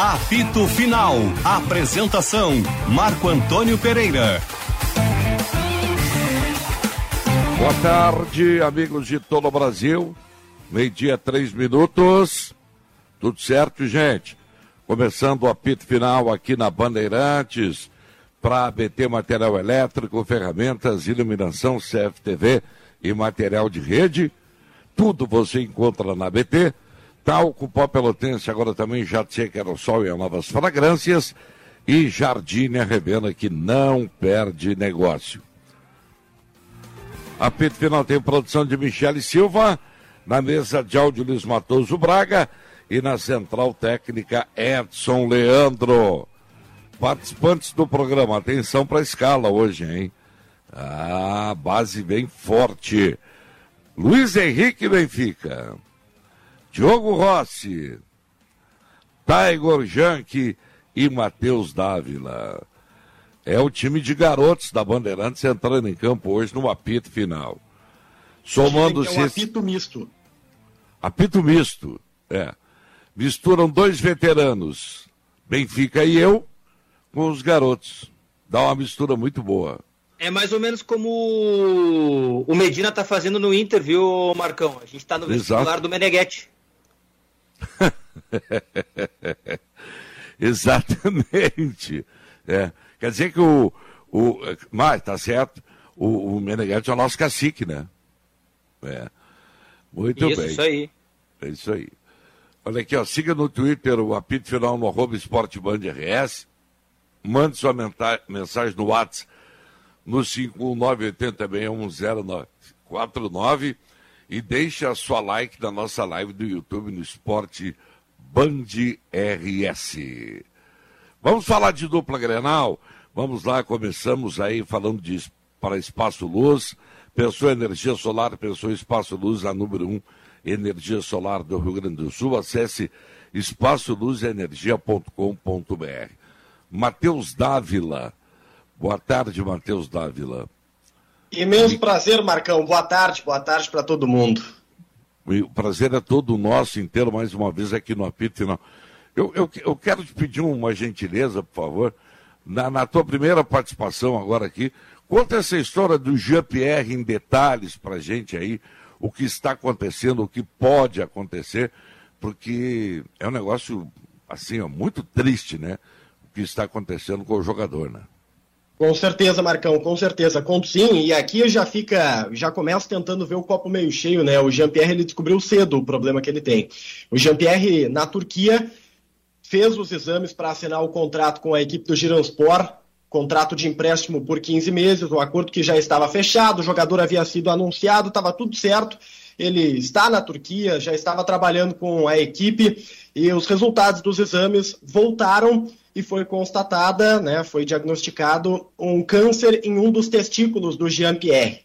Apito Final. Apresentação: Marco Antônio Pereira. Boa tarde, amigos de todo o Brasil. Meio-dia, três minutos. Tudo certo, gente? Começando o apito final aqui na Bandeirantes para ABT Material Elétrico, ferramentas, iluminação, CFTV e material de rede. Tudo você encontra na ABT. Talco, pó pelotense, agora também Jatse, Aerosol e novas fragrâncias. E Jardine Revenda, que não perde negócio. Apito final tem produção de Michele Silva. Na mesa de áudio Luiz Matoso Braga. E na central técnica Edson Leandro. Participantes do programa, atenção para a escala hoje, hein? Ah, base bem forte. Luiz Henrique Benfica. Diogo Rossi. Taigor Janke e Matheus Dávila. É o time de garotos da Bandeirantes entrando em campo hoje no apito final. Somando-se. É um apito misto. Apito misto, é. Misturam dois veteranos, Benfica e eu, com os garotos. Dá uma mistura muito boa. É mais ou menos como o Medina tá fazendo no Inter, viu, Marcão? A gente tá no vestibular Exato. do Meneghetti. Exatamente. É. Quer dizer que o. o mas, tá certo. O, o Meneghetti é o nosso cacique, né? É. Muito isso, bem. Isso aí. É isso aí. Olha aqui, ó, siga no Twitter o apito final no arroba RS. Mande sua mensagem no WhatsApp no 51980610949 e deixe a sua like na nossa live do YouTube no Esporte Band RS. Vamos falar de dupla Grenal? Vamos lá, começamos aí falando de para Espaço Luz. Pensou energia solar, pensou Espaço Luz, a número 1 um, energia solar do Rio Grande do Sul. Acesse espaçoluzenergia.com.br. Matheus Dávila. Boa tarde, Matheus Dávila. Imenso prazer, Marcão. Boa tarde, boa tarde para todo mundo. O prazer é todo nosso inteiro, mais uma vez, aqui no apito final. Eu, eu, eu quero te pedir uma gentileza, por favor. Na, na tua primeira participação agora aqui, conta essa história do Jean-Pierre em detalhes para gente aí, o que está acontecendo, o que pode acontecer, porque é um negócio, assim, ó, muito triste, né? O que está acontecendo com o jogador, né? Com certeza, Marcão, com certeza. Conto sim, e aqui já fica, já começo tentando ver o copo meio cheio, né? O Jean-Pierre ele descobriu cedo o problema que ele tem. O Jean-Pierre, na Turquia, fez os exames para assinar o contrato com a equipe do Giranspor, contrato de empréstimo por 15 meses, o acordo que já estava fechado, o jogador havia sido anunciado, estava tudo certo. Ele está na Turquia, já estava trabalhando com a equipe e os resultados dos exames voltaram e foi constatada, né, foi diagnosticado um câncer em um dos testículos do Jean-Pierre.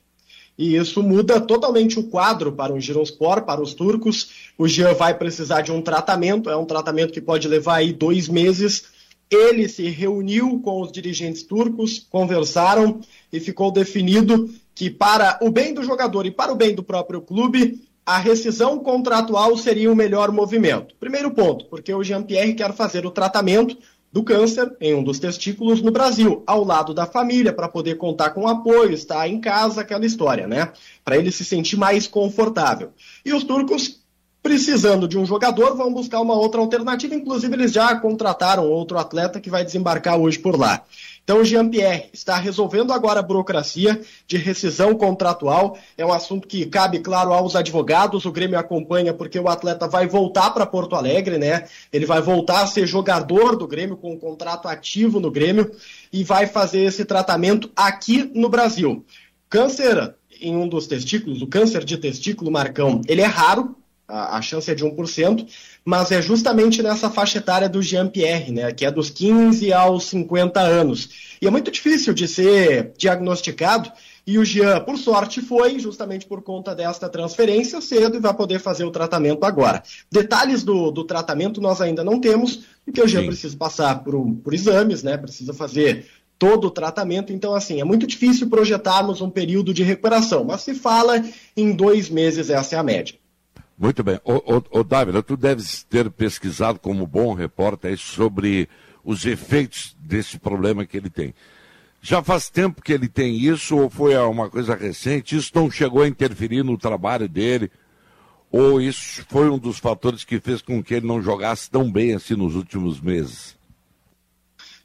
E isso muda totalmente o quadro para o Gironspor, para os turcos. O Jean vai precisar de um tratamento, é um tratamento que pode levar aí dois meses. Ele se reuniu com os dirigentes turcos, conversaram e ficou definido que, para o bem do jogador e para o bem do próprio clube, a rescisão contratual seria o melhor movimento. Primeiro ponto, porque o Jean-Pierre quer fazer o tratamento do câncer em um dos testículos no Brasil, ao lado da família, para poder contar com apoio, estar em casa, aquela história, né? Para ele se sentir mais confortável. E os turcos, precisando de um jogador, vão buscar uma outra alternativa. Inclusive, eles já contrataram outro atleta que vai desembarcar hoje por lá. Então, Jean-Pierre está resolvendo agora a burocracia de rescisão contratual. É um assunto que cabe, claro, aos advogados. O Grêmio acompanha porque o atleta vai voltar para Porto Alegre, né? Ele vai voltar a ser jogador do Grêmio, com um contrato ativo no Grêmio, e vai fazer esse tratamento aqui no Brasil. Câncer em um dos testículos, o câncer de testículo, Marcão, ele é raro, a, a chance é de 1%, mas é justamente nessa faixa etária do Jean-Pierre, né, que é dos 15 aos 50 anos. E é muito difícil de ser diagnosticado, e o Jean, por sorte, foi justamente por conta desta transferência cedo e vai poder fazer o tratamento agora. Detalhes do, do tratamento nós ainda não temos, porque o Jean Sim. precisa passar por, por exames, né, precisa fazer todo o tratamento. Então, assim, é muito difícil projetarmos um período de recuperação, mas se fala em dois meses, essa é a média. Muito bem. Ô, ô, Dávila, tu deves ter pesquisado como bom repórter sobre os efeitos desse problema que ele tem. Já faz tempo que ele tem isso ou foi uma coisa recente? Isso não chegou a interferir no trabalho dele? Ou isso foi um dos fatores que fez com que ele não jogasse tão bem assim nos últimos meses?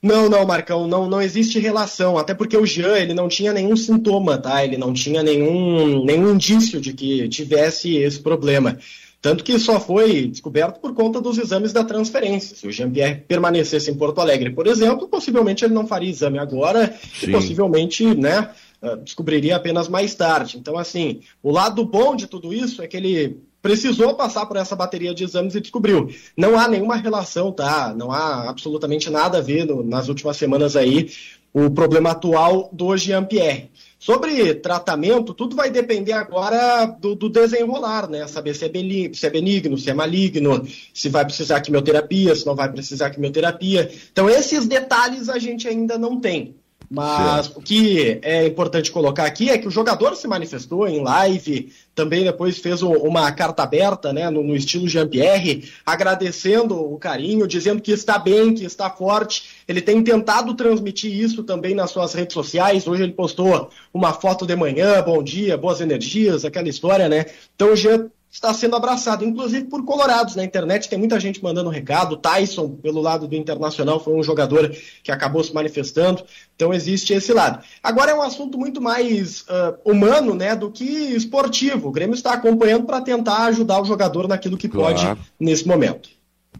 Não, não, Marcão, não, não existe relação, até porque o Jean, ele não tinha nenhum sintoma, tá? Ele não tinha nenhum, nenhum indício de que tivesse esse problema. Tanto que só foi descoberto por conta dos exames da transferência. Se o Jean-Pierre permanecesse em Porto Alegre, por exemplo, possivelmente ele não faria exame agora Sim. e possivelmente, né, ah, descobriria apenas mais tarde. Então, assim, o lado bom de tudo isso é que ele precisou passar por essa bateria de exames e descobriu. Não há nenhuma relação, tá? Não há absolutamente nada a ver no, nas últimas semanas aí o problema atual do Jean-Pierre. Sobre tratamento, tudo vai depender agora do, do desenrolar, né? Saber se é, benigno, se é benigno, se é maligno, se vai precisar quimioterapia, se não vai precisar quimioterapia. Então, esses detalhes a gente ainda não tem. Mas o que é importante colocar aqui é que o jogador se manifestou em live, também depois fez uma carta aberta, né, no, no estilo Jean-Pierre, agradecendo o carinho, dizendo que está bem, que está forte. Ele tem tentado transmitir isso também nas suas redes sociais. Hoje ele postou uma foto de manhã, bom dia, boas energias, aquela história, né? Então o Jean está sendo abraçado, inclusive por colorados na internet. Tem muita gente mandando recado. Tyson, pelo lado do Internacional, foi um jogador que acabou se manifestando. Então existe esse lado. Agora é um assunto muito mais uh, humano, né, do que esportivo. O Grêmio está acompanhando para tentar ajudar o jogador naquilo que claro. pode nesse momento.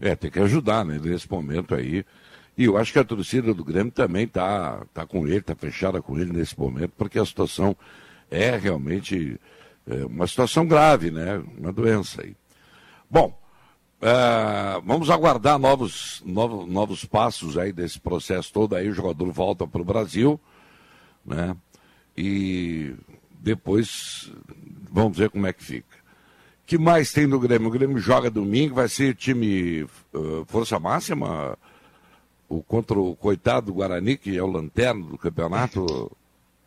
É, tem que ajudar, né, nesse momento aí. E eu acho que a torcida do Grêmio também está tá com ele, está fechada com ele nesse momento, porque a situação é realmente é uma situação grave, né? Uma doença aí. Bom, é, vamos aguardar novos, novos, novos passos aí desse processo todo. Aí o jogador volta para o Brasil, né? E depois vamos ver como é que fica. que mais tem no Grêmio? O Grêmio joga domingo, vai ser time uh, força máxima o, contra o coitado do Guarani, que é o lanterno do campeonato,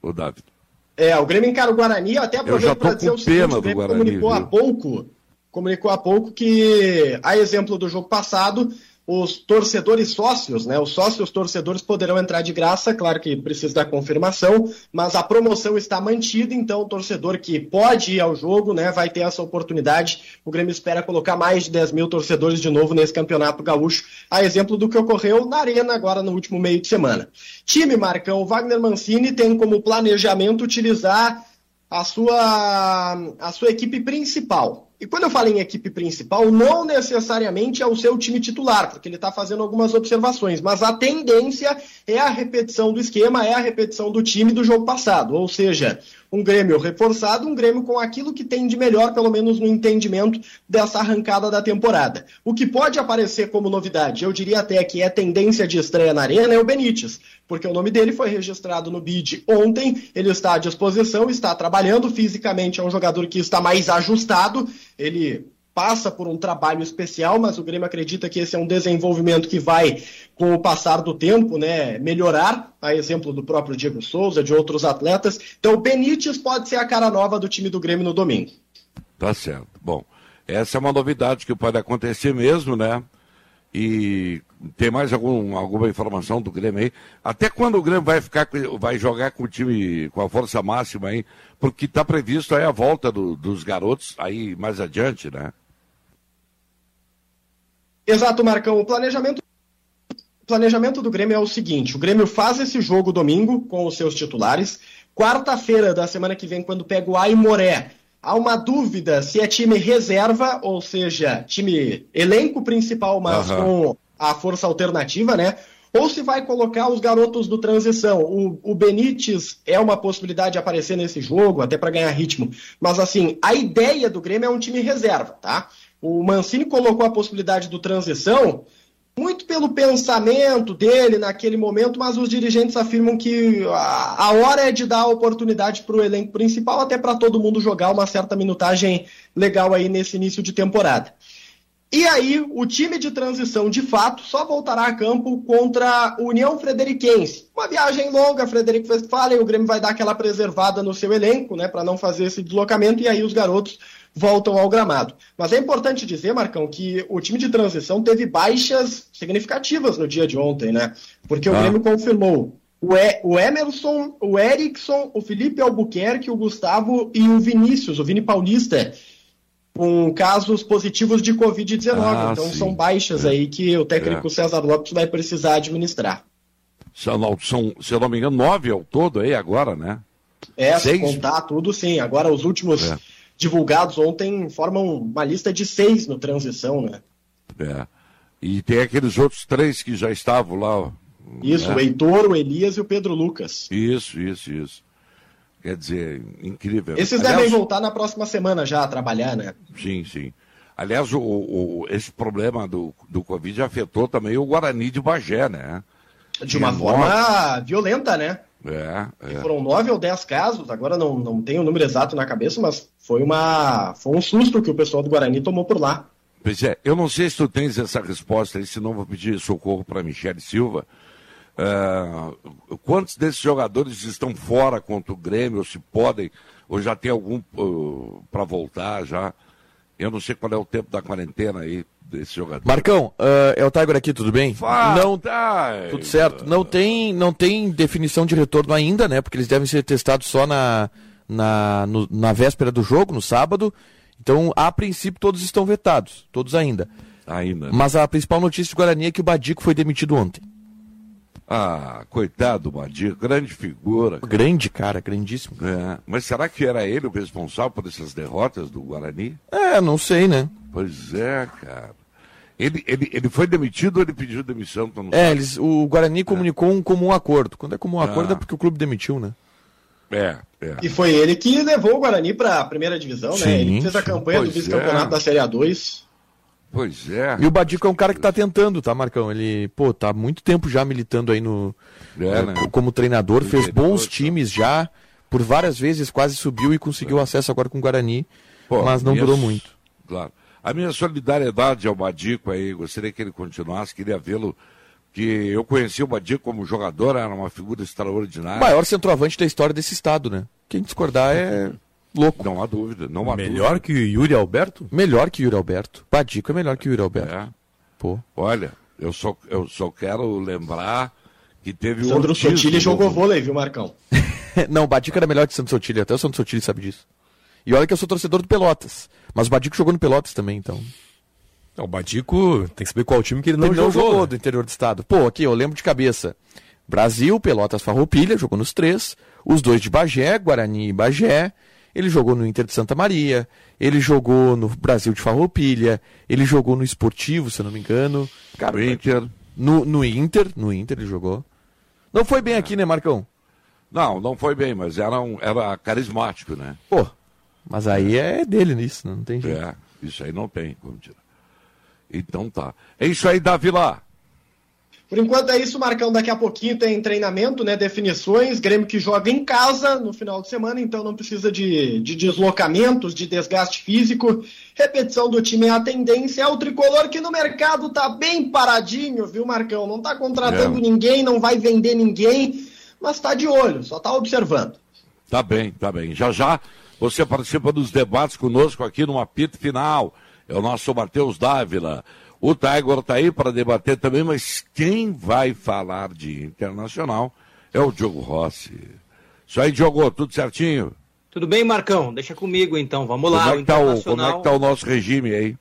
o David? É, o Grêmio encara o Guarani, até aproveito para dizer o seguinte, o Grêmio Guarani, comunicou viu? há pouco, comunicou há pouco que, a exemplo do jogo passado, os torcedores sócios, né? Os sócios torcedores poderão entrar de graça, claro que precisa da confirmação, mas a promoção está mantida, então o torcedor que pode ir ao jogo, né, vai ter essa oportunidade. O Grêmio espera colocar mais de 10 mil torcedores de novo nesse campeonato gaúcho, a exemplo do que ocorreu na Arena agora no último meio de semana. Time Marcão, Wagner Mancini tem como planejamento utilizar a sua, a sua equipe principal. E quando eu falo em equipe principal, não necessariamente é o seu time titular, porque ele está fazendo algumas observações, mas a tendência é a repetição do esquema, é a repetição do time do jogo passado. Ou seja, um Grêmio reforçado, um Grêmio com aquilo que tem de melhor, pelo menos no entendimento dessa arrancada da temporada. O que pode aparecer como novidade, eu diria até que é tendência de estreia na Arena, é o Benítez, porque o nome dele foi registrado no BID ontem, ele está à disposição, está trabalhando fisicamente, é um jogador que está mais ajustado, ele passa por um trabalho especial, mas o Grêmio acredita que esse é um desenvolvimento que vai, com o passar do tempo, né, melhorar, a exemplo do próprio Diego Souza, de outros atletas. Então, o Benítez pode ser a cara nova do time do Grêmio no domingo. Tá certo. Bom, essa é uma novidade que pode acontecer mesmo, né? E tem mais algum, alguma informação do Grêmio aí? Até quando o Grêmio vai ficar, vai jogar com o time com a força máxima aí? Porque está previsto aí a volta do, dos garotos aí mais adiante, né? Exato, Marcão. O planejamento, o planejamento do Grêmio é o seguinte: o Grêmio faz esse jogo domingo com os seus titulares. Quarta-feira da semana que vem, quando pega o Aimoré, há uma dúvida se é time reserva, ou seja, time elenco principal, mas uhum. com a força alternativa, né? Ou se vai colocar os garotos do transição. O, o Benítez é uma possibilidade de aparecer nesse jogo, até para ganhar ritmo. Mas assim, a ideia do Grêmio é um time reserva, tá? O Mancini colocou a possibilidade do transição muito pelo pensamento dele naquele momento, mas os dirigentes afirmam que a, a hora é de dar a oportunidade para o elenco principal, até para todo mundo jogar uma certa minutagem legal aí nesse início de temporada. E aí, o time de transição, de fato, só voltará a campo contra o União Frederiquense. Uma viagem longa, Frederico Westphalen, o Grêmio vai dar aquela preservada no seu elenco, né, para não fazer esse deslocamento, e aí os garotos voltam ao gramado. Mas é importante dizer, Marcão, que o time de transição teve baixas significativas no dia de ontem, né? Porque ah. o Grêmio confirmou o, e, o Emerson, o Erickson, o Felipe Albuquerque, o Gustavo e o Vinícius, o Vini Paulista, com casos positivos de Covid-19. Ah, então sim. são baixas é. aí que o técnico é. César Lopes vai precisar administrar. São, são, se eu não me engano, nove ao todo aí agora, né? É, Seis? se contar tudo, sim. Agora os últimos é. Divulgados ontem formam uma lista de seis no transição, né? É. E tem aqueles outros três que já estavam lá. Isso, né? o Heitor, o Elias e o Pedro Lucas. Isso, isso, isso. Quer dizer, incrível. Esses Aliás, devem voltar na próxima semana já a trabalhar, né? Sim, sim. Aliás, o, o, esse problema do, do Covid afetou também o Guarani de Bagé, né? De uma forma violenta, né? É, é. Foram nove ou dez casos, agora não, não tenho o número exato na cabeça, mas foi, uma, foi um susto que o pessoal do Guarani tomou por lá. Pois é, eu não sei se tu tens essa resposta aí, senão vou pedir socorro para Michele Silva. Uh, quantos desses jogadores estão fora contra o Grêmio, ou se podem, ou já tem algum uh, para voltar já? Eu não sei qual é o tempo da quarentena aí desse jogador. Marcão, uh, é o Tiger aqui, tudo bem? Fala, não, tudo certo. Não tem, não tem definição de retorno ainda, né? Porque eles devem ser testados só na, na, no, na véspera do jogo, no sábado. Então, a princípio, todos estão vetados, todos ainda. Ainda. Né? Mas a principal notícia do Guarani é que o Badico foi demitido ontem. Ah, coitado do Badico, grande figura. Cara. Grande, cara, grandíssimo. É. Mas será que era ele o responsável por essas derrotas do Guarani? É, não sei, né? Pois é, cara. Ele, ele, ele foi demitido ou ele pediu demissão? é, eles, o Guarani é. comunicou um comum acordo. Quando é comum ah. acordo é porque o clube demitiu, né? É, é. E foi ele que levou o Guarani para a primeira divisão, sim, né? Ele fez a campanha do vice-campeonato é. da Série A2. Pois é. E o Badico é um cara que está tentando, tá, Marcão? Ele, pô, tá há muito tempo já militando aí no. É, né? Como treinador, o fez bons times já. Por várias vezes quase subiu e conseguiu acesso agora com o Guarani. Pô, mas não durou muito. Claro. A minha solidariedade ao Badico aí, gostaria que ele continuasse, queria vê-lo, que eu conheci o Badico como jogador, era uma figura extraordinária. O maior centroavante da história desse estado, né? Quem discordar é louco. Não há dúvida, não há Melhor dúvida. que o Yuri Alberto? Melhor que o Yuri Alberto. Badico é melhor que o Yuri Alberto. É. Pô. Olha, eu só, eu só quero lembrar que teve o Sandro Sotile jogou vôlei, viu, Marcão? não, o Badico era melhor que o Sandro Sotile, até o Sandro Sotile sabe disso. E olha que eu sou torcedor do Pelotas. Mas o Badico jogou no Pelotas também, então. o Badico tem que saber qual time que ele não ele jogou. não jogou do interior do estado. Pô, aqui eu lembro de cabeça. Brasil, Pelotas, Farroupilha, jogou nos três. Os dois de Bagé, Guarani e Bagé. Ele jogou no Inter de Santa Maria. Ele jogou no Brasil de Farroupilha. Ele jogou no Esportivo, se eu não me engano. Cara, no Inter. No, no Inter, no Inter ele jogou. Não foi bem aqui, né, Marcão? Não, não foi bem, mas era, um, era carismático, né? Pô, mas aí é dele nisso, não tem jeito. É, isso aí não tem como tirar. Então tá. É isso aí, Davi lá. Por enquanto é isso, Marcão. Daqui a pouquinho tem treinamento, né? Definições. Grêmio que joga em casa no final de semana, então não precisa de, de deslocamentos, de desgaste físico. Repetição do time é a tendência. É o tricolor que no mercado tá bem paradinho, viu, Marcão? Não tá contratando é. ninguém, não vai vender ninguém, mas tá de olho, só tá observando. Tá bem, tá bem. Já já você participa dos debates conosco aqui no apito final. É o nosso Matheus Dávila. O Tiger está aí para debater também, mas quem vai falar de internacional é o Diogo Rossi. Isso aí, Diogo, tudo certinho? Tudo bem, Marcão? Deixa comigo então, vamos como lá. É o internacional... como é que tá o nosso regime aí?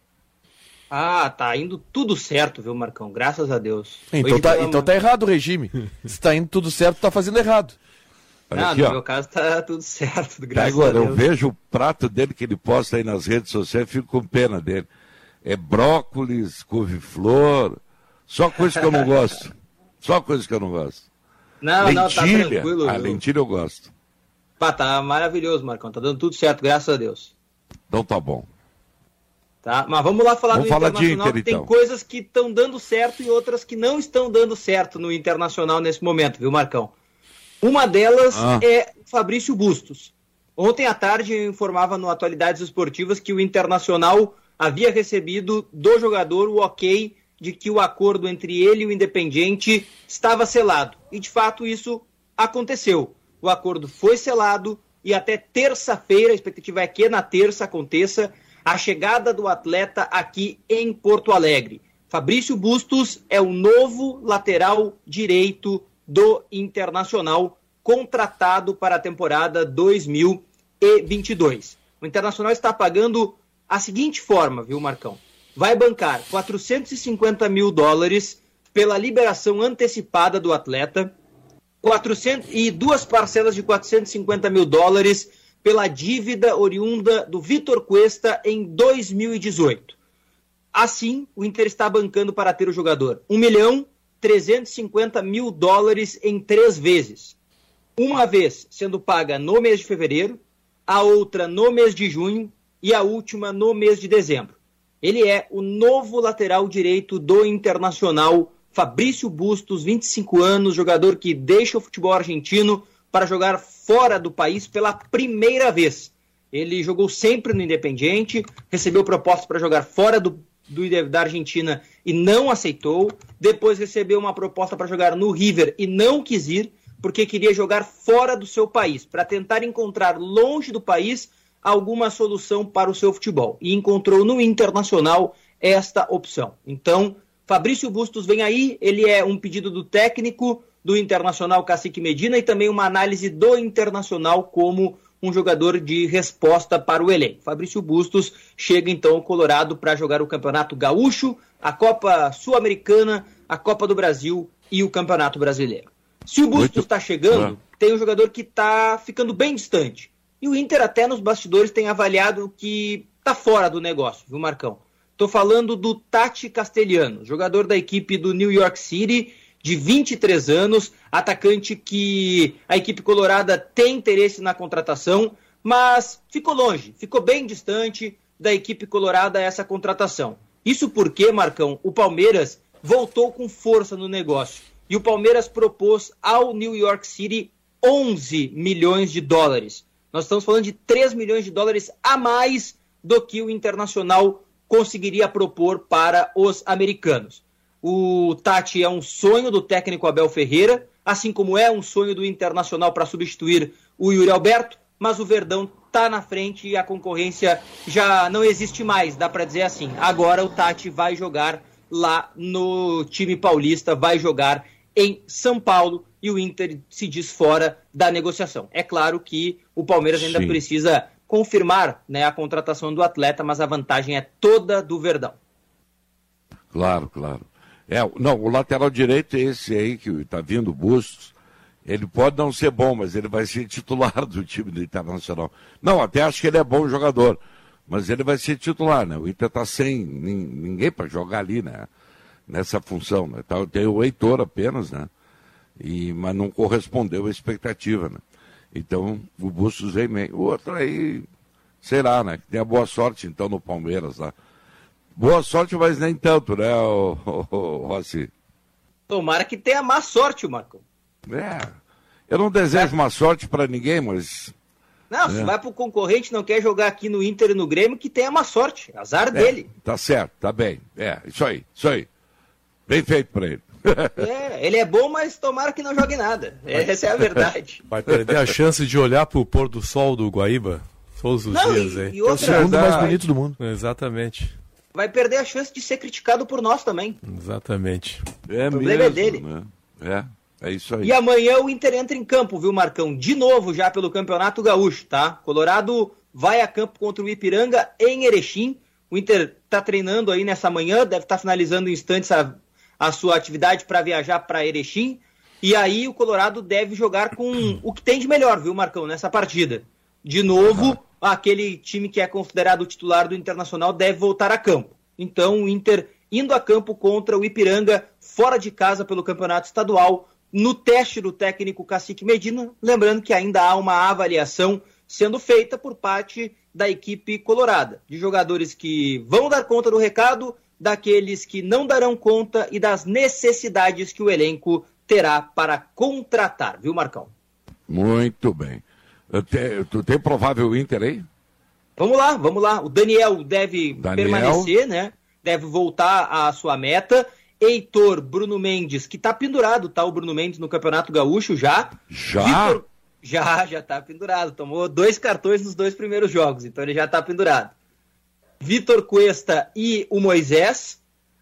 Ah, tá indo tudo certo, viu, Marcão? Graças a Deus. Então, tá, então tá errado o regime. Se tá indo tudo certo, tá fazendo errado. Olha aqui, no ó. meu caso tá tudo certo, graças Agora, eu vejo o prato dele que ele posta aí nas redes sociais e fico com pena dele. É brócolis, couve-flor, só coisa que eu não gosto. Só coisa que eu não gosto. Não, lentilha. não, tá tranquilo. A lentilha eu gosto. Pá, tá maravilhoso, Marcão. Tá dando tudo certo, graças a Deus. Então tá bom. Tá? Mas vamos lá falar vamos do falar Internacional. Inter, Tem então. coisas que estão dando certo e outras que não estão dando certo no Internacional nesse momento, viu, Marcão? Uma delas ah. é Fabrício Bustos. Ontem à tarde eu informava no Atualidades Esportivas que o Internacional havia recebido do jogador o ok de que o acordo entre ele e o Independiente estava selado. E de fato isso aconteceu. O acordo foi selado e até terça-feira, a expectativa é que na terça aconteça, a chegada do atleta aqui em Porto Alegre. Fabrício Bustos é o novo lateral direito do Internacional, contratado para a temporada 2022. O Internacional está pagando a seguinte forma, viu, Marcão? Vai bancar 450 mil dólares pela liberação antecipada do atleta 400, e duas parcelas de 450 mil dólares pela dívida oriunda do Vitor Cuesta em 2018. Assim, o Inter está bancando para ter o jogador 1 milhão 350 mil dólares em três vezes. Uma vez sendo paga no mês de fevereiro, a outra no mês de junho e a última no mês de dezembro. Ele é o novo lateral direito do Internacional, Fabrício Bustos, 25 anos, jogador que deixa o futebol argentino para jogar fora do país pela primeira vez. Ele jogou sempre no Independiente, recebeu proposta para jogar fora do, do, da Argentina e não aceitou. Depois recebeu uma proposta para jogar no River e não quis ir, porque queria jogar fora do seu país, para tentar encontrar longe do país alguma solução para o seu futebol. E encontrou no Internacional esta opção. Então, Fabrício Bustos vem aí, ele é um pedido do técnico do Internacional Cacique Medina e também uma análise do Internacional como um jogador de resposta para o elenco. Fabrício Bustos chega então ao Colorado para jogar o Campeonato Gaúcho, a Copa Sul-Americana, a Copa do Brasil e o Campeonato Brasileiro. Se o Bustos está chegando, tem um jogador que está ficando bem distante. E o Inter até nos bastidores tem avaliado que está fora do negócio, viu, Marcão? Estou falando do Tati Castelhano, jogador da equipe do New York City, de 23 anos, atacante que a equipe colorada tem interesse na contratação, mas ficou longe, ficou bem distante da equipe colorada essa contratação. Isso porque, Marcão, o Palmeiras voltou com força no negócio. E o Palmeiras propôs ao New York City 11 milhões de dólares. Nós estamos falando de 3 milhões de dólares a mais do que o Internacional conseguiria propor para os americanos. O Tati é um sonho do técnico Abel Ferreira, assim como é um sonho do Internacional para substituir o Yuri Alberto, mas o Verdão está na frente e a concorrência já não existe mais, dá para dizer assim. Agora o Tati vai jogar lá no time paulista, vai jogar em São Paulo e o Inter se diz fora da negociação. É claro que o Palmeiras ainda Sim. precisa confirmar né, a contratação do atleta, mas a vantagem é toda do Verdão. Claro, claro. É, não, o lateral direito é esse aí que está vindo, Bustos. Ele pode não ser bom, mas ele vai ser titular do time do Internacional. Não, até acho que ele é bom jogador, mas ele vai ser titular, né? O Inter está sem ninguém para jogar ali, né? Nessa função, né? Tá, tem o Heitor apenas, né? E, mas não correspondeu à expectativa, né? Então, o Bustos vem bem. O outro aí, sei lá, né? Que tenha boa sorte, então, no Palmeiras lá. Boa sorte, mas nem tanto, né, o, o, o Rossi? Tomara que tenha má sorte, Marco. É. Eu não desejo é. má sorte para ninguém, mas. Não, é. se vai pro concorrente não quer jogar aqui no Inter e no Grêmio, que tenha má sorte. Azar é, dele. Tá certo, tá bem. É, isso aí, isso aí. Bem feito para ele. é, ele é bom, mas tomara que não jogue nada. Essa é a verdade. Vai perder a chance de olhar pro pôr do sol do Guaíba todos os não, dias, e, e outra... É o segundo mais bonito do mundo. Exatamente vai perder a chance de ser criticado por nós também. Exatamente. É o problema mesmo, é dele. Né? É, é isso aí. E amanhã o Inter entra em campo, viu, Marcão? De novo já pelo Campeonato Gaúcho, tá? Colorado vai a campo contra o Ipiranga em Erechim. O Inter está treinando aí nessa manhã, deve estar tá finalizando em instantes a, a sua atividade para viajar para Erechim. E aí o Colorado deve jogar com o que tem de melhor, viu, Marcão, nessa partida. De novo, uhum aquele time que é considerado titular do Internacional deve voltar a campo. Então, o Inter indo a campo contra o Ipiranga, fora de casa pelo campeonato estadual, no teste do técnico Cacique Medina. Lembrando que ainda há uma avaliação sendo feita por parte da equipe colorada, de jogadores que vão dar conta do recado, daqueles que não darão conta e das necessidades que o elenco terá para contratar, viu, Marcão? Muito bem. Te, tu tem provável Inter aí? Vamos lá, vamos lá. O Daniel deve Daniel. permanecer, né? Deve voltar à sua meta. Heitor, Bruno Mendes, que tá pendurado, tá? O Bruno Mendes no Campeonato Gaúcho já. Já? Victor, já, já tá pendurado. Tomou dois cartões nos dois primeiros jogos, então ele já tá pendurado. Vitor Cuesta e o Moisés.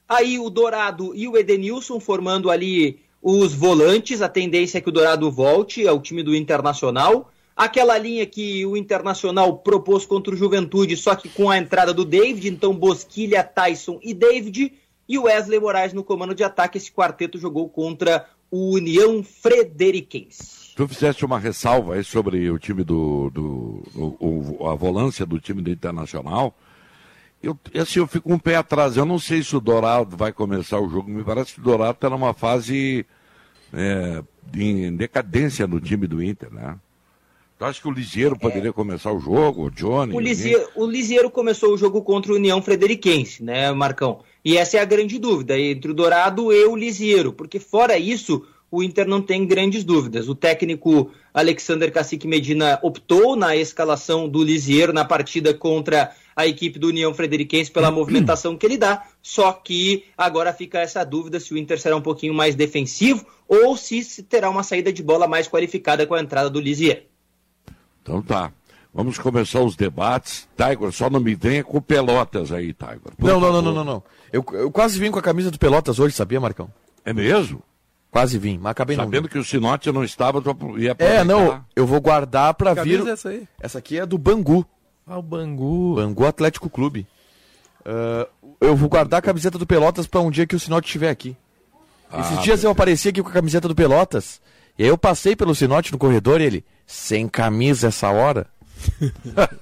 Aí o Dourado e o Edenilson formando ali os volantes. A tendência é que o Dourado volte ao time do Internacional. Aquela linha que o Internacional propôs contra o Juventude, só que com a entrada do David, então Bosquilha, Tyson e David, e o Wesley Moraes no comando de ataque. Esse quarteto jogou contra o União Frederiquense. Tu fizeste uma ressalva aí sobre o time do. do, do a volância do time do Internacional. Eu, assim, eu fico um pé atrás. Eu não sei se o Dourado vai começar o jogo. Me parece que o Dourado está numa fase é, de decadência no time do Inter, né? Tu acha que o Lisieiro poderia é. começar o jogo, o Johnny? O Lisieiro, o Lisieiro começou o jogo contra o União Frederiquense, né, Marcão? E essa é a grande dúvida entre o Dourado e o Lisieiro, porque fora isso, o Inter não tem grandes dúvidas. O técnico Alexander Cacique Medina optou na escalação do Lisieiro na partida contra a equipe do União Frederiquense pela movimentação que ele dá, só que agora fica essa dúvida se o Inter será um pouquinho mais defensivo ou se terá uma saída de bola mais qualificada com a entrada do Lisieiro. Então tá. Vamos começar os debates. Tiger, só não me venha com Pelotas aí, Tiger. Não, não, não, não, não, não. Eu, eu quase vim com a camisa do Pelotas hoje, sabia, Marcão? É mesmo? Quase vim, mas acabei Sabendo não. Sabendo que o Sinote não estava, ia É, não, eu vou guardar para vir. É essa aí? Essa aqui é do Bangu. Ah, o Bangu. Bangu Atlético Clube. Uh, eu vou guardar a camiseta do Pelotas para um dia que o Sinote estiver aqui. Ah, Esses dias eu apareci aqui com a camiseta do Pelotas. E aí eu passei pelo Sinote no corredor e ele, sem camisa essa hora?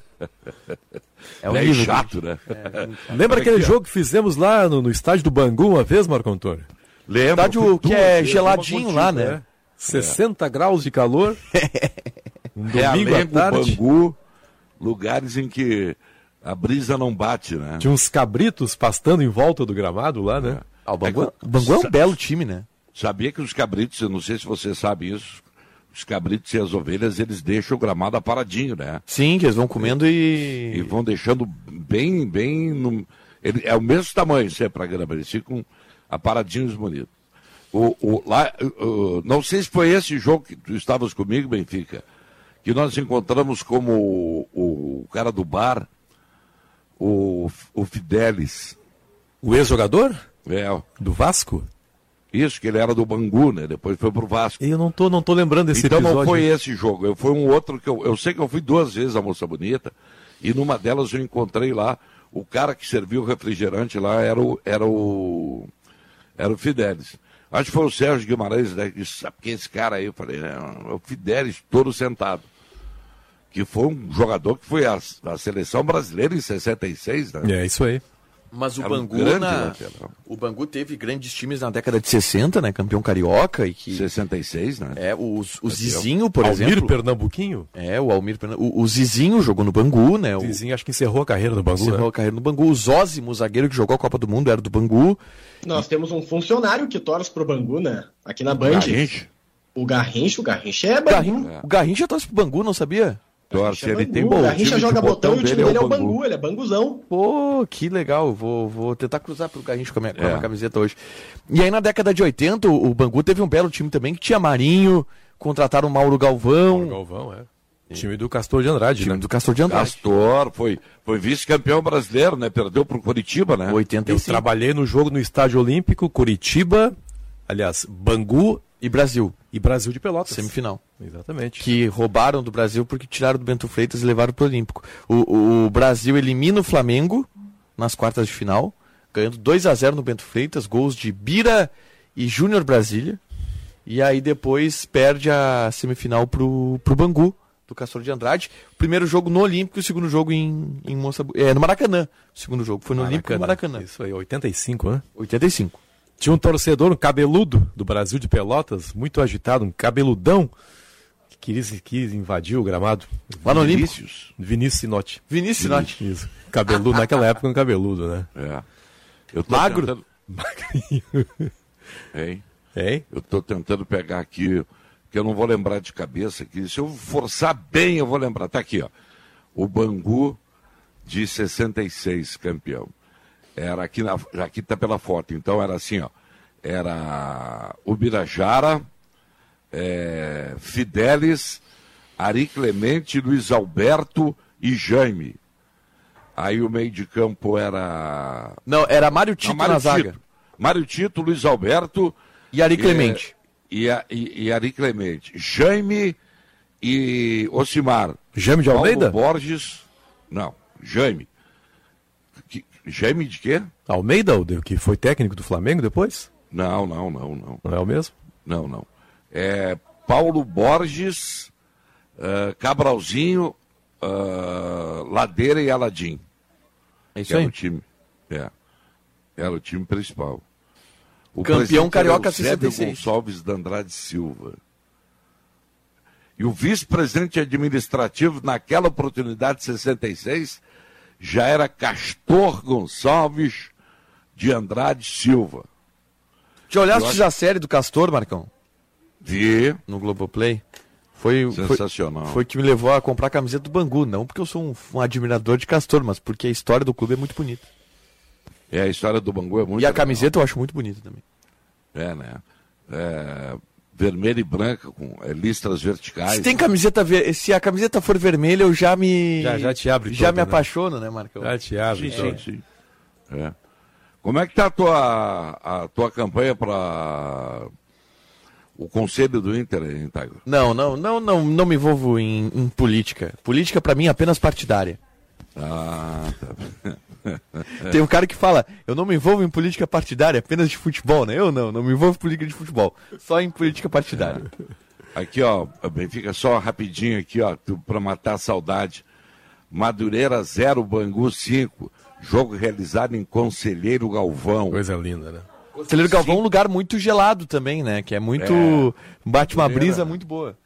é um é chato, né? É, Lembra aquele jogo que fizemos lá no, no, estádio do Bangu uma vez, Marco Antônio? Lembro. Estádio que é geladinho lá, né? É. 60 graus de calor. um domingo à tarde. Bangu, lugares em que a brisa não bate, né? Tinha uns cabritos pastando em volta do gramado lá, né? Ah, o Bangu, é, o Bangu é um belo time, né? Sabia que os cabritos, eu não sei se você sabe isso, os cabritos e as ovelhas, eles deixam o gramado aparadinho, né? Sim, que eles vão comendo e. E vão deixando bem, bem. No... Ele, é o mesmo tamanho sempre a grama, eles ficam aparadinhos bonitos. O, o, lá, o, não sei se foi esse jogo que tu estavas comigo, Benfica, que nós encontramos como o, o cara do bar, o, o Fidelis. O ex-jogador? É. Do Vasco? Isso, que ele era do Bangu, né? Depois foi pro Vasco. Eu não tô, não tô lembrando desse então episódio. Então não foi esse jogo, eu, foi um outro que eu, eu sei que eu fui duas vezes a Moça Bonita, e numa delas eu encontrei lá, o cara que serviu o refrigerante lá era o, era o, era o Fidelis. Acho que foi o Sérgio Guimarães, né, que sabe quem é esse cara aí? Eu falei, é, é o Fidelis, todo sentado. Que foi um jogador que foi a, a seleção brasileira em 66, né? É, isso aí. Mas o Bangu, um na... o Bangu teve grandes times na década de 60, né? Campeão carioca e que 66, né? É, o, o Zizinho, por Almir exemplo. Pernambuquinho? É, o Almir Pernambuquinho. O, o Zizinho jogou no Bangu, né? O Zizinho acho que encerrou a carreira no Bangu, Encerrou né? a carreira no Bangu. O Zózimo, zagueiro que jogou a Copa do Mundo, era do Bangu. Nós e... temos um funcionário que torce pro Bangu, né? Aqui na Band. Garrincha. O Garrincha, o Garrincha é Bangu. Garrin... É. O Garrincha torce pro Bangu, não sabia? Torce, ele tem bom. O Garrincha joga botão, e o time dele é o Bangu. Bangu, ele é Banguzão. Pô, que legal. Vou, vou tentar cruzar pro Garrincha com a minha, com a minha é. camiseta hoje. E aí na década de 80, o Bangu teve um belo time também, que tinha Marinho, contrataram o Mauro Galvão. Mauro Galvão, é. Time do Castor de Andrade, time né? do Castor de Andrade. Castor foi, foi vice-campeão brasileiro, né? Perdeu pro Curitiba, né? 85. Eu trabalhei no jogo no Estádio Olímpico, Curitiba, aliás, Bangu e Brasil. E Brasil de Pelotas. Semifinal. Exatamente. Que roubaram do Brasil porque tiraram do Bento Freitas e levaram para o Olímpico. O, Brasil elimina o Flamengo nas quartas de final, ganhando 2 a 0 no Bento Freitas, gols de Bira e Júnior Brasília. E aí depois perde a semifinal pro, pro Bangu, do Castor de Andrade. Primeiro jogo no Olímpico e o segundo jogo em, em Moçambique. É, no Maracanã. O segundo jogo foi no Maracanã. Olímpico e no Maracanã. Isso aí, 85, né? 85. Tinha um torcedor, um cabeludo do Brasil de Pelotas, muito agitado, um cabeludão, que quis, quis invadir o gramado. Lá no Vinícius. Vinícius Sinotti. Vinícius Sinotti. Isso. Cabeludo, naquela época um cabeludo, né? É. Eu tô Magro. Tentando... Magrinho. Hein? Hein? Eu tô tentando pegar aqui, que eu não vou lembrar de cabeça aqui. Se eu forçar bem, eu vou lembrar. Tá aqui, ó. O Bangu de 66, campeão. Era aqui, na, aqui tá pela foto, então era assim, ó. Era o Birajara, é, Fidelis, Ari Clemente, Luiz Alberto e Jaime. Aí o meio de campo era. Não, era Mário Tito Não, Mário na zaga. Tito. Mário Tito, Luiz Alberto. E Ari Clemente. E, a- e, e Ari Clemente. Jaime e Ocimar. Jaime de Paulo Almeida? Borges. Não, Jaime. Jaime de quê? Almeida, que foi técnico do Flamengo depois? Não, não, não, não. Não é o mesmo? Não, não. É Paulo Borges, ah, Cabralzinho, ah, Ladeira e Aladim. É isso Era aí. o time. É. Era o time principal. O Campeão carioca era o Eusébio 66. Gonçalves de Andrade Silva. E o vice-presidente administrativo, naquela oportunidade, 66, já era Castor Gonçalves de Andrade Silva. Já olhaste acho- a série do Castor, Marcão? Vi, No Globoplay? Foi, foi, sensacional. foi que me levou a comprar a camiseta do Bangu. Não porque eu sou um, um admirador de Castor, mas porque a história do clube é muito bonita. É, a história do Bangu é muito e a legal. camiseta eu acho muito bonita também. É, né? É, vermelha e branca, com é, listras verticais. Se tem camiseta ver... se a camiseta for vermelha, eu já me. Já- já te abre Já toda, me né? apaixono, né, Marcão? Ah, te abre. Sim, sim, sim. É. Como é que tá a tua, a tua campanha para o conselho do Inter, hein, Tiger? Não, não, não, não, não me envolvo em, em política. Política pra mim é apenas partidária. Ah, tá. Tem um cara que fala, eu não me envolvo em política partidária, apenas de futebol, né? Eu não, não me envolvo em política de futebol, só em política partidária. Aqui, ó, Benfica, só rapidinho aqui, ó, pra matar a saudade. Madureira 0, Bangu 5. Jogo realizado em Conselheiro Galvão. Coisa linda, né? Conselheiro Galvão é um lugar muito gelado também, né? Que é muito. bate uma brisa muito boa.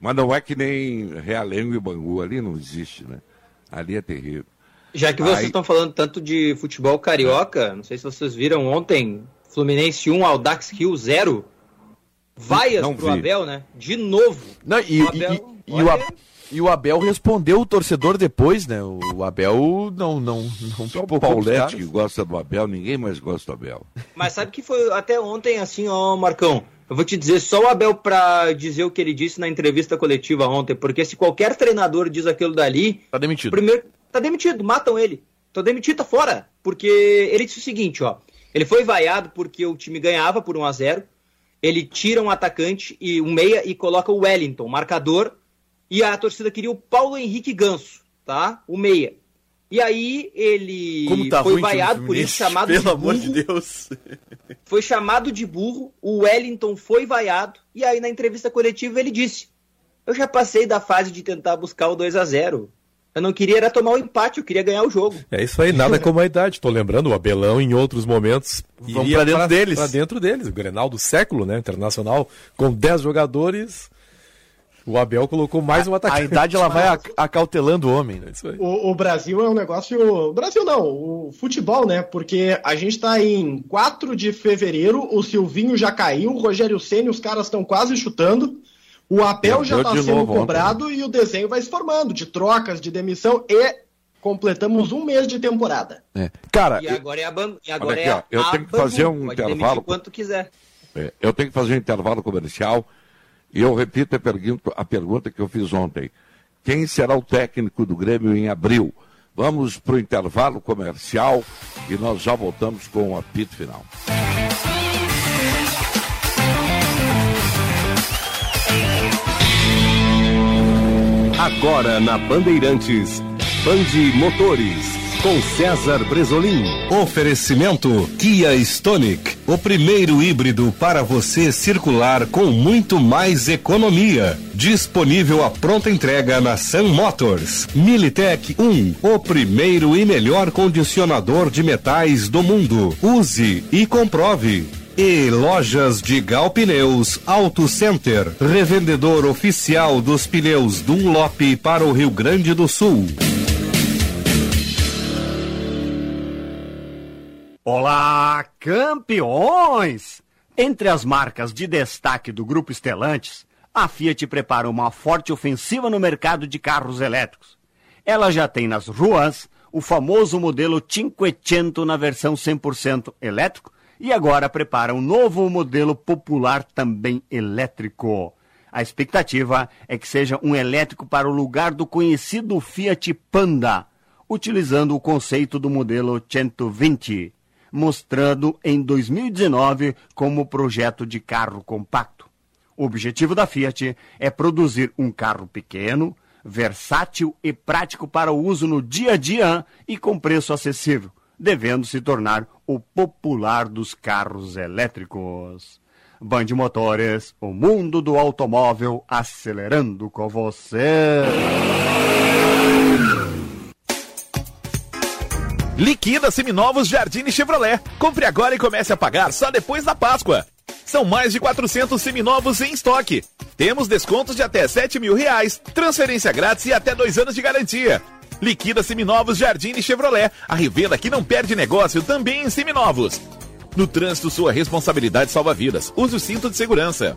Mas não é que nem Realengo e Bangu, ali não existe, né? Ali é terrível. Já que vocês Aí- estão falando tanto de futebol carioca, não sei se vocês viram ontem, Fluminense 1, Aldax Rio 0. Vaias Não pro vi. Abel, né? De novo. Não, e, O Abel, e- e o, olha- A- e o Abel respondeu o torcedor depois, né? O Abel não. não, não Só o Paulete que gosta do Abel, ninguém mais gosta do Abel. Mas sabe que foi até ontem assim, ó, Marcão? Eu vou te dizer só o Abel pra dizer o que ele disse na entrevista coletiva ontem, porque se qualquer treinador diz aquilo dali, Tá demitido. primeiro tá demitido, matam ele. Tô demitido, tá fora. Porque ele disse o seguinte, ó. Ele foi vaiado porque o time ganhava por 1 a 0 Ele tira um atacante e um meia e coloca o Wellington, marcador. E a torcida queria o Paulo Henrique Ganso, tá? O meia. E aí ele tá foi vaiado do por isso, chamado Pelo de amor burro, de Deus. foi chamado de burro, o Wellington foi vaiado, e aí na entrevista coletiva ele disse: Eu já passei da fase de tentar buscar o 2 a 0 Eu não queria era tomar o empate, eu queria ganhar o jogo. É isso aí, nada como a idade. Tô lembrando, o Abelão em outros momentos. Vamos pra dentro deles. Pra dentro deles. O Grenal do século, né? Internacional, com 10 jogadores. O Abel colocou mais um A atacante. idade ela vai ac- acautelando o homem. né? É isso aí. O, o Brasil é um negócio. O Brasil não, o futebol, né? Porque a gente tá em 4 de fevereiro, o Silvinho já caiu, o Rogério Senna, os caras estão quase chutando. O Abel já tá de sendo novo ontem, cobrado e o desenho vai se formando de trocas, de demissão e completamos um mês de temporada. É. Cara, E agora é a ban... e agora aqui, é a eu a tenho que fazer um Pode intervalo. quanto quiser. É, eu tenho que fazer um intervalo comercial e eu repito a pergunta, a pergunta que eu fiz ontem. Quem será o técnico do Grêmio em abril? Vamos para o intervalo comercial e nós já voltamos com o apito final. Agora na Bandeirantes, Bande Motores, com César Bresolim. Oferecimento Kia Stonic, o primeiro híbrido para você circular com muito mais economia. Disponível a pronta entrega na Sun Motors. Militech 1, o primeiro e melhor condicionador de metais do mundo. Use e comprove. E lojas de Gal Pneus Auto Center, revendedor oficial dos pneus Dunlop para o Rio Grande do Sul. Olá, campeões! Entre as marcas de destaque do Grupo Estelantes, a Fiat prepara uma forte ofensiva no mercado de carros elétricos. Ela já tem nas ruas o famoso modelo Cinquecento na versão 100% elétrico e agora prepara um novo modelo popular também elétrico. A expectativa é que seja um elétrico para o lugar do conhecido Fiat Panda, utilizando o conceito do modelo 120, mostrando em 2019 como projeto de carro compacto. O objetivo da Fiat é produzir um carro pequeno, versátil e prático para o uso no dia a dia e com preço acessível, devendo se tornar o popular dos carros elétricos. Band Motores, o mundo do automóvel acelerando com você. Liquida seminovos Jardine Chevrolet. Compre agora e comece a pagar só depois da Páscoa. São mais de 400 seminovos em estoque. Temos descontos de até 7 mil reais, transferência grátis e até dois anos de garantia. Liquida seminovos Jardine Chevrolet. A revenda que não perde negócio também em seminovos. No trânsito, sua responsabilidade salva vidas. Use o cinto de segurança.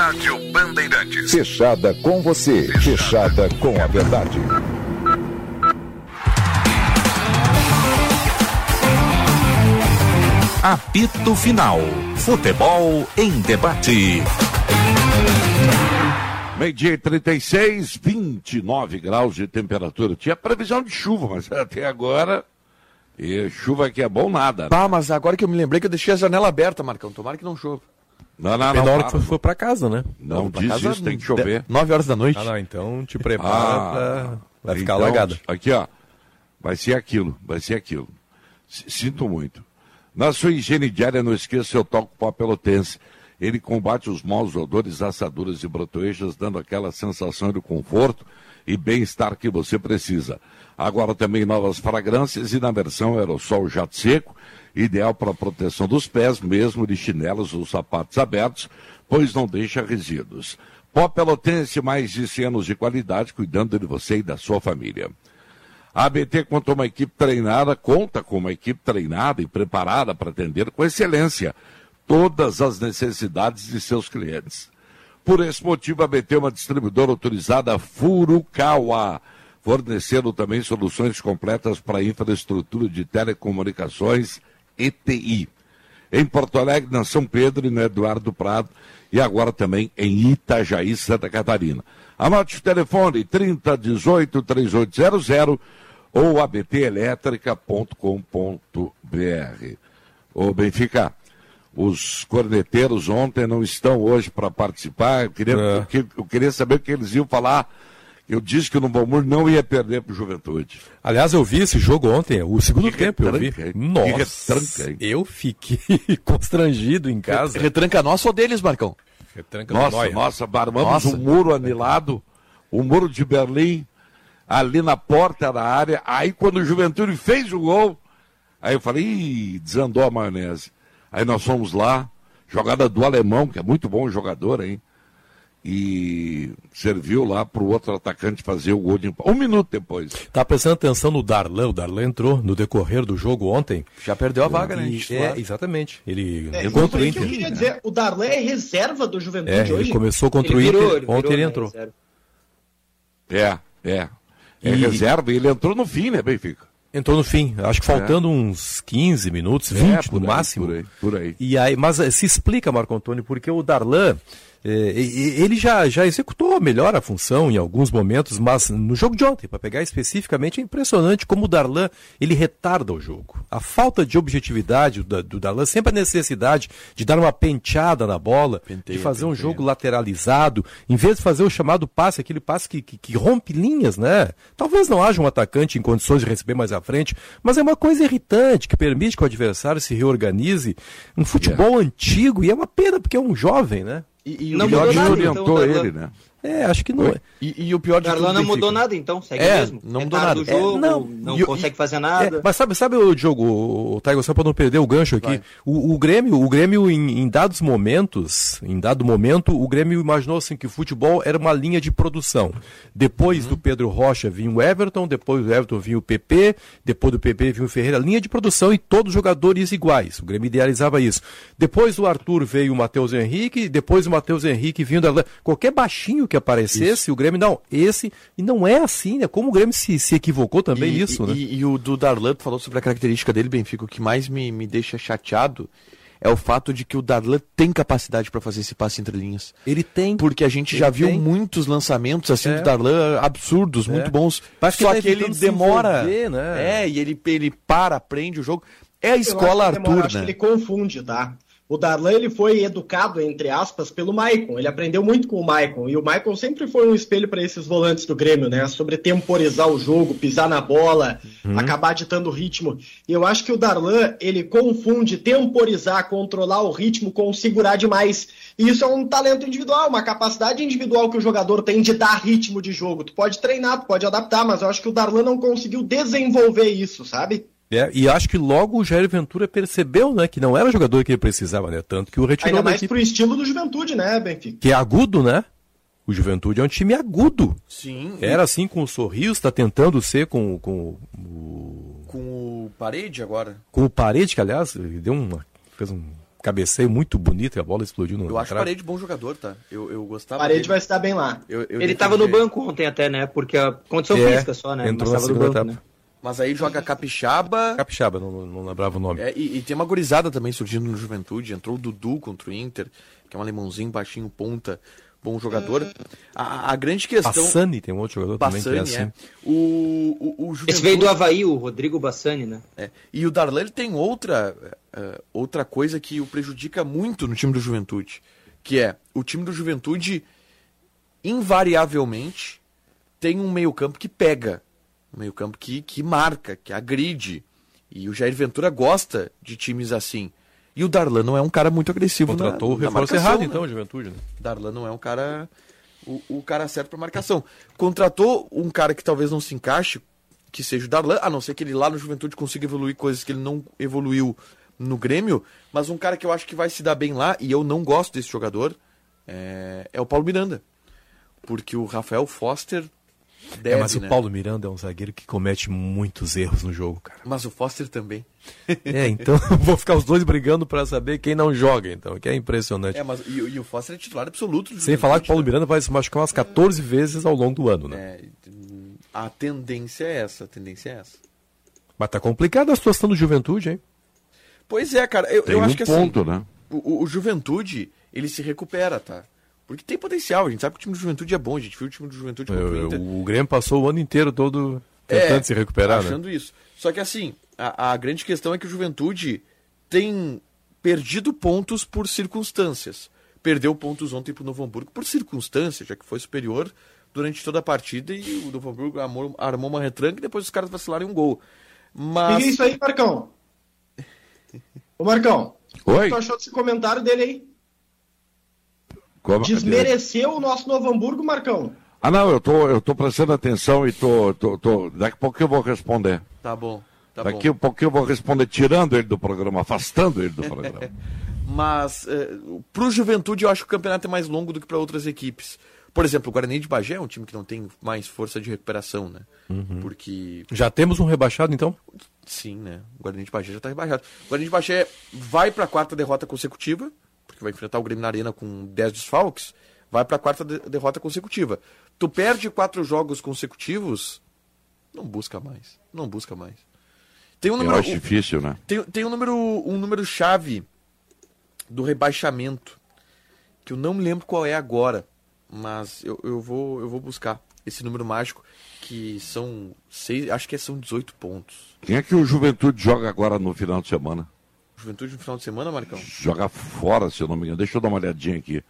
Rádio Bandeirantes. Fechada com você, fechada com a verdade. Apito Final. Futebol em debate. Meio-dia e 36, 29 graus de temperatura. Tinha previsão de chuva, mas até agora. E chuva aqui é bom nada. Né? Ah, mas agora que eu me lembrei que eu deixei a janela aberta, Marcão. Tomara que não chova. Não, não, não. Na hora que for, for pra casa, né? Não, Não, diz casa, isso, tem que chover. 9 horas da noite. Ah, não, então te prepara Ah, pra... Vai ficar então, alagada. Aqui, ó. Vai ser aquilo, vai ser aquilo. S- Sinto muito. Na sua higiene diária, não esqueça seu toque pó pelotense. Ele combate os maus odores, assaduras e brotoejas, dando aquela sensação de conforto e bem-estar que você precisa. Agora também novas fragrâncias e na versão aerossol jato seco, ideal para proteção dos pés, mesmo de chinelos ou sapatos abertos, pois não deixa resíduos. Pó Pelotense, mais de 100 anos de qualidade, cuidando de você e da sua família. A ABT conta uma equipe treinada, conta com uma equipe treinada e preparada para atender com excelência todas as necessidades de seus clientes. Por esse motivo, a ABT é uma distribuidora autorizada Furukawa, fornecendo também soluções completas para a infraestrutura de telecomunicações ETI. Em Porto Alegre, na São Pedro e no Eduardo Prado, e agora também em Itajaí, Santa Catarina. Anote o telefone 3018 3800 ou abtelétrica.com.br. Ô Benfica, os corneteiros ontem não estão hoje para participar. Eu queria, É. eu eu queria saber o que eles iam falar. Eu disse que o Novo Hamburgo não ia perder para o Juventude. Aliás, eu vi esse jogo ontem, o segundo Que tempo eu vi. retranca, hein? Que Nossa, retranca, hein? eu fiquei constrangido em casa. Retranca nossa ou deles, Marcão? Retranca Nossa, nossa, armamos Nossa. um muro anilado, o muro de Berlim, ali na porta da área. Aí quando o Juventude fez o gol, aí eu falei, Ih, desandou a maionese. Aí nós fomos lá, jogada do alemão, que é muito bom jogador, hein? E serviu lá para o outro atacante fazer o gol de empate. Um minuto depois. Tá prestando atenção no Darlan. O Darlan entrou no decorrer do jogo ontem. Já perdeu a vaga, né? E- é, exatamente. Ele É, entrou contra o isso que eu Inter. queria dizer, o Darlan é reserva do Juventude É, hoje? ele começou contra Ele o virou, Inter. ele virou, ontem ele né, entrou. É, é. É E- reserva e ele entrou no fim, né, Benfica? Entrou no fim, acho que faltando uns 15 minutos, 20 É, por no aí, máximo. por aí, por aí. E aí, mas eh, se explica, Marco Antônio, porque o Darlan, ele já, já executou melhor a função em alguns momentos, mas no jogo de ontem, para pegar especificamente, é impressionante como o Darlan, ele retarda o jogo. A falta de objetividade do, do Darlan, sempre a necessidade de dar uma penteada na bola, de fazer um jogo lateralizado, em vez de fazer o chamado passe, aquele passe que, que, que rompe linhas, né? Talvez não haja um atacante em condições de receber mais à frente, mas é uma coisa irritante que permite que o adversário se reorganize. Um futebol antigo, e é uma pena porque é um jovem, né? E, Não o Jorge orientou então, ele, né? É, acho que não é. E, e o pior de tudo, Darlan não Benfica, mudou nada, então, segue É, mesmo. não mudou Retarda nada. o jogo, É, não, não, e- consegue e- fazer nada. É, mas sabe, sabe o jogo, o Taigo, só para não perder o gancho aqui, o, o Grêmio, o Grêmio em, em dados momentos, em dado momento, o Grêmio imaginou assim que o futebol era uma linha de produção. Depois Uhum. do Pedro Rocha vinha o Everton, depois do Everton vinha o PP, depois do PP vinha o Ferreira, linha de produção e todos jogadores iguais. O Grêmio idealizava isso. Depois do Arthur veio o Matheus Henrique, depois o Matheus Henrique vindo qualquer baixinho que aparecesse, o Grêmio não, esse e não é assim, né? Como o Grêmio se, se equivocou também e, nisso, e, né? E, e o do Darlan, tu falou sobre a característica dele, Benfica, o que mais me, me deixa chateado é o fato de que o Darlan tem capacidade para fazer esse passe entre linhas. Ele tem. Porque a gente já viu tem. muitos lançamentos assim É. do Darlan absurdos, É. muito bons. Parece que Só que tá ele demora. envolver, né? É, e ele, ele para, aprende o jogo. É a escola acho que demora, Arthur, acho né? que ele confunde, tá? O Darlan ele foi educado, entre aspas, pelo Maicon. Ele aprendeu muito com o Maicon. E o Maicon sempre foi um espelho para esses volantes do Grêmio, né? Sobre temporizar o jogo, pisar na bola, acabar ditando o ritmo. E eu acho que o Darlan, ele confunde temporizar, controlar o ritmo com segurar demais. E isso é um talento individual, uma capacidade individual que o jogador tem de dar ritmo de jogo. Tu pode treinar, tu pode adaptar, mas eu acho que o Darlan não conseguiu desenvolver isso, sabe? É, e acho que logo o Jair Ventura percebeu, né, que não era o jogador que ele precisava, né? Tanto que o retirou Ainda da mais pro estilo do Juventude, né, Benfica? Que é agudo, né? O Juventude é um time agudo. Sim. Era assim com o sorriso, tá tentando ser com, com, o, Com o parede agora. com o Parede, que aliás ele deu uma, fez um cabeceio muito bonito e a bola explodiu no Eu acho o parede bom jogador, tá? Eu, eu gostava. Parede dele. vai estar bem lá. Eu- eu Ele tava no banco ontem até, né? Porque a condição É, física só, né? entrou Mas na tava no segunda banco, etapa. né? Mas aí joga Capixaba. Capixaba, não, não lembrava o nome. É, e, e tem uma gurizada também surgindo no Juventude. Entrou o Dudu contra o Inter, que é um alemãozinho, baixinho, ponta, bom jogador. A, a grande questão. Passani tem um outro jogador também que é Bassani, assim. é. O, o, o Juventude... Esse veio do Havaí, o Rodrigo Bassani, né? É. E o Darlan ele tem outra, eh, outra coisa que o prejudica muito no time do Juventude, que é o time do Juventude invariavelmente tem um meio-campo que pega, um meio-campo que, que marca, que agride. E o Jair Ventura gosta de times assim. E o Darlan não é um cara muito agressivo Contratou na, o na reforço marcação, errado, né? então, Juventude, né? Darlan não é um cara o, o cara certo para marcação. Contratou um cara que talvez não se encaixe, que seja o Darlan, a não ser que ele lá no Juventude consiga evoluir coisas que ele não evoluiu no Grêmio, mas um cara que eu acho que vai se dar bem lá, e eu não gosto desse jogador, é, é o Paulo Miranda. Porque o Rafael Foster deve, é, mas o né? Paulo Miranda é um zagueiro que comete muitos erros no jogo, cara. Mas o Foster também. É, então vou ficar os dois brigando pra saber quem não joga, então, que é impressionante. É, mas e, o- e o Foster é titular absoluto. do Sem falar que o Paulo Juventude, Miranda vai se machucar umas 14 vezes ao longo do ano, né? né? É, a tendência é essa, a tendência é essa. Mas tá complicada a situação do Juventude, hein? Pois é, cara, eu, Tem eu um acho que ponto, assim, né? o, o- o Juventude, ele se recupera, tá? Porque tem potencial, a gente sabe que o time do Juventude é bom, a gente viu o time do Juventude contra o Inter. o Grêmio passou o ano inteiro todo tentando É, se recuperar, né? achando isso. Só que assim, a, a grande questão é que o Juventude tem perdido pontos por circunstâncias. Perdeu pontos ontem pro Novo Hamburgo por circunstâncias, já que foi superior durante toda a partida e o Novo Hamburgo armou, armou uma retranca e depois os caras vacilaram um gol. O Mas. é isso aí, Marcão? Ô, Marcão, o Oi? que tu achou desse comentário dele aí? Como- Desmereceu o nosso Novo Hamburgo, Marcão? Ah, não, eu tô, eu tô prestando atenção e tô, tô, tô- Daqui a pouco eu vou responder. Tá bom. Tá Daqui bom. a pouco eu vou responder tirando ele do programa, afastando ele do programa. Mas eh, pro Juventude eu acho que o campeonato é mais longo do que para outras equipes. Por exemplo, o Guarani de Bagé é um time que não tem mais força de recuperação, né? Uhum. Porque Já temos um rebaixado, então? Sim, né? O Guarani de Bagé já tá rebaixado. O Guarani de Bagé vai pra quarta derrota consecutiva, porque vai enfrentar o Grêmio na Arena com 10 desfalques, vai pra quarta de- derrota consecutiva. Tu perde quatro jogos consecutivos, Não busca mais. Não busca mais. Tem um Eu número, acho difícil, né? tem, tem um número um número chave do rebaixamento que eu não me lembro qual é agora, mas eu, eu vou eu vou buscar esse número mágico que são seis, acho que são 18 pontos. Quem é que o Juventude joga agora no final de semana? Juventude no final de semana, Marcão? Joga fora, se eu não me engano. Deixa eu dar uma olhadinha aqui.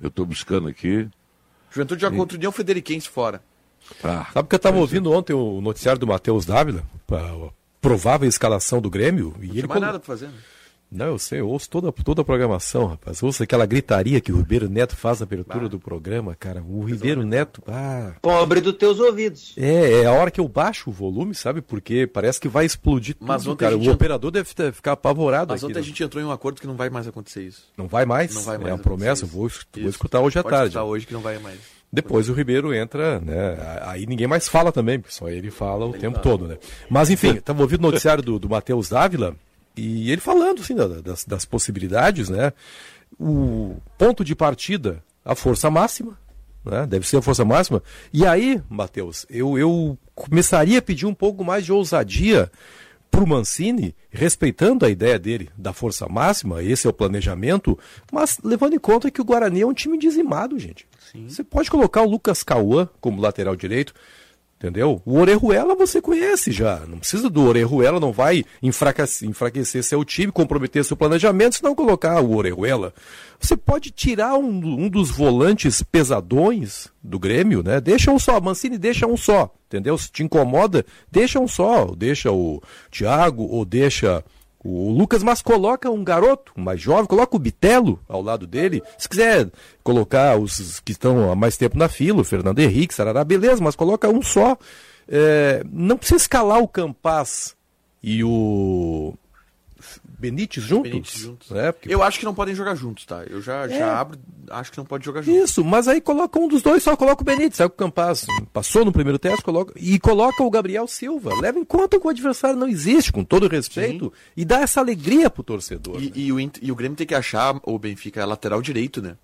Eu tô buscando aqui. Juventude joga contra o União Frederiquense fora. Ah, Sabe que eu estava ouvindo ontem o noticiário do Matheus Dávila, a provável escalação do Grêmio, e Não ele tem mais colo- nada pra fazer. Né? Não, eu sei, eu ouço toda, toda a programação, rapaz. Eu ouço aquela gritaria que o Ribeiro Neto faz na abertura do programa, cara. O Ribeiro Neto, ah, Pobre dos teus ouvidos. é, é a hora que eu baixo o volume, sabe? Porque parece que vai explodir tudo, Mas ontem cara. a O gente- operador deve ficar apavorado Mas aqui. ontem a né? gente entrou em um acordo que não vai mais acontecer isso. Não vai mais? Não vai mais é uma promessa, isso. vou, vou escutar hoje à Pode tarde. escutar hoje que não vai mais. Depois o Ribeiro entra, né? Aí ninguém mais fala também, porque só ele fala o tempo fala. todo, né? Mas enfim, estava ouvindo o noticiário do, do Matheus Dávila e ele falando, assim, da- das, das possibilidades, né? O ponto de partida, a força máxima, né? Deve ser a força máxima. E aí, Matheus, eu, eu começaria a pedir um pouco mais de ousadia para o Mancini, respeitando a ideia dele da força máxima, esse é o planejamento, mas levando em conta que o Guarani é um time dizimado, gente. Você pode colocar o Lucas Cauã como lateral direito, entendeu? O Orejuela você conhece já, não precisa do Orejuela, não vai enfraquecer, enfraquecer seu time, comprometer seu planejamento, se não colocar o Orejuela. Você pode tirar um, um dos volantes pesadões do Grêmio, né? Deixa um só, Mancini deixa um só, entendeu? Se te incomoda, deixa um só, deixa o Thiago ou deixa o Lucas, mas coloca um garoto mais jovem, coloca o Bitelo ao lado dele. Se quiser colocar os que estão há mais tempo na fila, o Fernando Henrique, Sarará, beleza, mas coloca um só. É, não precisa escalar o Campaz e o Benítez juntos. Benítez juntos. né? Porque Eu acho que não podem jogar juntos, tá? Eu já, É. já abro, acho que não pode jogar juntos. Isso, mas aí coloca um dos dois, só coloca o Benítez, sabe que o Campaz passou no primeiro teste, coloca, e coloca o Gabriel Silva. Leva em conta que o adversário não existe, com todo respeito, e dá essa alegria pro torcedor. né? E, e o, e o Grêmio tem que achar, o Benfica é lateral direito, né?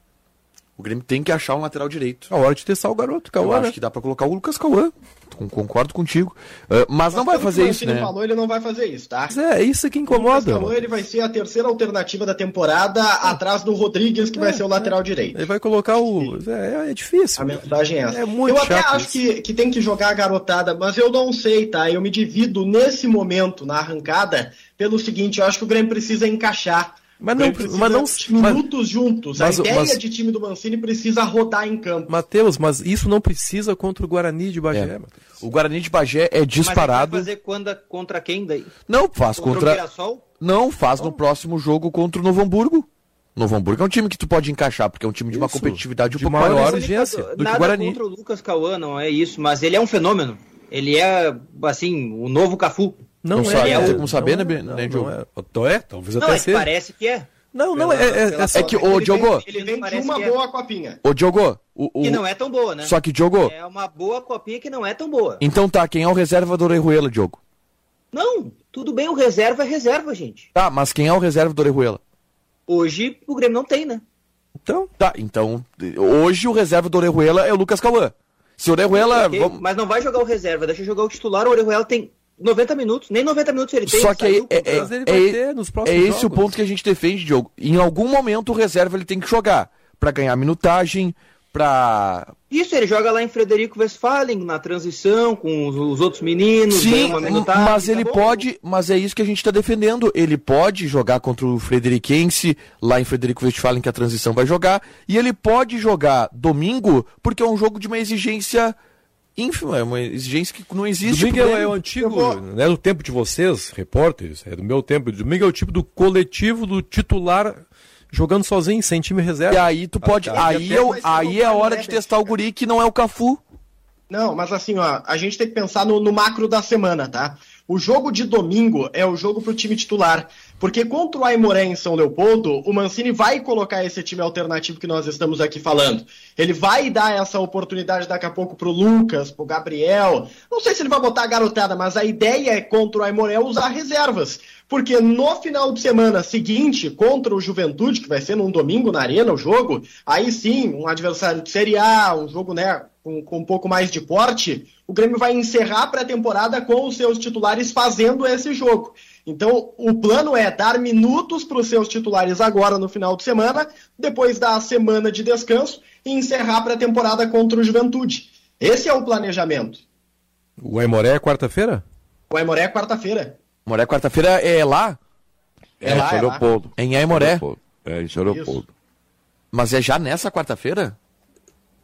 O Grêmio tem que achar um lateral direito. A hora de testar o garoto, Eu Cauã, acho né? que dá pra colocar o Lucas Cauã. Concordo contigo. Uh, mas, não vai fazer isso, né? falou, ele não vai fazer isso, tá? Mas é, é isso que incomoda. Cauã, ele vai ser a terceira alternativa da temporada, atrás do Rodrigues, que vai ser o lateral direito. Ele vai colocar o. É, é difícil. A mensagem é essa. É muito eu até acho que, que tem que jogar a garotada, mas eu não sei, tá? Eu me divido nesse momento, na arrancada, pelo seguinte, eu acho que o Grêmio precisa encaixar. Mas não- mas não- minutos juntos. mas- a ideia mas- de time do Mancini precisa rodar em campo. Matheus, mas isso não precisa contra o Guarani de Bagé. É. O Guarani de Bagé é Mas disparado. ele vai fazer quando, contra quem daí? Não, faz Contra, o contra. Mirassol? Não, faz no próximo jogo contra o Novo Hamburgo. Novo Hamburgo é um time que tu pode encaixar, porque é um time de uma Isso, competitividade um de pouco maior exigência do que o Nada Guarani. contra o Lucas Cauã, não é isso, mas ele é um fenômeno. Ele é, assim, o novo Cafu. Não, Não é. sabe, não tem é, como saber, não né, é, Ben- não, né, não Diogo? é. Então é, talvez Não, até é que seja. parece que é. Não, não, Pela- é, é, pela é, É que, ô ele Diogo, vem- Ele vem de uma que é. boa copinha. ô Diogo, o, o- Que não é tão boa, né? só que Diogo, É uma boa copinha que não é tão boa. então tá, quem é o reserva do Orejuela, Diogo? Não, tudo bem, o reserva é reserva, gente. Tá, mas quem é o reserva do Orejuela? Hoje o Grêmio não tem, né? Então, Tá, então, hoje o reserva do Orejuela é o Lucas Cauã. Se o Orejuela... Ok, vamos- Mas não vai jogar o reserva, deixa jogar o titular. O Orejuela tem 90 minutos, nem 90 minutos ele tem. Só que aí é, é, é- vai ter nos é esse o ponto que a gente defende, Diogo. Em algum momento o reserva ele tem que jogar pra ganhar minutagem, pra... Isso, ele joga lá em Frederico Westphalen, na transição, com os, os outros meninos, Sim, uma minutagem, mas tá ele bom. pode, mas é isso que a gente tá defendendo. Ele pode jogar contra o Frederiquense, lá em Frederico Westphalen, que a transição vai jogar, e ele pode jogar domingo, porque é um jogo de uma exigência ínfima, é uma exigência que não existe. domingo é, é o antigo, não é do tempo de vocês, repórteres, é do meu tempo. Domingo é o tipo do coletivo do titular jogando sozinho, sem time reserva. E aí tu pode, Ah, aí, até eu, aí é a hora de testar o guri que não é o Cafu. Não, mas assim, ó, a gente tem que pensar no, no macro da semana, tá? O jogo de domingo é o jogo pro time titular. Porque contra o Aimoré em São Leopoldo, o Mancini vai colocar esse time alternativo que nós estamos aqui falando. Ele vai dar essa oportunidade daqui a pouco pro Lucas, pro Gabriel. Não sei se ele vai botar a garotada, mas a ideia é contra o Aimoré usar reservas. Porque no final de semana seguinte, contra o Juventude, que vai ser num domingo na Arena o jogo, aí sim, um adversário de Série A, um jogo, né, com, com um pouco mais de porte, o Grêmio vai encerrar a pré-temporada com os seus titulares fazendo esse jogo. Então, o plano é dar minutos para os seus titulares agora no final de semana, depois da semana de descanso e encerrar a pré-temporada contra o Juventude. Esse é o planejamento. O Aimoré é quarta-feira? O Aimoré é quarta-feira. Aimoré quarta-feira é lá? É, lá, em é lá. Leopoldo. É em Aimoré. É, em Leopoldo. Mas é já nessa quarta-feira?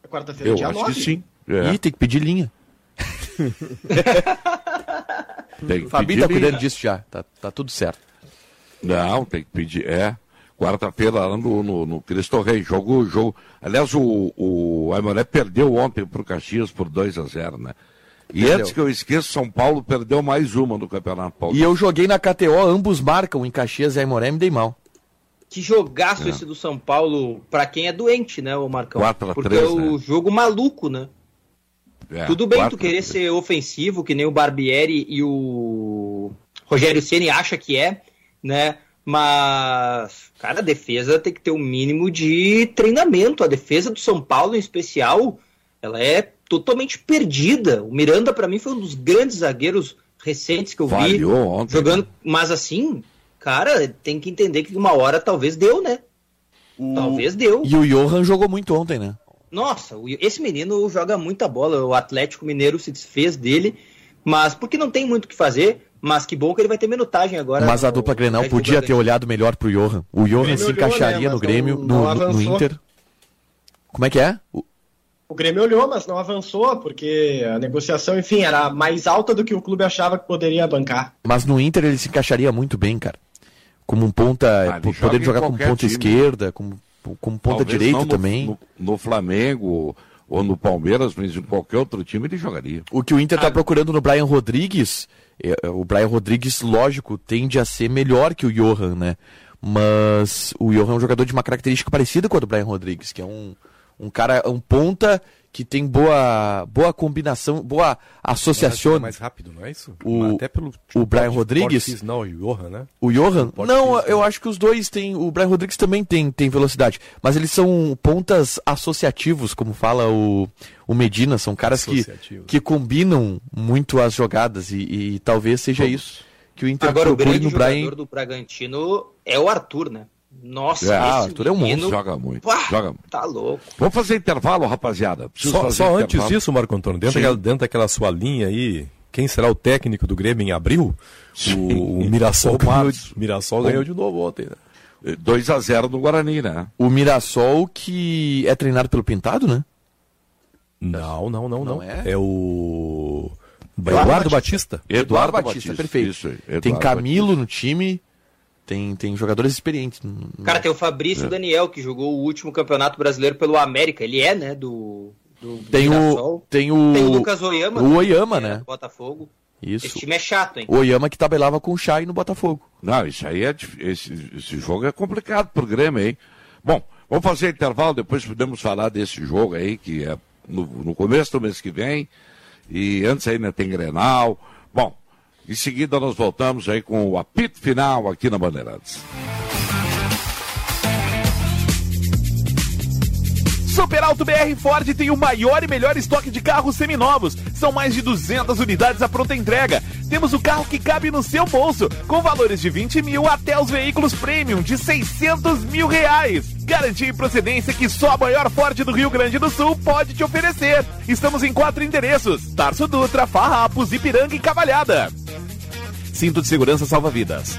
É quarta-feira, Eu dia acho 9. que sim. É. Ih, tem que pedir linha. Tem que Fabi tá linha. cuidando disso já. Tá, tá tudo certo. Não, tem que pedir. É. Quarta-feira lá no, no, no Cristo Rei. Jogo, jogo. Aliás, o, o Aimoré perdeu ontem pro Caxias por 2 a 0 né? E Perdeu. antes que eu esqueça, São Paulo perdeu mais uma no Campeonato E Paulista. eu joguei na KTO, ambos marcam em Caxias e Aimoré me dei mal. Que jogaço É. esse do São Paulo, pra quem é doente, né, o Marcão? 4 a Porque 3, é o jogo maluco, né? É, Tudo bem quatro tu querer ser ofensivo, que nem o Barbieri e o Rogério Ceni acha que é, né? Mas, cara, a defesa tem que ter um mínimo de treinamento. A defesa do São Paulo, em especial, ela é totalmente perdida. O Miranda, pra mim, foi um dos grandes zagueiros recentes que eu vi ontem. jogando. Mas assim, cara, tem que entender que uma hora talvez deu, né? Talvez deu. E o Johan jogou muito ontem, né? Nossa, o- esse menino joga muita bola. O Atlético Mineiro se desfez dele, mas porque não tem muito o que fazer. Mas que bom que ele vai ter minutagem agora. Mas a dupla Grenal podia ter olhado melhor pro Johan. O Johan Grêmio se olhou, encaixaria né, no Grêmio, não- no, não no-. Inter. Como é que é? O- O Grêmio olhou, mas não avançou, porque a negociação, enfim, era mais alta do que o clube achava que poderia bancar. Mas no Inter ele se encaixaria muito bem, cara. Como um ponta, Ah, ele po- joga podendo em jogar como ponta time. esquerda, como, como ponta não no- também. No, no Flamengo ou no Palmeiras, mas em qualquer outro time ele jogaria. O que o Inter Ah. tá procurando no Brian Rodrigues, é, é, o Brian Rodrigues, lógico, tende a ser melhor que o Johan, né? Mas o Johan é um jogador de uma característica parecida com a do Brian Rodrigues, que é um, um cara, um ponta que tem boa, boa combinação, boa associação. É mais rápido, não é isso? O- Até pelo o Brian Rodrigues? físico, Não, o Johan, né? O Johan? Não, eu né? acho que os dois têm. O Brian Rodrigues também tem, tem velocidade. Mas eles são pontas associativos, como fala o, o Medina. São caras que, que combinam muito as jogadas. E, e talvez seja isso que o Inter Agora, o grande no jogador Brian. do Bragantino é o Arthur, né? Nossa, É, esse Arthur é um menino- monstro. Joga muito. Pá, Joga muito. Tá louco. Vamos fazer intervalo, rapaziada. Preciso Só, só antes intervalo. disso, Marco Antônio, dentro daquela, dentro daquela sua linha aí, quem será o técnico do Grêmio em abril? O, o Mirassol, O ganhou. Mirassol ganhou de novo ontem, né? 2 a 0 no Guarani, né? O Mirassol, que é treinado pelo Pintado, né? Não, não, não, não. Não é? É o Eduardo Eduardo, Batista. Eduardo, Batista, perfeito. Isso aí, Eduardo tem Camilo Batista. no time. Tem, tem jogadores experientes. no- Cara, tem o Fabrício É. Daniel, que jogou o último campeonato brasileiro pelo América. Ele é, né, do, do, do Tem o, Mirassol. tem o. Tem o Lucas Oyama. O né, Oyama, né? do Botafogo. Isso. Esse time é chato, hein? O Oyama que tabelava com o Chay no Botafogo. Não, isso aí é. Esse, esse jogo é complicado pro Grêmio, hein? Bom, vamos fazer intervalo, depois podemos falar desse jogo aí, que é no, no começo do mês que vem. E antes ainda tem Grenal. Bom, em seguida nós voltamos aí com o apito final aqui na Bandeirantes. Super BR Ford tem o maior e melhor estoque de carros seminovos. São mais de 200 unidades à pronta entrega. Temos o carro que cabe no seu bolso, com valores de 20 mil até os veículos premium de 600 mil reais. Garantia e procedência que só a maior Ford do Rio Grande do Sul pode te oferecer. Estamos em quatro endereços: Tarso Dutra, Farrapos, Ipiranga e Cavalhada. Cinto de segurança salva vidas.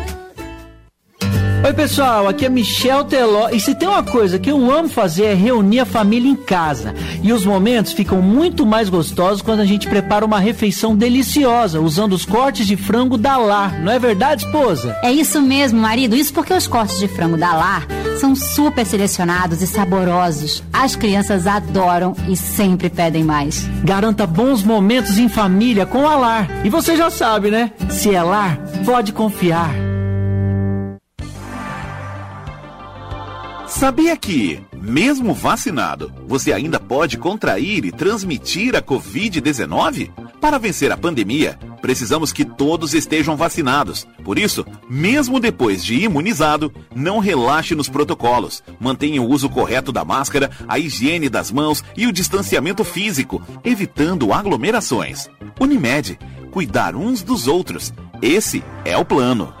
Oi, pessoal, aqui é Michel Teló. E se tem uma coisa que eu amo fazer é reunir a família em casa. E os momentos ficam muito mais gostosos quando a gente prepara uma refeição deliciosa, usando os cortes de frango da Lar. Não é verdade, esposa? É isso mesmo, marido. Isso porque os cortes de frango da Lar São super selecionados e saborosos. As crianças adoram e sempre pedem mais. Garanta bons momentos em família com a Lar. E você já sabe, né? Se é Lar, pode confiar. Sabia que, mesmo vacinado, você ainda pode contrair e transmitir a Covid-19? Para vencer a pandemia, precisamos que todos estejam vacinados. Por isso, mesmo depois de imunizado, não relaxe nos protocolos. Mantenha o uso correto da máscara, a higiene das mãos e o distanciamento físico, evitando aglomerações. Unimed, cuidar uns dos outros. Esse é o plano.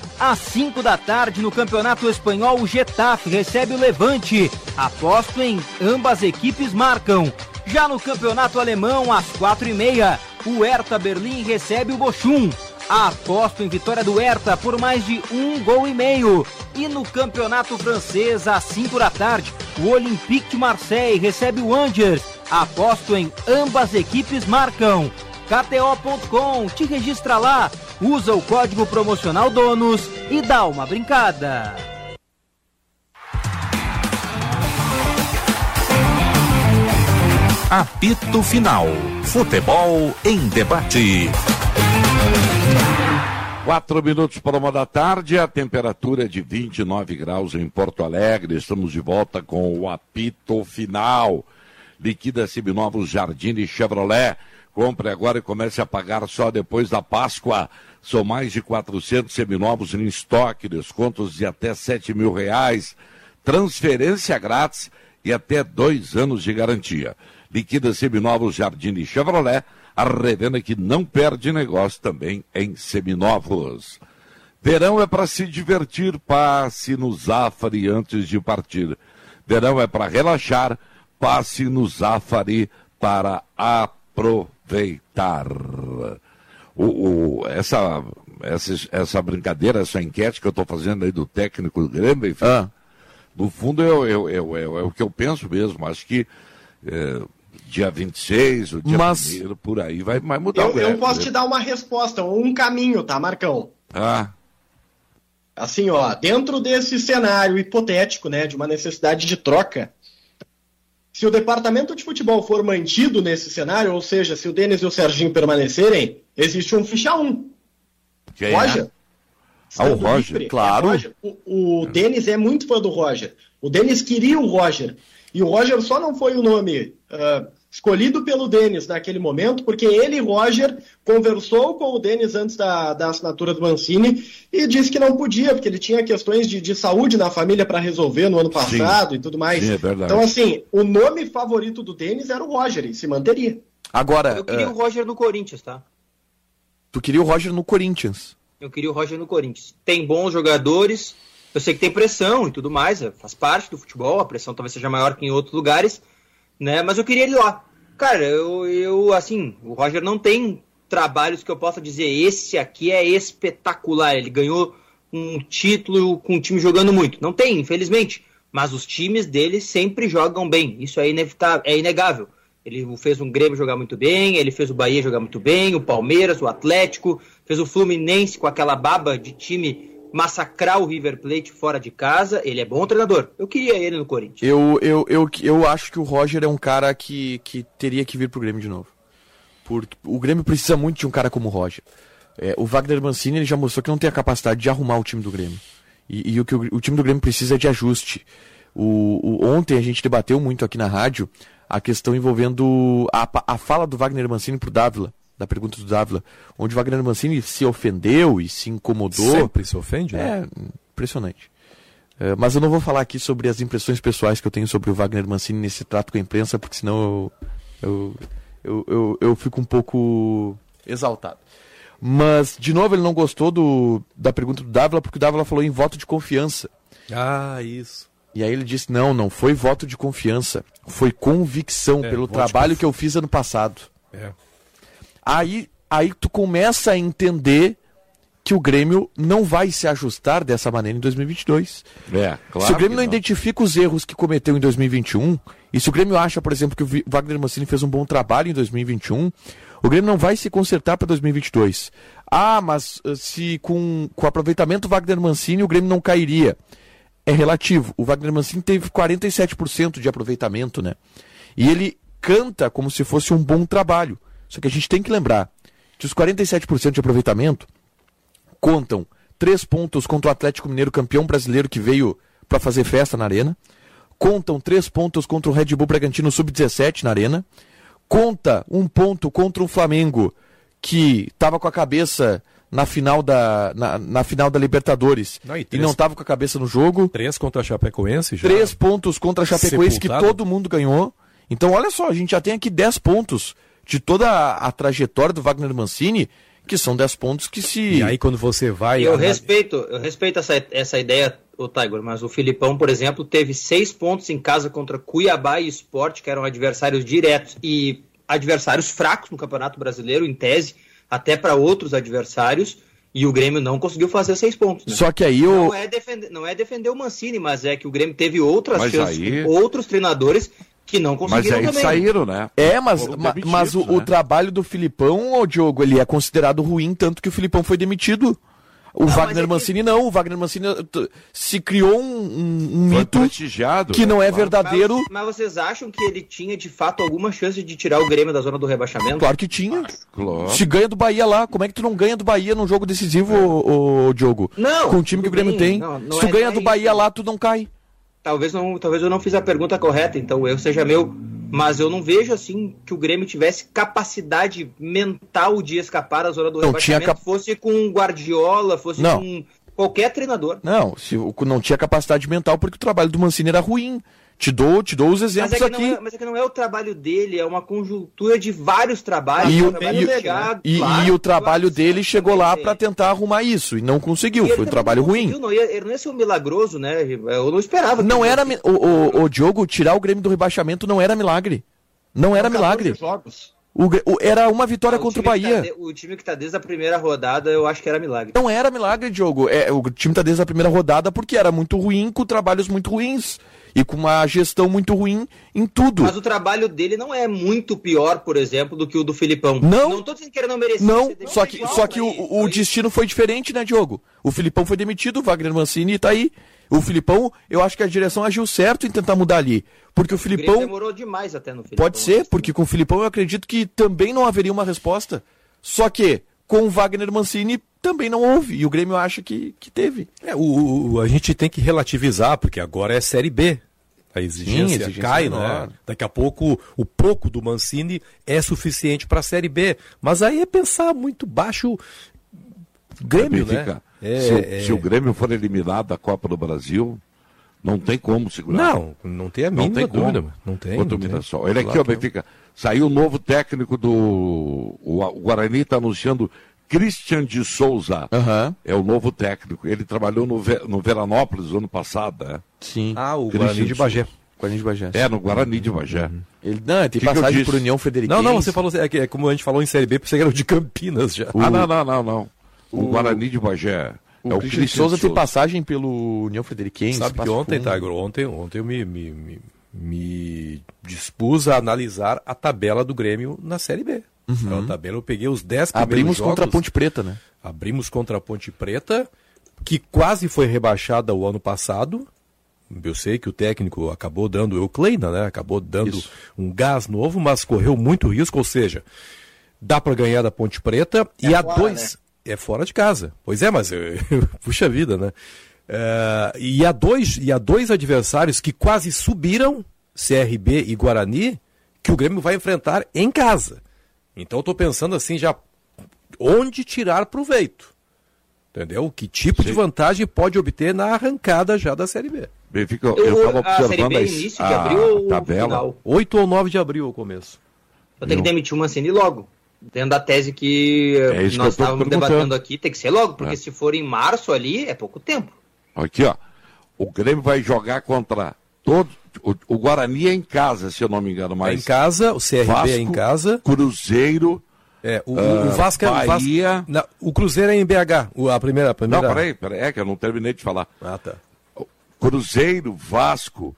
Às 5 da tarde no Campeonato Espanhol, o Getafe recebe o Levante. Aposto em ambas equipes marcam. Já no Campeonato Alemão, às 4 e meia, o Hertha Berlim recebe o Bochum. Aposto em vitória do Hertha por mais de um gol e meio. E no Campeonato Francês, às 5 da tarde, o Olympique de Marseille recebe o Angers. Aposto em ambas equipes marcam. KTO.com, te registra lá, usa o código promocional DONOS e dá uma brincada. Apito Final. Futebol em debate. Quatro minutos para uma da tarde, a temperatura é de 29 graus em Porto Alegre. Estamos de volta com o apito final. Liquida Seminovos Jardine Chevrolet. Compre agora e comece a pagar só depois da Páscoa. São mais de 400 seminovos em estoque, descontos de até 7 mil reais, transferência grátis e até dois anos de garantia. Liquida Seminovos Jardine Chevrolet, a revenda que não perde negócio também em seminovos. Verão é para se divertir, passe no Zafari antes de partir. Verão é para relaxar, passe no Zafari para aproveitar. O, o, essa, essa, essa brincadeira, essa enquete que eu estou fazendo aí do técnico do Grêmio, enfim, Ah. no fundo é, o- é, o- é, o- é é que eu penso mesmo. Acho que é, dia 26, o dia Mas- primeiro, por aí vai, vai mudar o Eu, Grêmio. eu posso né? te dar uma resposta, um caminho, tá, Marcão? Ah, Assim, ó, dentro desse cenário hipotético, né, de uma necessidade de troca, se o departamento de futebol for mantido nesse cenário, ou seja, se o Denis e o Serginho permanecerem, existe um ficha 1. quem Roger. é? Ah, o Roger, livre, claro. é Roger. O, o Denis é muito fã do Roger. O Denis queria o Roger. E o Roger só não foi o nome ah, escolhido pelo Denis naquele momento, porque ele, Roger, conversou com o Denis antes da, da assinatura do Mancini e disse que não podia, porque ele tinha questões de, de saúde na família para resolver no ano passado e tudo mais. Sim, é verdade. Então, assim, o nome favorito do Denis era o Roger, e se manteria. Agora, Eu queria eh, o Roger no Corinthians, tá? tu queria o Roger no Corinthians. Eu queria o Roger no Corinthians. Tem bons jogadores, eu sei que tem pressão e tudo mais, é, faz parte do futebol, a pressão talvez seja maior que em outros lugares, né? Mas eu queria ele lá. Cara, eu, eu assim, o Roger não tem trabalhos que eu possa dizer, esse aqui é espetacular, ele ganhou um título com o time jogando muito. Não tem, infelizmente. Mas os times dele sempre jogam bem. Isso é inevitável, é inegável. Ele fez um Grêmio jogar muito bem, ele fez o Bahia jogar muito bem, o Palmeiras, o Atlético, fez o Fluminense com aquela baba de time massacrar o River Plate fora de casa. Ele é bom treinador. Eu queria ele no Corinthians. Eu, eu, eu, eu acho que o Roger é um cara que, que teria que vir pro Grêmio de novo. Porque o Grêmio precisa muito de um cara como o Roger. É, o Wagner Mancini ele já mostrou que não tem a capacidade de arrumar o time do Grêmio. E, e o que o, o time do Grêmio precisa é de ajuste. O, o- ontem a gente debateu muito aqui na rádio a questão envolvendo a, a fala do Wagner Mancini pro Dávila, da pergunta do Dávila, onde o Wagner Mancini se ofendeu e se incomodou. Sempre se ofende, né? É, impressionante. É, mas eu não vou falar aqui sobre as impressões pessoais que eu tenho sobre o Wagner Mancini nesse trato com a imprensa, porque senão eu, eu, eu, eu, eu fico um pouco exaltado. Mas, de novo, ele não gostou do, da pergunta do Dávila, porque o Dávila falou em voto de confiança. Ah, isso. E aí ele disse: não, não foi voto de confiança, foi convicção É, pelo trabalho que eu fiz ano passado. É. Aí, aí tu começa a entender que o Grêmio não vai se ajustar dessa maneira em 2022. É, claro. se o Grêmio que não, identifica os erros que cometeu em 2021, e se o Grêmio acha, por exemplo, que o Wagner Mancini fez um bom trabalho em 2021, o Grêmio não vai se consertar para 2022. Ah, mas eh, se com, com o aproveitamento do Wagner Mancini o Grêmio não cairia. É relativo. O Wagner Mancini teve 47% de aproveitamento, né? E ele canta como se fosse um bom trabalho. Só que a gente tem que lembrar que os 47% de aproveitamento contam três pontos contra o Atlético Mineiro, campeão brasileiro que veio para fazer festa na arena. Contam três pontos contra o Red Bull Bragantino Sub-17 na arena. Conta um ponto contra o Flamengo que estava com a cabeça na final da, na, na final da Libertadores Não, e e, três- não estava com a cabeça no jogo. Três contra a Chapecoense já. Três pontos contra a Chapecoense que Sepultado. todo mundo ganhou. Então, olha só, a gente já tem aqui 10 pontos de toda a, a trajetória do Wagner Mancini, que são 10 pontos que se. E aí quando você vai... Eu anal- respeito, eu respeito essa, essa ideia, o Tiger, mas o Filipão, por exemplo, teve seis pontos em casa contra Cuiabá e Sport, que eram adversários diretos e adversários fracos no Campeonato Brasileiro, em tese, até para outros adversários, e o Grêmio não conseguiu fazer seis pontos. né? Só que aí não, o. é defender, não é defender o Mancini, mas é que o Grêmio teve outras Mas chances aí- outros treinadores que não Mas conseguiram aí também. saíram, né? É, mas, ma- mas o, o né? trabalho do Filipão, ô Diogo, ele é considerado ruim, tanto que o Filipão foi demitido. O mas Wagner é que- Mancini não. O Wagner Mancini t- se criou um, um- um mito que né? não é Claro. verdadeiro. Mas, mas vocês acham que ele tinha de fato alguma chance de tirar o Grêmio da zona do rebaixamento? Claro que tinha. Claro. Se ganha do Bahia lá, como é que tu não ganha do Bahia num jogo decisivo, ô, ô, Diogo? Não, Com o time que o Grêmio bem, tem. não, não Se tu é- ganha não é do Bahia isso. lá, tu não cai. Talvez, não, talvez eu não fiz a pergunta correta, então erro seja meu. Mas eu não vejo assim que o Grêmio tivesse capacidade mental de escapar da zona do Não, rebaixamento, tinha cap- fosse com Guardiola, fosse Não. com qualquer treinador. Não, se, não tinha capacidade mental porque o trabalho do Mancini era ruim. Te dou, te dou os Mas é, exemplos aqui. é, mas é que não é o trabalho dele, é uma conjuntura de vários trabalhos. E um o, trabalho e, legado, e- claro, e o trabalho claro, dele chegou lá para tentar arrumar isso e não conseguiu. E Foi um trabalho ruim. Não ia, ele não ia ser um milagroso, né? Eu não esperava. Não era. O, o, o Diogo, tirar o Grêmio do rebaixamento não era milagre. Não era São 14 milagre. Jogos. O, o- era uma vitória contra o tá Bahia. de- o time que tá desde a primeira rodada, eu acho que era milagre. Não era milagre, Diogo. É, o time tá desde a primeira rodada porque era muito ruim, com trabalhos muito ruins. E com uma gestão muito ruim em tudo. Mas o trabalho dele não é muito pior, por exemplo, do que o do Filipão. Não. Não tô dizendo que ele não merecia. Não, só que, igual, só que mas o, destino foi diferente, né, Diogo? O Filipão foi demitido, o Wagner Mancini tá aí. O Filipão, eu acho que a direção agiu certo em tentar mudar ali. Porque o Filipão. demorou demais até no Filipão. Pode ser, porque com o Filipão eu acredito que também não haveria uma resposta. Só que com o Wagner Mancini também não houve. E o Grêmio acha que, que teve. É, o, o- a gente tem que relativizar, porque agora é Série B. A exigência, Sim, a exigência cai, é menor. né? Daqui a pouco o pouco do Mancini é suficiente para a Série B. Mas aí é pensar muito baixo Grêmio, né? É, se, o- é. se o Grêmio for eliminado da Copa do Brasil, não tem como segurar. Não, não tem a Não mínima tem como. dúvida. mano. Não tem. Não o tem. Mirassol. Olha aqui, Claro ó, que não. Benfica. Saiu o novo técnico do. O, o Guarani está anunciando Christian de Souza. Aham. É o novo técnico. Ele trabalhou no, no Veranópolis no ano passado, né? Sim. Ah, o Christian Guarani de Bagé. Guarani de Bagé. É, no Guarani de Bagé. Ele, não, ele tem Que passagem por União Frederiquense. Não, não, você falou, é, que- é como a gente falou em Série B, que era o de Campinas já. Ah, não, não, não, não. O, Guarani de Bagé. O, é o Christian de Souza tem passagem pelo União Frederiquense. Sabe que ontem, Fundo. Tiger, ontem, ontem eu me, me, me, me dispus a analisar a tabela do Grêmio na Série B. Uhum. A tabela eu peguei os 10 primeiros Abrimos jogos, contra a Ponte Preta, né? Abrimos contra a Ponte Preta, que quase foi rebaixada o ano passado. Eu sei que o técnico acabou dando, eu Kleina, né? Acabou dando Isso. um gás novo, mas correu muito risco, ou seja, dá para ganhar da Ponte Preta e a fora, dois é fora de casa. Pois é, mas puxa vida, né? É, e, há dois, e há dois adversários que quase subiram, CRB e Guarani, que o Grêmio vai enfrentar em casa. Então eu estou pensando assim já onde tirar proveito. Entendeu? Que tipo Sim. de vantagem pode obter na arrancada já da Série B? Benfica, eu estava observando a, início de abril tabela. Final? 8 ou 9 de abril o começo. Eu tenho que demitir o Mancini logo. Dentro da tese que é nós que estávamos debatendo aqui, tem que ser logo, porque é. se for em março ali, é pouco tempo. Aqui, ó. O Grêmio vai jogar contra todo. O, o Guarani é em casa, se eu não me engano, mas. É em casa, o CRB Vasco, é em casa. Cruzeiro. É, o, uh, o Vasco é Bahia. Vasco, não, o Cruzeiro é em BH, a primeira, a primeira. Não, peraí, peraí, é que eu não terminei de falar. Ah, tá. Cruzeiro, Vasco,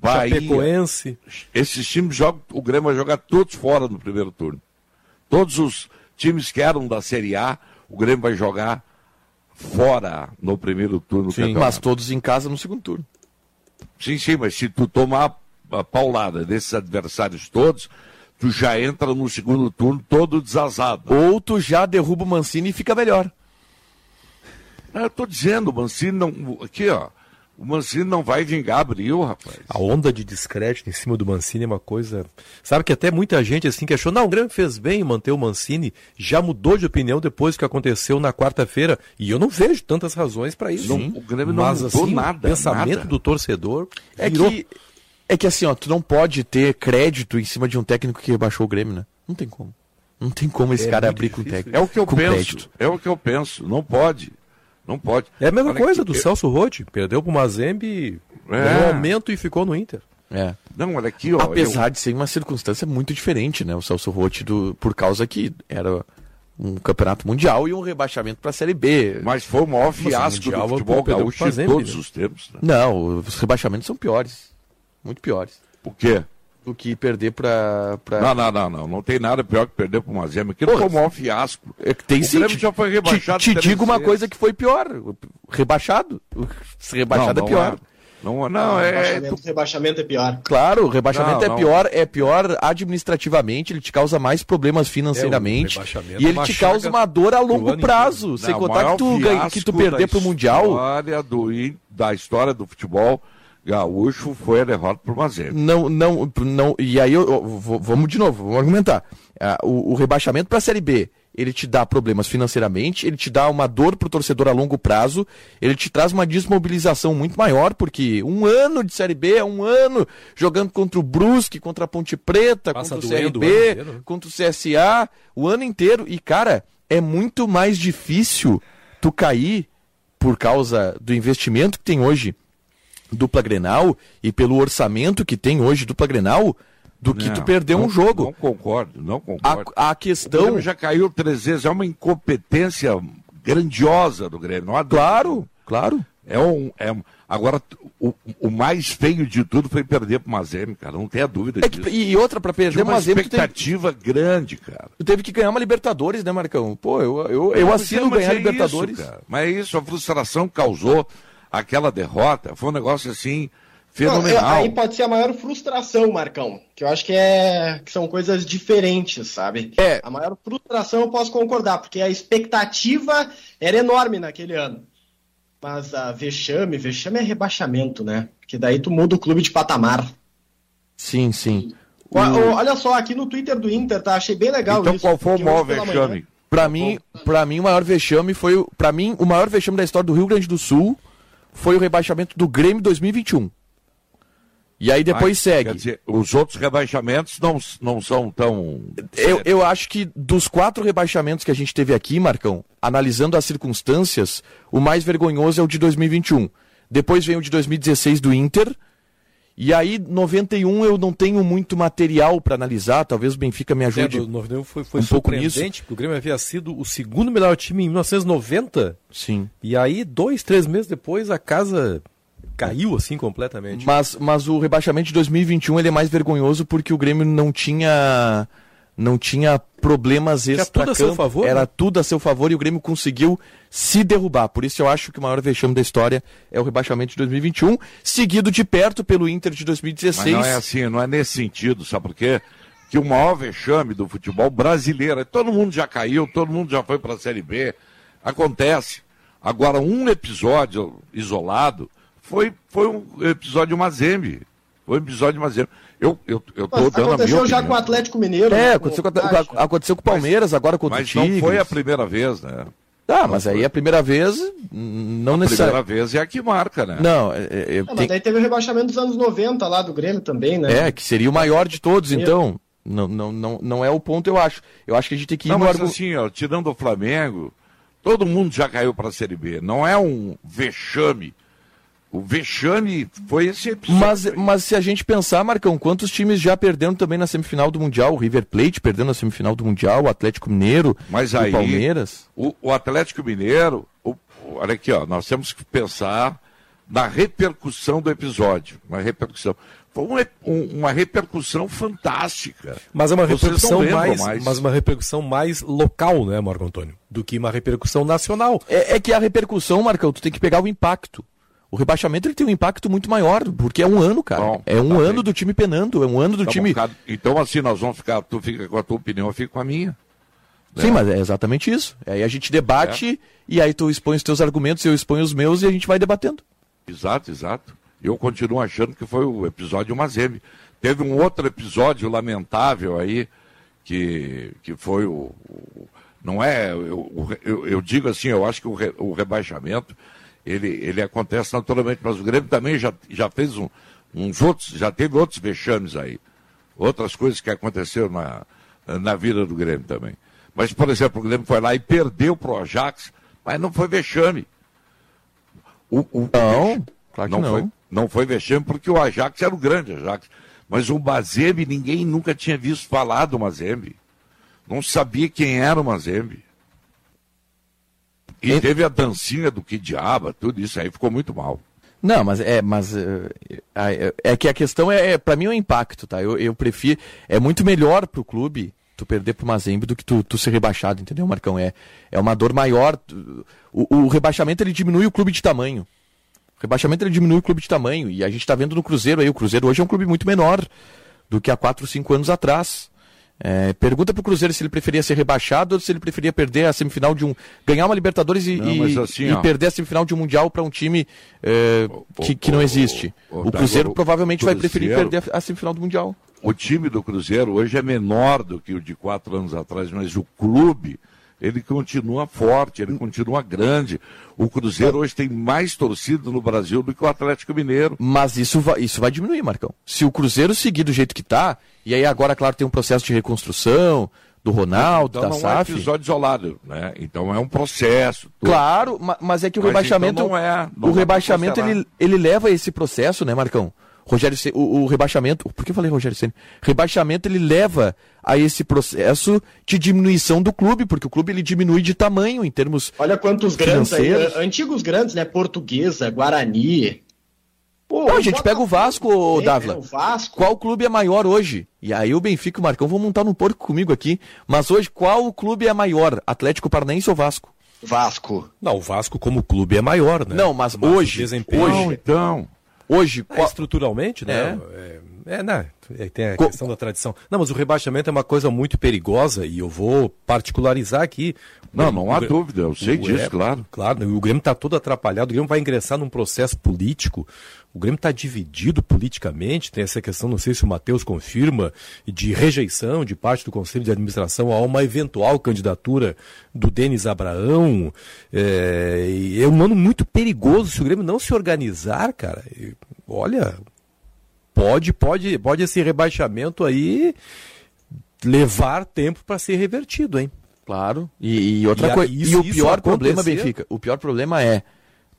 Bahia. Chapecoense. Esses times jogam, o Grêmio vai jogar todos fora no primeiro turno. Todos os times que eram da Série A, o Grêmio vai jogar fora no primeiro turno. Sim, mas todos em casa no segundo turno. Sim, sim, mas se tu tomar a paulada desses adversários todos, tu já entra no segundo turno todo desazado. Ou tu já derruba o Mancini e fica melhor. Eu tô dizendo, o Mancini não. Aqui, ó. O Mancini não vai vingar abril, rapaz. A onda de descrédito em cima do Mancini é uma coisa. Sabe que até muita gente assim que achou, não, o Grêmio fez bem em manter o Mancini, já mudou de opinião depois que aconteceu na quarta-feira. E eu não vejo tantas razões para isso. Não, o Grêmio não Mas, mudou assim, nada. O pensamento nada. do torcedor é virou... que é que assim, ó, tu não pode ter crédito em cima de um técnico que rebaixou o Grêmio, né? Não tem como. Não tem como esse é cara abrir difícil. com técnico. É o que eu penso. Crédito. É o que eu penso. Não pode. Não pode. É a mesma Olha coisa que... do Celso Rotti. Perdeu pro Mazembe, é. ganhou aumento e ficou no Inter. É. Não, olha aqui, ó. Apesar eu... de ser uma circunstância muito diferente, né? O Celso Rotti, do... por causa que era um campeonato mundial e um rebaixamento para a Série B. Mas foi o maior fiasco do futebol gaúcho em todos né? os tempos. Né? Não, os rebaixamentos são piores. Muito piores. O quê? Do que perder para. Pra... Não, não, não, não. Não tem nada pior que perder para uma Zema. Aquilo foi o maior fiasco. É que tem o sim. já foi rebaixado. Te, te digo uma coisa que foi pior. Rebaixado. Rebaixado não, é pior. É. Não, não, é. Rebaixamento, rebaixamento é pior. Claro, o rebaixamento não, é não. pior, é pior administrativamente, ele te causa mais problemas financeiramente. É, e ele te causa uma dor a longo prazo. Sem contar que tu, que tu perder pro Mundial. Do, da história do futebol Gaúcho foi a derrota por Mazembe. Não, não, não. E aí, eu, eu, vamos de novo, vamos argumentar. Ah, o, o, rebaixamento para a Série B, ele te dá problemas financeiramente, ele te dá uma dor para o torcedor a longo prazo, ele te traz uma desmobilização muito maior, porque um ano de Série B é um ano jogando contra o Brusque, contra a Ponte Preta, Passa contra o CRB, o né? contra o CSA, o ano inteiro. E, cara, é muito mais difícil tu cair por causa do investimento que tem hoje dupla Grenal e pelo orçamento que tem hoje dupla Grenal do que não, tu perder não, um jogo. Não concordo, não concordo. A, a questão. Já caiu três vezes, é uma incompetência grandiosa do Grêmio. Claro, claro. É um, é um... Agora, o, o mais feio de tudo foi perder pro Mazembe, cara. Não tenha dúvida é que, E outra, para perder o Mazembe... uma expectativa teve... grande, cara. Tu teve que ganhar uma Libertadores, né, Marcão? Pô, eu, eu, eu assino ganhar é Libertadores. Isso, mas é isso, a frustração causou aquela derrota foi um negócio assim fenomenal. Não, aí pode ser a maior frustração, Marcão, que eu acho que é que são coisas diferentes, sabe? É. A maior frustração eu posso concordar, porque a expectativa era enorme naquele ano. Mas a vexame, vexame é rebaixamento, né? Que daí tu muda o clube de patamar. Sim, sim. O... Olha só, aqui no Twitter do Inter, tá? Achei bem legal então, isso. Então qual foi o maior vexame? Para mim, para mim o maior vexame foi, para mim o maior vexame da história do Rio Grande do Sul foi o rebaixamento do Grêmio 2021. E aí depois segue. Quer dizer, os outros rebaixamentos não, não são tão. Eu, eu acho que dos quatro rebaixamentos que a gente teve aqui, Marcão, analisando as circunstâncias, o mais vergonhoso é o de 2021. Depois vem o de 2016 do Inter, e aí, 91 eu não tenho muito material para analisar, talvez o Benfica me ajude. É, 91 foi, foi um pouco nisso. porque o Grêmio havia sido o segundo melhor time em 1990. Sim. E aí, dois, três meses depois, a casa caiu assim completamente. Mas, mas o rebaixamento de 2021 ele é mais vergonhoso porque o Grêmio não tinha não tinha problemas extra tudo a seu favor, era né? tudo a seu favor e o Grêmio conseguiu se derrubar. Por isso eu acho que o maior vexame da história é o rebaixamento de 2021, seguido de perto pelo Inter de 2016. Mas não é assim, não é nesse sentido, sabe por quê? Que o maior vexame do futebol brasileiro, todo mundo já caiu, todo mundo já foi para a Série B, acontece. Agora, um episódio isolado foi, foi um episódio Mazembe. Foi um episódio Mazembe. Eu, eu, eu tô Mas dando a minha aconteceu já opinião. com o Atlético Mineiro. É, né? aconteceu com, a- aconteceu com o Palmeiras, agora com o Mas Tigres. não foi a primeira vez, né? Tá, mas aí a primeira vez, não a primeira necessariamente. vez é a que marca, né? Não, é, é, É, mas tem- daí teve o rebaixamento dos anos 90 lá do Grêmio também, né? é, que seria o maior de todos, então. Não, não, não, não é o ponto, eu acho. Eu acho que a gente tem que ir Não, mas assim, ó, tirando o Flamengo, todo mundo já caiu para a Série B. Não é um vexame. O vexame foi esse episódio. Mas, mas se a gente pensar, Marcão, quantos times já perderam também na semifinal do Mundial? O River Plate perdeu na semifinal do Mundial, o Atlético Mineiro, Mas o aí, Palmeiras. O, o Atlético Mineiro, o- o- olha aqui, ó, nós temos que pensar na repercussão do episódio. Uma repercussão. Foi um um- uma repercussão fantástica. Mas é uma Vocês repercussão não lembram mais, mas uma repercussão mais local, né, Marco Antônio? Do que uma repercussão nacional. É, é que a repercussão, Marcão, tu tem que pegar o impacto. O rebaixamento ele tem um impacto muito maior, porque é um ano, cara. Bom, é um tá ano bem. do time penando, é um ano do Tá time. bom. Então, assim, nós vamos ficar. Tu fica com a tua opinião, eu fico com a minha. Sim, mas é exatamente isso. Aí a gente debate e aí tu expõe os teus argumentos, eu exponho os meus e a gente vai debatendo. Exato, exato. Eu continuo achando que foi o episódio Mazembe. Teve um outro episódio lamentável aí, que, que foi o. o- não é. Eu, eu, eu digo assim, eu acho que o, re- o rebaixamento ele, ele acontece naturalmente, mas o Grêmio também já, já fez um- uns outros, já teve outros vexames aí. Outras coisas que aconteceram na, na vida do Grêmio também. Mas, por exemplo, o Grêmio foi lá e perdeu pro Ajax, mas não foi vexame. O, o- Não, claro que não. Foi, não foi vexame porque o Ajax era o grande Ajax. Mas o Mazembe, ninguém nunca tinha visto falar do Mazembe. Não sabia quem era o Mazembe. E teve a dancinha do que diaba, tudo isso aí ficou muito mal. Não, mas é, mas eh, é, é que a questão é, é para mim é o impacto, tá? Eu, eu prefiro, é muito melhor pro clube tu perder pro Mazembe do que tu, tu ser rebaixado, entendeu, Marcão? É, é uma dor maior. O, o rebaixamento ele diminui o clube de tamanho. O rebaixamento ele diminui o clube de tamanho e a gente tá vendo no Cruzeiro aí, o Cruzeiro hoje é um clube muito menor do que há 4, 5 anos atrás. É, pergunta pro Cruzeiro se ele preferia ser rebaixado ou se ele preferia perder a semifinal de um. ganhar uma Libertadores e, Não, e- assim, e perder a semifinal de um Mundial para um time é, que, que não existe. o- o Cruzeiro o provavelmente vai preferir Cruzeiro- perder a, a semifinal do Mundial. O time do Cruzeiro hoje é menor do que o de quatro anos atrás, mas o clube, ele continua forte, ele continua grande. O Cruzeiro hoje tem mais torcida no Brasil do que o Atlético Mineiro. Mas isso vai, isso vai diminuir, Marcão. Se o Cruzeiro seguir do jeito que tá, e aí agora, claro, tem um processo de reconstrução do Ronaldo, Então da não é episódio isolado, né? Então é um processo. tudo. Claro, ma- mas é que o Mas rebaixamento. então não é, não o rebaixamento ele, ele leva a esse processo, né, Marcão? Rogério, Ce- o, o rebaixamento, por que eu falei Rogério Ceni? Rebaixamento ele leva a esse processo de diminuição do clube, porque o clube ele diminui de tamanho em termos Olha quantos grandes aí, eh, antigos grandes, né? Portuguesa, Guarani. Pô, Não, a gente pega o Vasco, ô, Sim, Dávila. é, o Vasco. Qual clube é maior hoje? E aí o Benfica e o Marcão vão montar no porco comigo aqui. Mas hoje, qual clube é maior? Atlético Paranaense ou Vasco? Vasco. Não, o Vasco como clube é maior, né? Não, mas o hoje- desempenho- hoje- Não, então. Hoje, É, qual... estruturalmente, né? É, é, né? É, Tem a questão da tradição. Não, mas o rebaixamento é uma coisa muito perigosa e eu vou particularizar aqui. Não, não há o dúvida, eu sei o- disso, é, claro. Claro, o Grêmio está todo atrapalhado, o Grêmio vai ingressar num processo político. O Grêmio está dividido politicamente, tem essa questão, não sei se o Matheus confirma, de rejeição de parte do Conselho de Administração a uma eventual candidatura do Denis Abraão. É, é um ano muito perigoso se o Grêmio não se organizar, cara. Olha, pode, pode, pode esse rebaixamento aí levar tempo para ser revertido, hein? Claro. E, e outra coisa. E o pior problema, Benfica, o pior problema é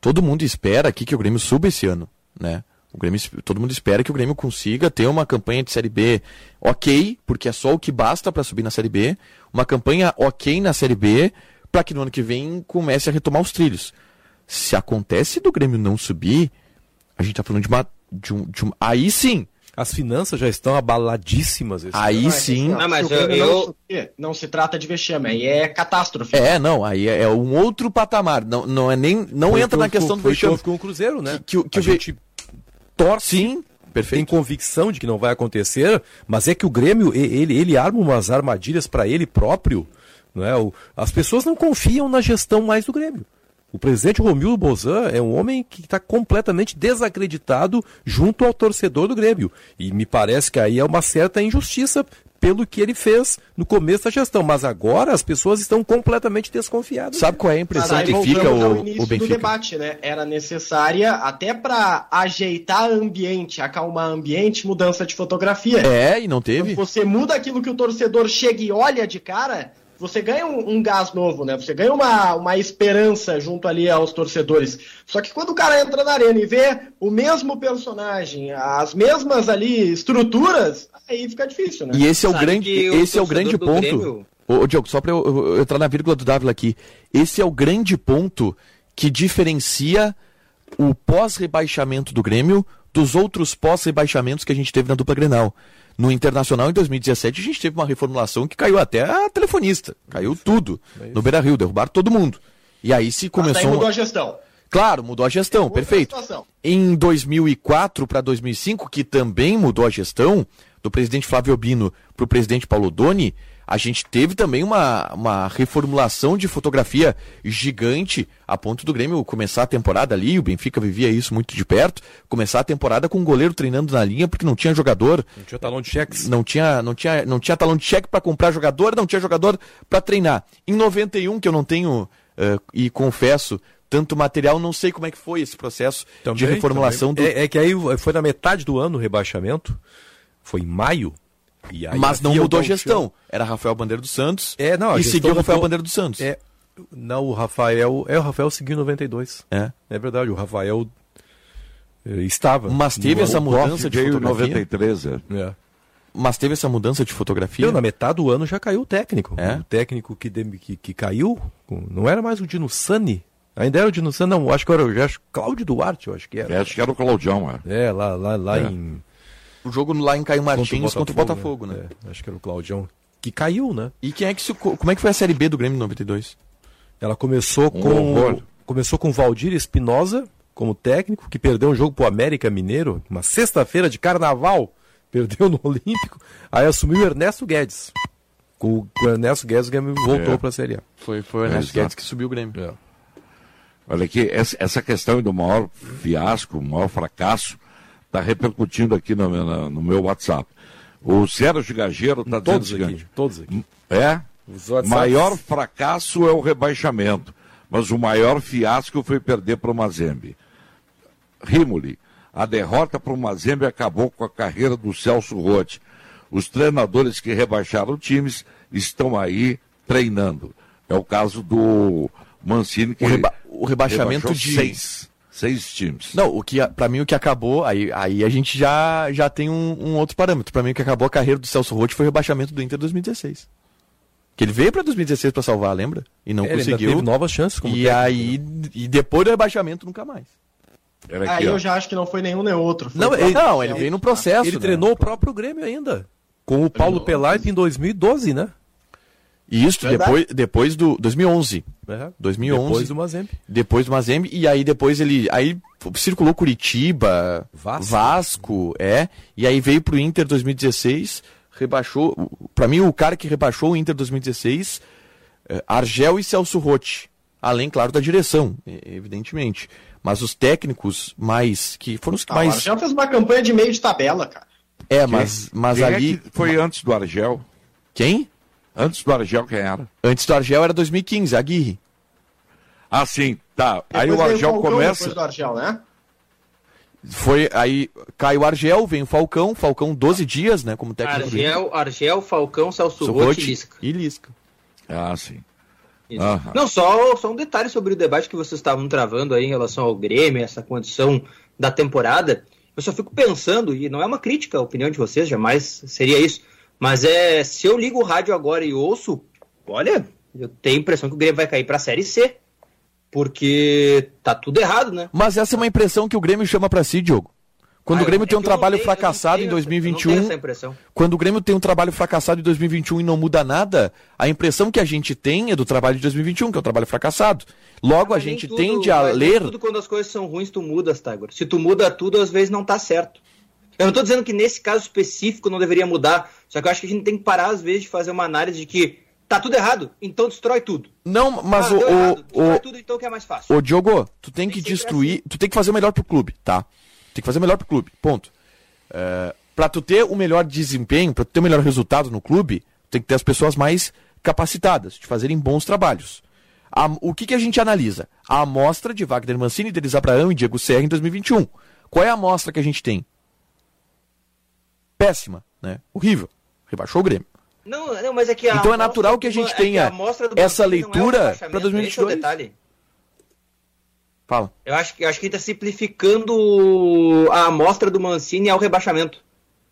todo mundo espera aqui que o Grêmio suba esse ano, né? O Grêmio, todo mundo espera que o Grêmio consiga ter uma campanha de Série B ok, porque é só o que basta para subir na Série B, uma campanha ok na Série B, para que no ano que vem comece a retomar os trilhos. Se acontece do Grêmio não subir, a gente tá falando de uma. De um, de um, aí sim, As finanças já estão abaladíssimas. esse aí ano. sim. Não, mas eu- eu- não se trata de vexame, aí é catástrofe. É, não, aí é, é um outro patamar. Não, não é nem. Não Foi entra na que questão do foi o que vexame. com o Cruzeiro, né? Que, que, que a o ve- gente torce, Sim, tem perfeito. convicção de que não vai acontecer, mas é que o Grêmio, ele, ele arma umas armadilhas para ele próprio. Não é? O- as pessoas não confiam na gestão mais do Grêmio. O presidente Romildo Bozan é um homem que está completamente desacreditado junto ao torcedor do Grêmio. E me parece que aí é uma certa injustiça pelo que ele fez no começo da gestão. Mas agora as pessoas estão completamente desconfiadas. Sabe qual é a impressão que fica o, o do Benfica? debate, né? Era necessária até para ajeitar ambiente, acalmar ambiente, mudança de fotografia. É, e não teve. Quando você muda aquilo que o torcedor chega e olha de cara, você ganha um, um gás novo, né? Você ganha uma, uma esperança junto ali aos torcedores. Só que quando o cara entra na arena e vê o mesmo personagem, as mesmas ali estruturas, aí fica difícil, né? E esse é o Sabe grande, que o esse é o grande ponto. Grêmio- Ô, ô, Diogo, só para eu, eu- eu entrar na vírgula do Dávila aqui. Esse é o grande ponto que diferencia o pós-rebaixamento do Grêmio dos outros pós-rebaixamentos que a gente teve na dupla Grenal. No Internacional, em 2017, a gente teve uma reformulação que caiu até a telefonista. Caiu tudo. No Beira-Rio, derrubaram todo mundo. E aí se Mas começou... daí mudou a gestão. Claro, mudou a gestão, perfeito. situação. Em 2004 para 2005, que também mudou a gestão, do presidente Flávio Albino para o presidente Paulo Doni, a gente teve também uma, uma reformulação de fotografia gigante, a ponto do Grêmio começar a temporada ali, o Benfica vivia isso muito de perto, começar a temporada com o goleiro treinando na linha porque não tinha jogador. Não tinha talão de cheques. Não tinha, não tinha, não tinha talão de cheque para comprar jogador, não tinha jogador para treinar. Em 91, que eu não tenho, eh, e confesso, tanto material, não sei como é que foi esse processo de Também, reformulação também. do. É, é que aí foi na metade do ano o rebaixamento, foi em maio. E aí Mas não mudou a gestão. Era Rafael Bandeira dos Santos É, não, e seguiu o Rafael mudou. Bandeira dos Santos. É, não, o Rafael. É, o Rafael seguiu em 92. É. É verdade, o Rafael eh, estava. Mas teve no- essa mudança de fotografia? 93, é. É. Mas teve essa mudança de fotografia? Na metade do ano já caiu o técnico. É? O técnico que, que, que caiu, não era mais o Dino Sani. Ainda era o Dino Sani, não, acho que era o Cláudio Duarte, eu acho que era. É, acho que era o Claudião, é. É, lá, lá, lá É. em. O jogo lá em Caio Martins contra o Botafogo, né? É, acho que era o Claudião. Que caiu, né? E quem é que se, como é que foi a Série B do Grêmio em 92? Ela começou Um com horror. começou com Valdir Espinosa como técnico, que perdeu um jogo pro América Mineiro, uma sexta-feira de carnaval, perdeu no Olímpico. Aí assumiu o Ernesto Guedes. Com o com o Ernesto Guedes o Grêmio voltou É. para a Série A. Foi, foi o Ernesto Exato. Guedes que subiu o Grêmio. Olha aqui, essa, essa questão do maior fiasco, maior fracasso, está repercutindo aqui no, meu- na- no meu WhatsApp. O Sérgio Gageiro está dizendo o seguinte. aqui, todos aqui. É? Os WhatsApps- Maior fracasso é o rebaixamento, mas o maior fiasco foi perder para o Mazembe. Rimoli, a derrota para o Mazembe acabou com a carreira do Celso Rotti. Os treinadores que rebaixaram times estão aí treinando. É o caso do Mancini, que O reba- o rebaixamento de- seis, seis times. Não, o que para mim o que acabou, aí, aí a gente já, já tem um, um outro parâmetro. Para mim o que acabou a carreira do Celso Rotti foi o rebaixamento do Inter 2016. Que ele veio para 2016 para salvar, lembra? E não É, conseguiu. teve novas chances como E técnico. aí e depois do rebaixamento nunca mais. Aí eu já acho que não foi nenhum nem outro. Não, ele, próprio ele veio no processo. Ele né? treinou o próprio Grêmio ainda. Com o Paulo Pelaito em 2012, né? E isso Verdade. depois, depois do 2011. É, 2011. depois do Mazembe. Depois do Mazembe. E aí depois ele. Aí circulou Curitiba, Vasco. é. E aí veio pro Inter 2016, rebaixou. Pra mim, o cara que rebaixou o Inter 2016, é, Argel e Celso Rotti. Além, claro, da direção, evidentemente. Mas os técnicos mais. que foram os que Ah, o mais. Argel fez uma campanha de meio de tabela, cara. É, mas, mas Quem é ali. que foi antes do Argel? Quem? Antes do Argel, quem era? Antes do Argel era 2015, Aguirre. Ah, sim, tá. Aí Depois o veio Argel Falcão começa. Depois do Argel, né? Foi aí caiu o Argel, vem o Falcão, Falcão 12 dias, né, como técnico. Argel, Argel, Falcão, Celso Rotti e Lisca. E Lisca. Ah, sim. Aham. Não, só, só um detalhe sobre o debate que vocês estavam travando aí em relação ao Grêmio, essa condição da temporada. Eu só fico pensando, e não é uma crítica à opinião de vocês, jamais seria isso, mas é se eu ligo o rádio agora e ouço, olha, eu tenho a impressão que o Grêmio vai cair pra Série C. Porque tá tudo errado, né? Mas essa é uma impressão que o Grêmio chama pra si, Diogo. Quando Ah, o Grêmio é tem um trabalho tenho- fracassado tenho em essa- eu não 2021, tenho essa impressão. quando o Grêmio tem um trabalho fracassado em 2021 e não muda nada, a impressão que a gente tem é do trabalho de 2021, que é um trabalho fracassado. Logo a Mas nem gente tudo- tende a ler Tudo quando as coisas são ruins, tu mudas, Tiger. Se tu muda tudo, às vezes não tá certo. Eu não tô dizendo que nesse caso específico não deveria mudar, só que eu acho que a gente tem que parar, às vezes, de fazer uma análise de que Tá tudo errado? Então destrói tudo. Não, mas Ah, o, errado. Destrói o, tudo então que é mais fácil. Ô, Diogo, tu tem que destruir, tu tem que fazer o melhor pro clube, tá? Tem que fazer o melhor pro clube, ponto. É, pra tu ter o melhor desempenho, pra tu ter o melhor resultado no clube, tem que ter as pessoas mais capacitadas, de fazerem bons trabalhos. A- o que, que a gente analisa? A amostra de Wagner Mancini, Denis Abraão e Diego Serra em 2021. Qual é a amostra que a gente tem? Péssima, né? Horrível. Rebaixou o Grêmio. Não, não, mas é que a Então é natural que a do- gente é tenha a amostra do essa é leitura é o 2022. detalhe. Fala. Eu acho, que- eu acho que está simplificando a amostra do Mancini ao rebaixamento.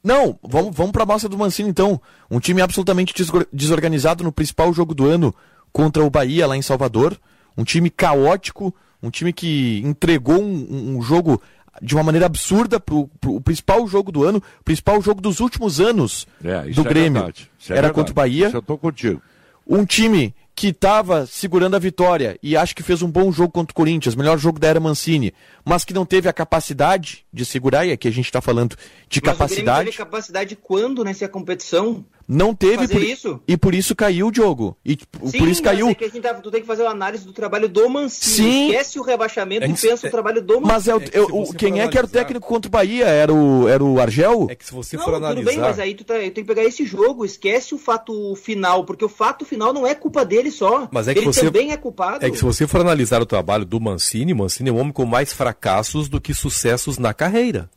Não, vamos, vamos pra amostra do Mancini então. Um time absolutamente desor- desorganizado no principal jogo do ano contra o Bahia lá em Salvador. Um time caótico, um time que entregou um- um jogo de uma maneira absurda pro, pro o principal jogo do ano, o principal jogo dos últimos anos É, isso do é Grêmio. verdade, isso é Era verdade. contra o Bahia. Isso eu tô contigo. Um time que estava segurando a vitória e acho que fez um bom jogo contra o Corinthians, melhor jogo da era Mancini, mas que não teve a capacidade de segurar, e aqui a gente está falando de Mas o capacidade. Grêmio teve capacidade quando nessa competição? Não teve por, isso? e por isso caiu o jogo. E Sim, por isso mas caiu. É que a gente tá- tu tem que fazer uma análise do trabalho do Mancini. Sim. Esquece o rebaixamento É e que- pensa o trabalho do Mancini. Mas é o, eu- o- quem é que era o técnico contra o Bahia? Era o, era o Argel? É que se você Não, tudo bem, mas aí tu tá, tem que pegar esse jogo, esquece o fato final, porque o fato final não é culpa dele só. Mas é que ele você- também é culpado. É que se você for analisar o trabalho do Mancini, Mancini é um homem com mais fracassos do que sucessos na carreira.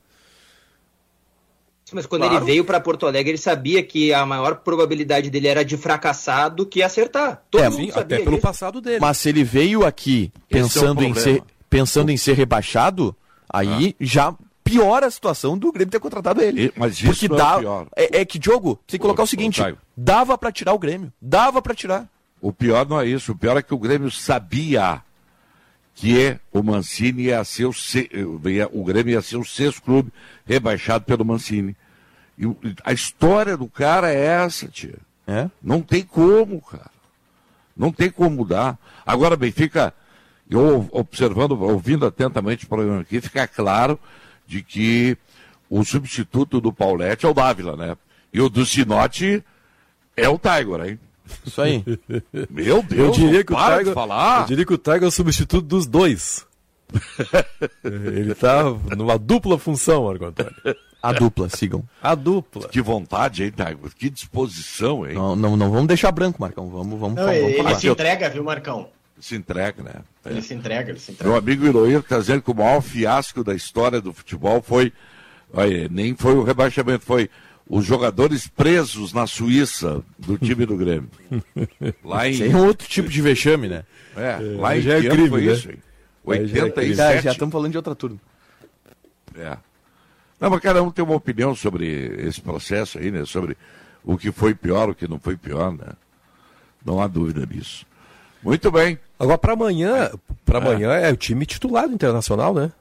Mas quando Claro. ele veio pra Porto Alegre, ele sabia que a maior probabilidade dele era de fracassar do que acertar. Todo É, mundo sim, sabia até pelo disso. passado dele. Mas se ele veio aqui é o pensando, em, problema. ser, pensando em ser rebaixado, aí já piora a situação do Grêmio ter contratado ele. mas Porque isso não é dá, o pior. É, é que, Diogo, tem que colocar o seguinte: Caio. dava pra tirar o Grêmio. Dava pra tirar. O pior não é isso. O pior é que o Grêmio sabia que o Mancini ia ser o, o Grêmio ia ser o sexto clube rebaixado pelo Mancini. E a história do cara é essa, tia. É? Não tem como, cara. Não tem como mudar. Agora, Benfica, eu observando, ouvindo atentamente o programa aqui, fica claro de que o substituto do Paulette é o Dávila, né? E o do Sinote é o Tiger, hein? Isso aí. Meu Deus, eu diria que o Tiger, falar. Eu diria que o Tiger é o substituto dos dois. Ele tá numa dupla função, Marco Antônio. A dupla, sigam. A dupla. Que vontade, hein, Tiger? Que disposição, hein? Não, não, não vamos deixar branco, Marcão. Vamos, vamos, Não, vamos, ele, falar. se entrega, viu, Marcão? Se entrega, né? Ele se entrega, ele se entrega. Meu amigo Iroir está dizendo que o maior fiasco da história do futebol foi. Olha, nem foi o rebaixamento, foi os jogadores presos na Suíça do time do Grêmio. Lá em. Isso é um outro tipo de vexame, né? É, lá em já é crime, foi né? isso, hein? Aí já é. 87. É, já estamos falando de outra turma. É. Não, mas cada um tem uma opinião sobre esse processo aí, né? Sobre o que foi pior, o que não foi pior, né? Não há dúvida disso. Muito bem. Agora, para amanhã, para amanhã é o time titular do Internacional, né?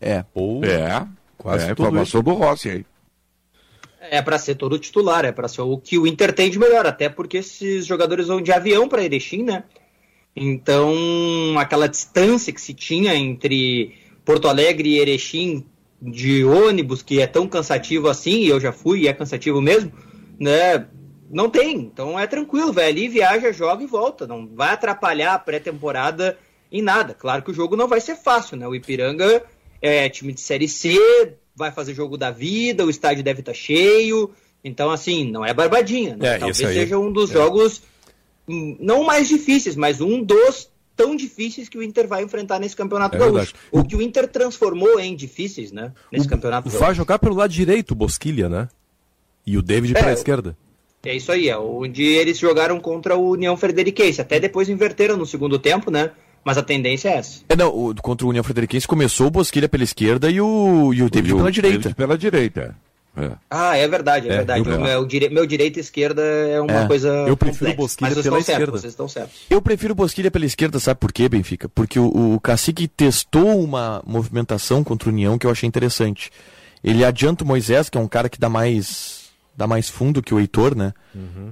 É. Ou É. quase é a tudo informação do Rossi aí. É pra ser todo titular, é pra ser o que o Inter tem de melhor, até porque esses jogadores vão de avião pra Erechim, né? Então, aquela distância que se tinha entre Porto Alegre e Erechim de ônibus, que é tão cansativo assim, e eu já fui e é cansativo mesmo, né? Não tem. Então é tranquilo, vai ali, viaja, joga e volta. Não vai atrapalhar a pré-temporada em nada. Claro que o jogo não vai ser fácil, né? O Ipiranga é time de Série C, vai fazer jogo da vida, o estádio deve estar cheio. Então, assim, não é barbadinha. Né? É, Talvez seja um dos É. jogos, hum, não mais difíceis, mas um dos tão difíceis que o Inter vai enfrentar nesse campeonato É gaúcho. O que o Inter transformou em difíceis, né? Nesse campeonato gaúcho. vai jogar pelo lado direito, o Bosquilha, né? E o David É, pela o- esquerda. É isso aí, é onde eles jogaram contra o União Frederiquense. Até depois inverteram no segundo tempo, né? Mas a tendência é essa. É, não, o- contra o União Frederiquense começou o Bosquilha pela esquerda e o, e o David E o pela direita. David pela direita. É. Ah, é verdade, é, É, verdade. eu- O meu, dire... meu direita e esquerda é uma É. coisa. Eu prefiro complexa. o Bosquilha Mas vocês pela esquerda. vocês estão certos. Eu prefiro o Bosquilha pela esquerda, sabe por quê, Benfica? Porque o, o Cacique testou uma movimentação contra o União que eu achei interessante. Ele adianta o Moisés, que é um cara que dá mais dá mais fundo que o Heitor, né?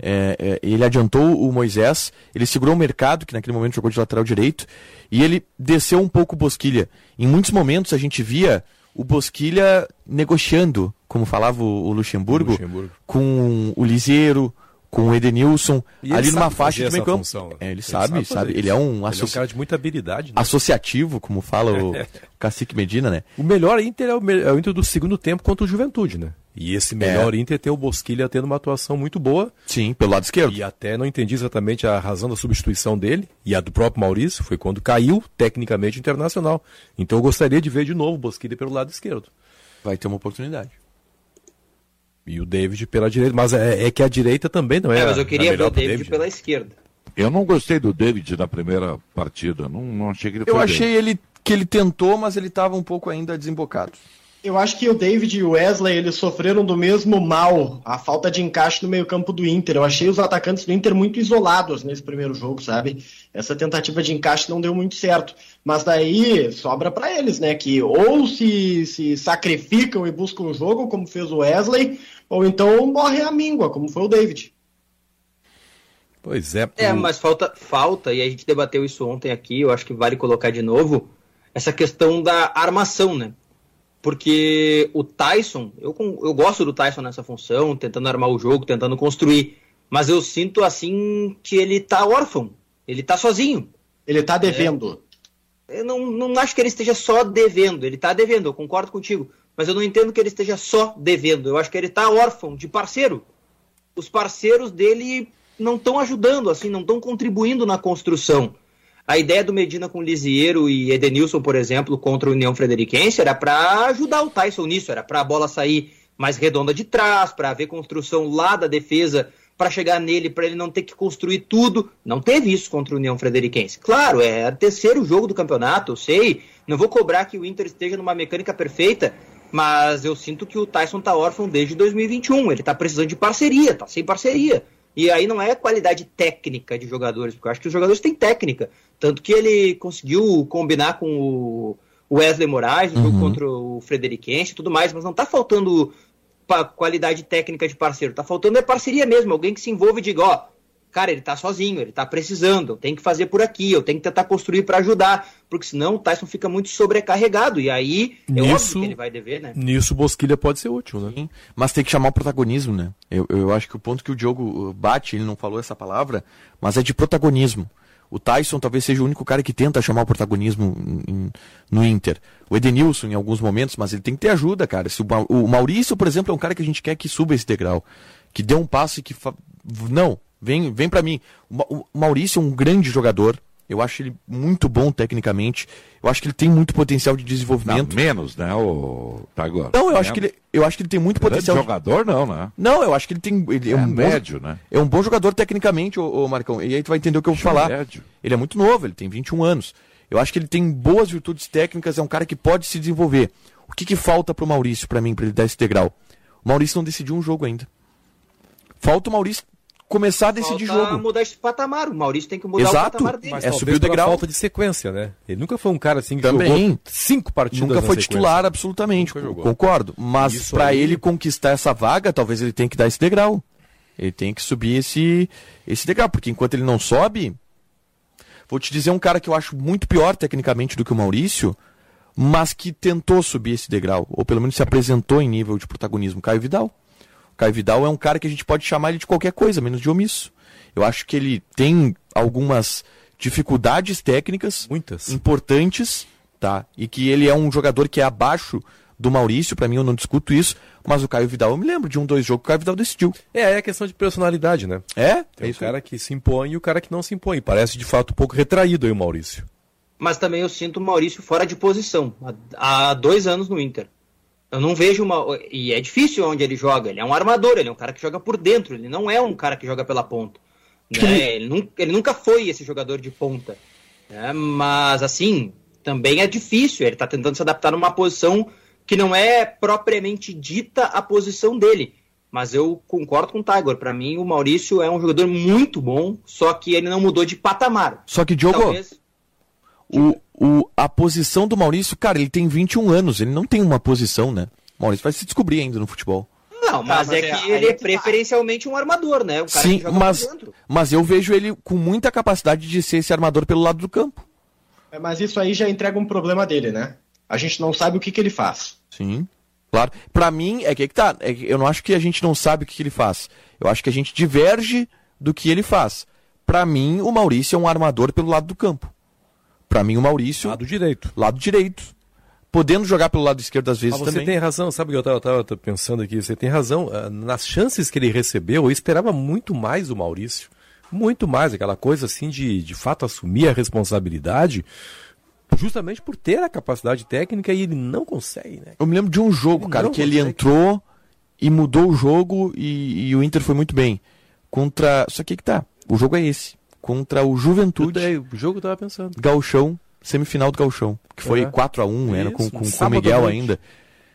É, é, ele adiantou o Moisés, ele segurou o mercado, que naquele momento jogou de lateral direito, e ele desceu um pouco o Bosquilha. Em muitos momentos a gente via o Bosquilha negociando, como falava o, o Luxemburgo, Luxemburgo. com o Liseiro, com o Edenilson, E ali numa faixa de meio campo. função, né? É, ele, Ele sabe, sabe sabe. fazer Ele é um, Ele é um associ- cara de muita habilidade. né? associativo, como fala o Cacique Medina, né? O melhor Inter é o, é o Inter do segundo tempo contra o Juventude, né? E esse melhor Inter tem o Bosquilha tendo uma atuação muito boa. Sim, pelo lado esquerdo. E até não entendi exatamente a razão da substituição dele e a do próprio Maurício, foi quando caiu tecnicamente o internacional. Então eu gostaria de ver de novo o Bosquilha pelo lado esquerdo. Vai ter uma oportunidade. E o David pela direita, mas é, é que a direita também não é. É, mas eu queria ver o pro David pela esquerda. Eu não gostei do David na primeira partida. Não, não achei que ele Eu achei bem. ele que ele tentou, mas ele estava um pouco ainda desembocado. Eu acho que o David e o Wesley eles sofreram do mesmo mal, a falta de encaixe no meio-campo do Inter. Eu achei os atacantes do Inter muito isolados nesse primeiro jogo, sabe? Essa tentativa de encaixe não deu muito certo. Mas daí sobra para eles, né? Que ou se, se sacrificam e buscam o jogo, como fez o Wesley, ou então morre a míngua, como foi o David. Pois é. É, mas falta, falta, e a gente debateu isso ontem aqui, eu acho que vale colocar de novo, essa questão da armação, né? Porque o Tyson, eu, eu gosto do Tyson nessa função, tentando armar o jogo, tentando construir, mas eu sinto assim que ele tá órfão, ele tá sozinho. Ele tá devendo. Eu não, não acho que ele esteja só devendo, ele tá devendo, eu concordo contigo, mas eu não entendo que ele esteja só devendo, eu acho que ele tá órfão de parceiro. Os parceiros dele não estão ajudando, assim, não estão contribuindo na construção. A ideia do Medina com Lisieiro e Edenilson, por exemplo, contra o União Frederiquense, era para ajudar o Tyson nisso, era para a bola sair mais redonda de trás, para haver construção lá da defesa, para chegar nele, para ele não ter que construir tudo. Não teve isso contra o União Frederiquense. Claro, é o terceiro jogo do campeonato, eu sei. Não vou cobrar que o Inter esteja numa mecânica perfeita, mas eu sinto que o Tyson tá órfão desde 2021. Ele tá precisando de parceria, tá sem parceria. E aí não é qualidade técnica de jogadores, porque eu acho que os jogadores têm técnica. Tanto que ele conseguiu combinar com o Wesley Moraes no jogo contra o Frederiquense e tudo mais, mas não tá faltando qualidade técnica de parceiro, tá faltando é parceria mesmo, alguém que se envolve e diga, ó, cara, ele tá sozinho, ele tá precisando, eu tenho que fazer por aqui, eu tenho que tentar construir para ajudar, porque senão o Tyson fica muito sobrecarregado, e aí é Nisso- óbvio que ele vai dever, né? Nisso o Bosquilha pode ser útil, né? Mas tem que chamar o protagonismo, né? Eu, eu acho que o ponto que o Diogo uh, bate, ele não falou essa palavra, mas é de protagonismo. O Tyson talvez seja o único cara que tenta chamar o protagonismo no Inter. O Edenilson em alguns momentos, mas ele tem que ter ajuda, cara. Se o, Ma- o Maurício, por exemplo, é um cara que a gente quer que suba esse degrau. Que dê um passo e que. Fa... Não, vem, vem para mim. O Maurício é um grande jogador. Eu acho ele muito bom tecnicamente. Eu acho que ele tem muito potencial de desenvolvimento. Não, menos, né, o Tagor? Não, eu acho que ele, eu acho que ele tem muito Grande potencial. de- jogador, não, né? Não, eu acho que ele tem. Ele é, É um bom- médio, né? É um bom jogador tecnicamente, ô, ô Marcão. E aí tu vai entender o que eu vou falar. médio. Ele é muito novo, ele tem 21 anos. Eu acho que ele tem boas virtudes técnicas, é um cara que pode se desenvolver. O que, que falta pro Maurício, pra mim, pra ele dar esse degrau? O Maurício não decidiu um jogo ainda. Falta o Maurício começar a decidir Falta jogo. mudar esse patamar, o Maurício tem que mudar Exato. o patamar dele. Mas É subir o degrau. falta de sequência, né? Ele nunca foi um cara assim que Também. jogou cinco partidas Nunca foi sequência. titular absolutamente, concordo. Mas aí- ele conquistar essa vaga, talvez ele tenha que dar esse degrau. Ele tem que subir esse, esse degrau, porque enquanto ele não sobe, vou te dizer um cara que eu acho muito pior tecnicamente do que o Maurício, mas que tentou subir esse degrau, ou pelo menos se apresentou em nível de protagonismo, Caio Vidal. O Caio Vidal é um cara que a gente pode chamar ele de qualquer coisa, menos de omisso. Eu acho que ele tem algumas dificuldades técnicas Muitas. importantes, tá? E que ele é um jogador que é abaixo do Maurício, pra mim eu não discuto isso, mas o Caio Vidal, eu me lembro de um, dois jogos que o Caio Vidal decidiu. É, é questão de personalidade, né? É? Tem é o cara que se impõe e o cara que não se impõe. Parece de fato um pouco retraído aí o Maurício. Mas também eu sinto o Maurício fora de posição, há, há dois anos no Inter. Eu não vejo uma. E é difícil onde ele joga. Ele é um armador, ele é um cara que joga por dentro, ele não é um cara que joga pela ponta. né? Ele, nun- ele nunca foi esse jogador de ponta. né? Mas, assim, também é difícil. Ele está tentando se adaptar numa posição que não é propriamente dita a posição dele. Mas eu concordo com o Tiger. Para mim, o Maurício é um jogador muito bom, só que ele não mudou de patamar. Só que, Diogo, Talvez- o, o, a posição do Maurício, cara, ele tem 21 anos, ele não tem uma posição, né? O Maurício vai se descobrir ainda no futebol. Não, mas, mas é é- que ele é é tá. preferencialmente um armador, né? O cara Sim, que joga mas, mas eu vejo ele com muita capacidade de ser esse armador pelo lado do campo. É, Mas isso aí já entrega um problema dele, né? A gente não sabe o que, que ele faz. Sim. Claro. Pra mim, é que, é que tá. É que eu não acho que a gente não sabe o que, que ele faz. Eu acho que a gente diverge do que ele faz. Pra mim, o Maurício é um armador pelo lado do campo. Pra mim, o Maurício. Lado direito. Lado direito. Podendo jogar pelo lado esquerdo às vezes Mas você também. tem razão, sabe o que eu tava, tava- tava pensando aqui? Você tem razão. ah, Nas chances que ele recebeu, eu esperava muito mais do Maurício. Muito mais, aquela coisa assim de de fato assumir a responsabilidade, justamente por ter a capacidade técnica e ele não consegue, né? Eu me lembro de um jogo, cara, não que ele consegue. entrou e mudou o jogo e, e o Inter foi muito bem. Contra. Só que aí que tá. O jogo é esse. Contra o Juventude. O jogo eu tava pensando. Gauchão, semifinal do Gauchão. Que foi É. 4x1, era com, Isso, com, um com o Miguel noite. ainda.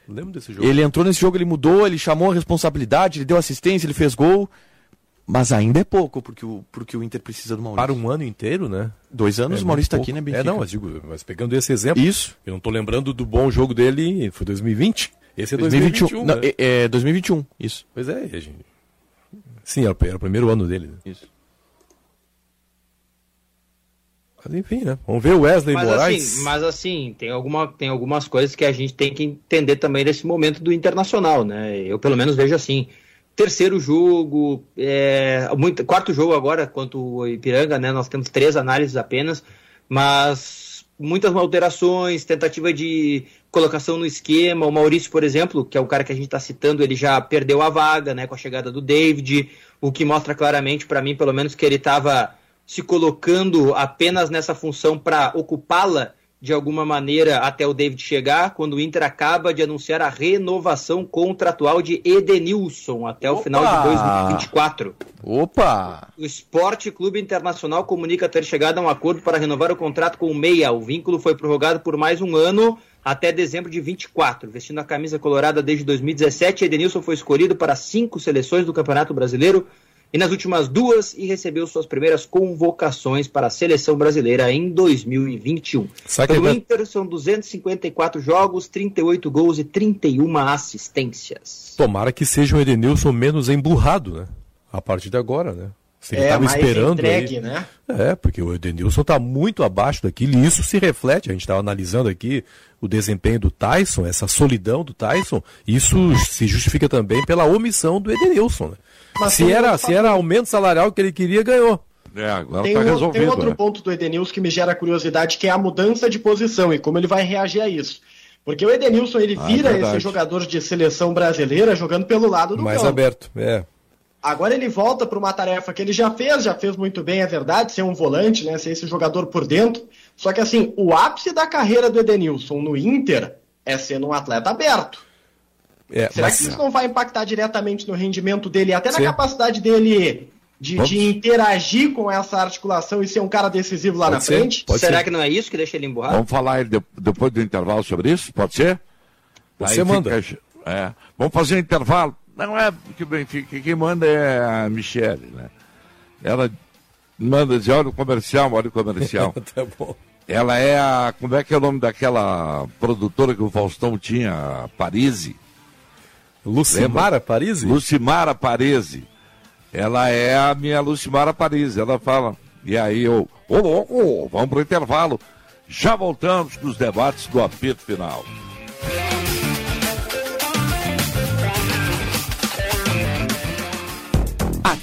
Lembro desse jogo. Ele entrou nesse jogo, ele mudou, ele chamou a responsabilidade, ele deu assistência, ele fez gol. Mas ainda é pouco, porque o, porque o Inter precisa do Maurício. Para um ano inteiro, né? Dois anos, É o Maurício tá muito aqui, né, pouco. Benfica? É, não, mas digo, mas pegando esse exemplo. Isso. Eu não tô lembrando do bom jogo dele, foi 2020. Esse é 2021. 2021. Não, né? é, é 2021, isso. Pois é, a gente... Sim, era, o- era o primeiro ano dele. Né? Isso. Mas enfim, né? Vamos ver o Wesley Mas Moraes. assim, mas assim, tem, alguma, tem algumas coisas que a gente tem que entender também nesse momento do internacional, né? Eu pelo menos vejo assim. Terceiro jogo, é, muito, quarto jogo agora, quanto o Ipiranga, né? Nós temos três análises apenas, mas muitas alterações, tentativa de colocação no esquema. O Maurício, por exemplo, que é o cara que a gente está citando, ele já perdeu a vaga, né? Com a chegada do David, o que mostra claramente para mim, pelo menos, que ele estava se colocando apenas nessa função para ocupá-la de alguma maneira até o David chegar, quando o Inter acaba de anunciar a renovação contratual de Edenilson até o final de 2024. Opa! O Esporte Clube Internacional comunica ter chegado a um acordo para renovar o contrato com o Meia. O vínculo foi prorrogado por mais um ano até dezembro de 24. Vestindo a camisa colorada desde 2017, Edenilson foi escolhido para cinco seleções do Campeonato Brasileiro e nas últimas duas e recebeu suas primeiras convocações para a seleção brasileira em 2021. Sabe que Pelo Inter são 254 jogos, 38 gols e 31 assistências. Tomara que seja um Edenilson menos emburrado, né? A partir de agora, né? Se ele É, estava mais esperando. entregue, aí- né? É, porque o Edenilson está muito abaixo daquilo e isso se reflete. A gente estava analisando aqui o desempenho do Tyson, essa solidão do Tyson. Isso se justifica também pela omissão do Edenilson. Né? Mas Se era, outro se era aumento salarial que ele queria, ganhou. É, agora Tem, tá um- resolvido. tem outro né? ponto do Edenilson que me gera curiosidade, que é a mudança de posição e como ele vai reagir a isso. Porque o Edenilson ele Ah, vira verdade. esse jogador de seleção brasileira jogando pelo lado do Mais campo. aberto. É. Agora ele volta para uma tarefa que ele já fez, já fez muito bem, é verdade, ser um volante, né, ser esse jogador por dentro. Só que assim, o ápice da carreira do Edenilson no Inter é sendo um atleta aberto. É, Será mas- que isso não vai impactar diretamente no rendimento dele, até na Sim. capacidade dele de, de interagir com essa articulação e ser um cara decisivo lá Pode na ser, frente? pode Será ser. que não é isso que deixa ele emburrado? Vamos falar de- depois do intervalo sobre isso? Pode ser? Você Aí manda. fica- é. Vamos fazer um intervalo. Não é que o Benfica, quem manda é a Michele, né? Ela manda dizer, olha o comercial, olha o comercial. tá bom. Ela é a. Como é que é o nome daquela produtora que o Faustão tinha? Parisi? Lucimara Parisi? Lucimara Parisi. Ela é a minha Lucimara Parisi. Ela fala. E aí eu. Ô louco, vamos pro intervalo. Já voltamos com os debates do apito final.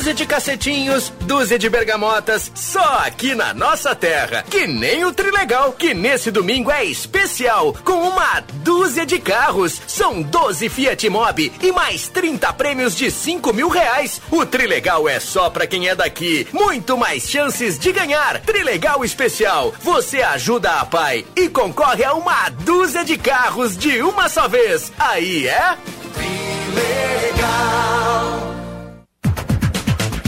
Dúzia de cacetinhos, dúzia de bergamotas, só aqui na nossa terra. Que nem o Trilegal, que nesse domingo é especial, com uma dúzia de carros. São 12 Fiat Mobi e mais 30 prêmios de 5 mil reais. O Trilegal é só pra quem é daqui. Muito mais chances de ganhar. Trilegal Especial. Você ajuda a pai e concorre a uma dúzia de carros de uma só vez. Aí é? Trilegal.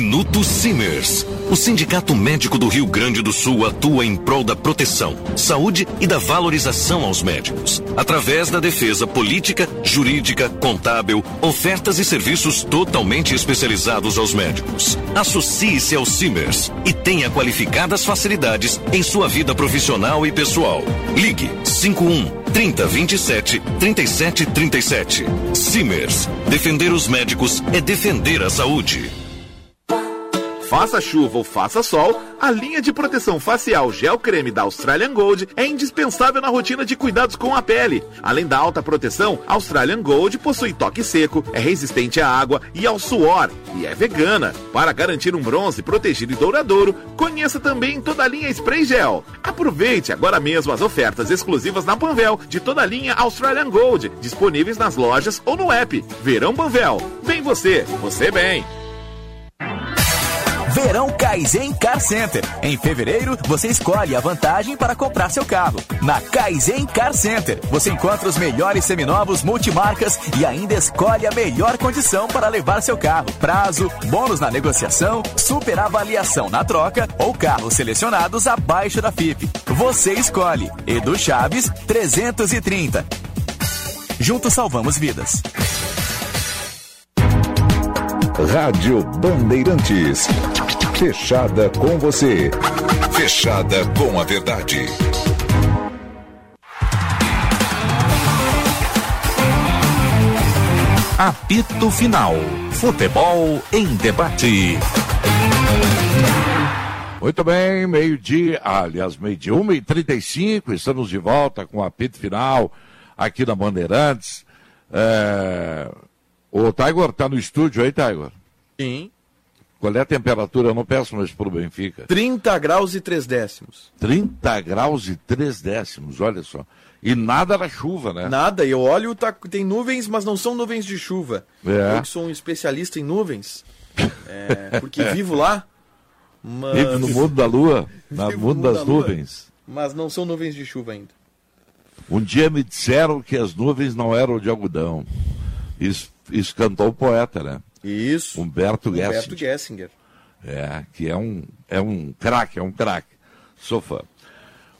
Minuto Simers. O Sindicato Médico do Rio Grande do Sul atua em prol da proteção, saúde e da valorização aos médicos, através da defesa política, jurídica, contábil, ofertas e serviços totalmente especializados aos médicos. Associe-se ao Simers e tenha qualificadas facilidades em sua vida profissional e pessoal. Ligue 51 30 27 37 37. Simers. Defender os médicos é defender a saúde. Faça chuva ou faça sol, a linha de proteção facial gel creme da Australian Gold é indispensável na rotina de cuidados com a pele. Além da alta proteção, a Australian Gold possui toque seco, é resistente à água e ao suor e é vegana. Para garantir um bronze protegido e douradouro, conheça também toda a linha Spray Gel. Aproveite agora mesmo as ofertas exclusivas na Panvel de toda a linha Australian Gold, disponíveis nas lojas ou no app. Verão Panvel. Bem você, você bem. Verão Kaizen Car Center. Em fevereiro, você escolhe a vantagem para comprar seu carro. Na Kaizen Car Center, você encontra os melhores seminovos multimarcas e ainda escolhe a melhor condição para levar seu carro. Prazo, bônus na negociação, super avaliação na troca ou carros selecionados abaixo da FIP. Você escolhe. Edu Chaves 330. Juntos salvamos vidas. Rádio Bandeirantes. Fechada com você. Fechada com a verdade. Apito Final. Futebol em debate. Muito bem, meio-dia, aliás, meio-dia, 1h35, estamos de volta com o apito final aqui na Bandeirantes. É... O Tiger tá no estúdio aí, Tiger? Sim. Qual é a temperatura? Eu não peço mais para o Benfica. 30 graus e 3 décimos. 30 graus e 3 décimos, olha só. E nada da chuva, né? Nada, e eu olho, tá, tem nuvens, mas não são nuvens de chuva. É. Eu que sou um especialista em nuvens, é, porque vivo lá. Mas... Vive no mundo da lua, no Vivo mundo das da lua, nuvens. Mas não são nuvens de chuva ainda. Um dia me disseram que as nuvens não eram de algodão. Isso, isso cantou o poeta, né? Isso. Humberto, Humberto Gessinger. Gessinger. É, que é um, é um craque, é um craque. Sou fã.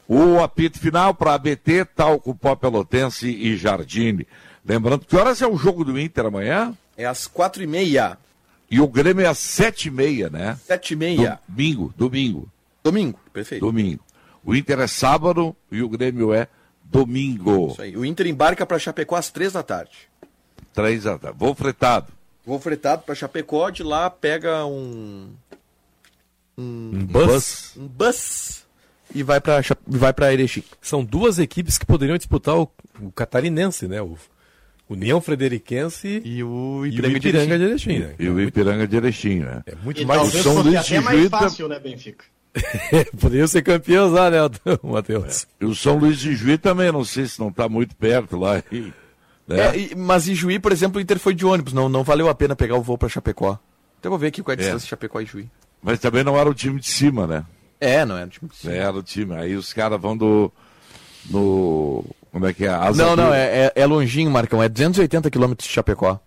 O apito final para ABT, Talco, Pó Pelotense e Jardine. Lembrando, que horas é o jogo do Inter amanhã? É às quatro e meia. E o Grêmio é às sete e meia, né? Sete e meia. Domingo, domingo. Domingo, perfeito. Domingo. O Inter é sábado e o Grêmio é domingo. Isso aí. O Inter embarca para Chapecó às três da tarde. Três da tarde. Vou fretado. Vou fretado para Chapecó, de lá pega um. Um bus. Um bus. E vai para vai para Erechim. São duas equipes que poderiam disputar o, o catarinense, né? O União Frederiquense e o Ipiranga, Ipiranga de Erechim. né? E o Ipiranga de Erechim, né? É muito E mais talvez São Luís de mais Juí fácil, né, Benfica? Poderiam ser campeões lá, né, Matheus? E o São Luís de Juí também, não sei se não está muito perto lá. e- né? É, e- mas em Juí, por exemplo, o Inter foi de ônibus. Não, não valeu a pena pegar o voo para Chapecó. Então eu vou ver aqui qual é a distância de Chapecó e Juí. Mas também não era o time de cima, né? É, não é o time de cima. Era o time. Aí os caras vão do. No. Como é que é? Asa Não, não, é, é, é longinho, Marcão. É 280 quilômetros de Chapecó.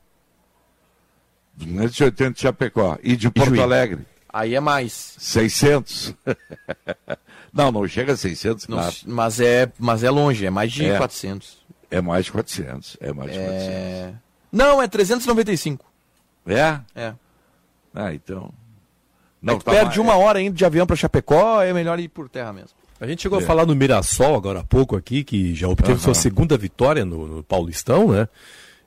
280 de Chapecó. E de Porto Juí. Alegre. Aí é mais. 600. não, não chega a 600, Não claro. mas, é, mas é longe, é mais de É. 400. É mais de 400. É mais de É... Não, é 395. 400. É? É. Ah, então. Não, tá perde mais- uma hora indo de avião para Chapecó, é melhor ir por terra mesmo. A gente chegou É. a falar no Mirassol agora há pouco aqui, que já obteve Aham. sua segunda vitória no, no Paulistão, né?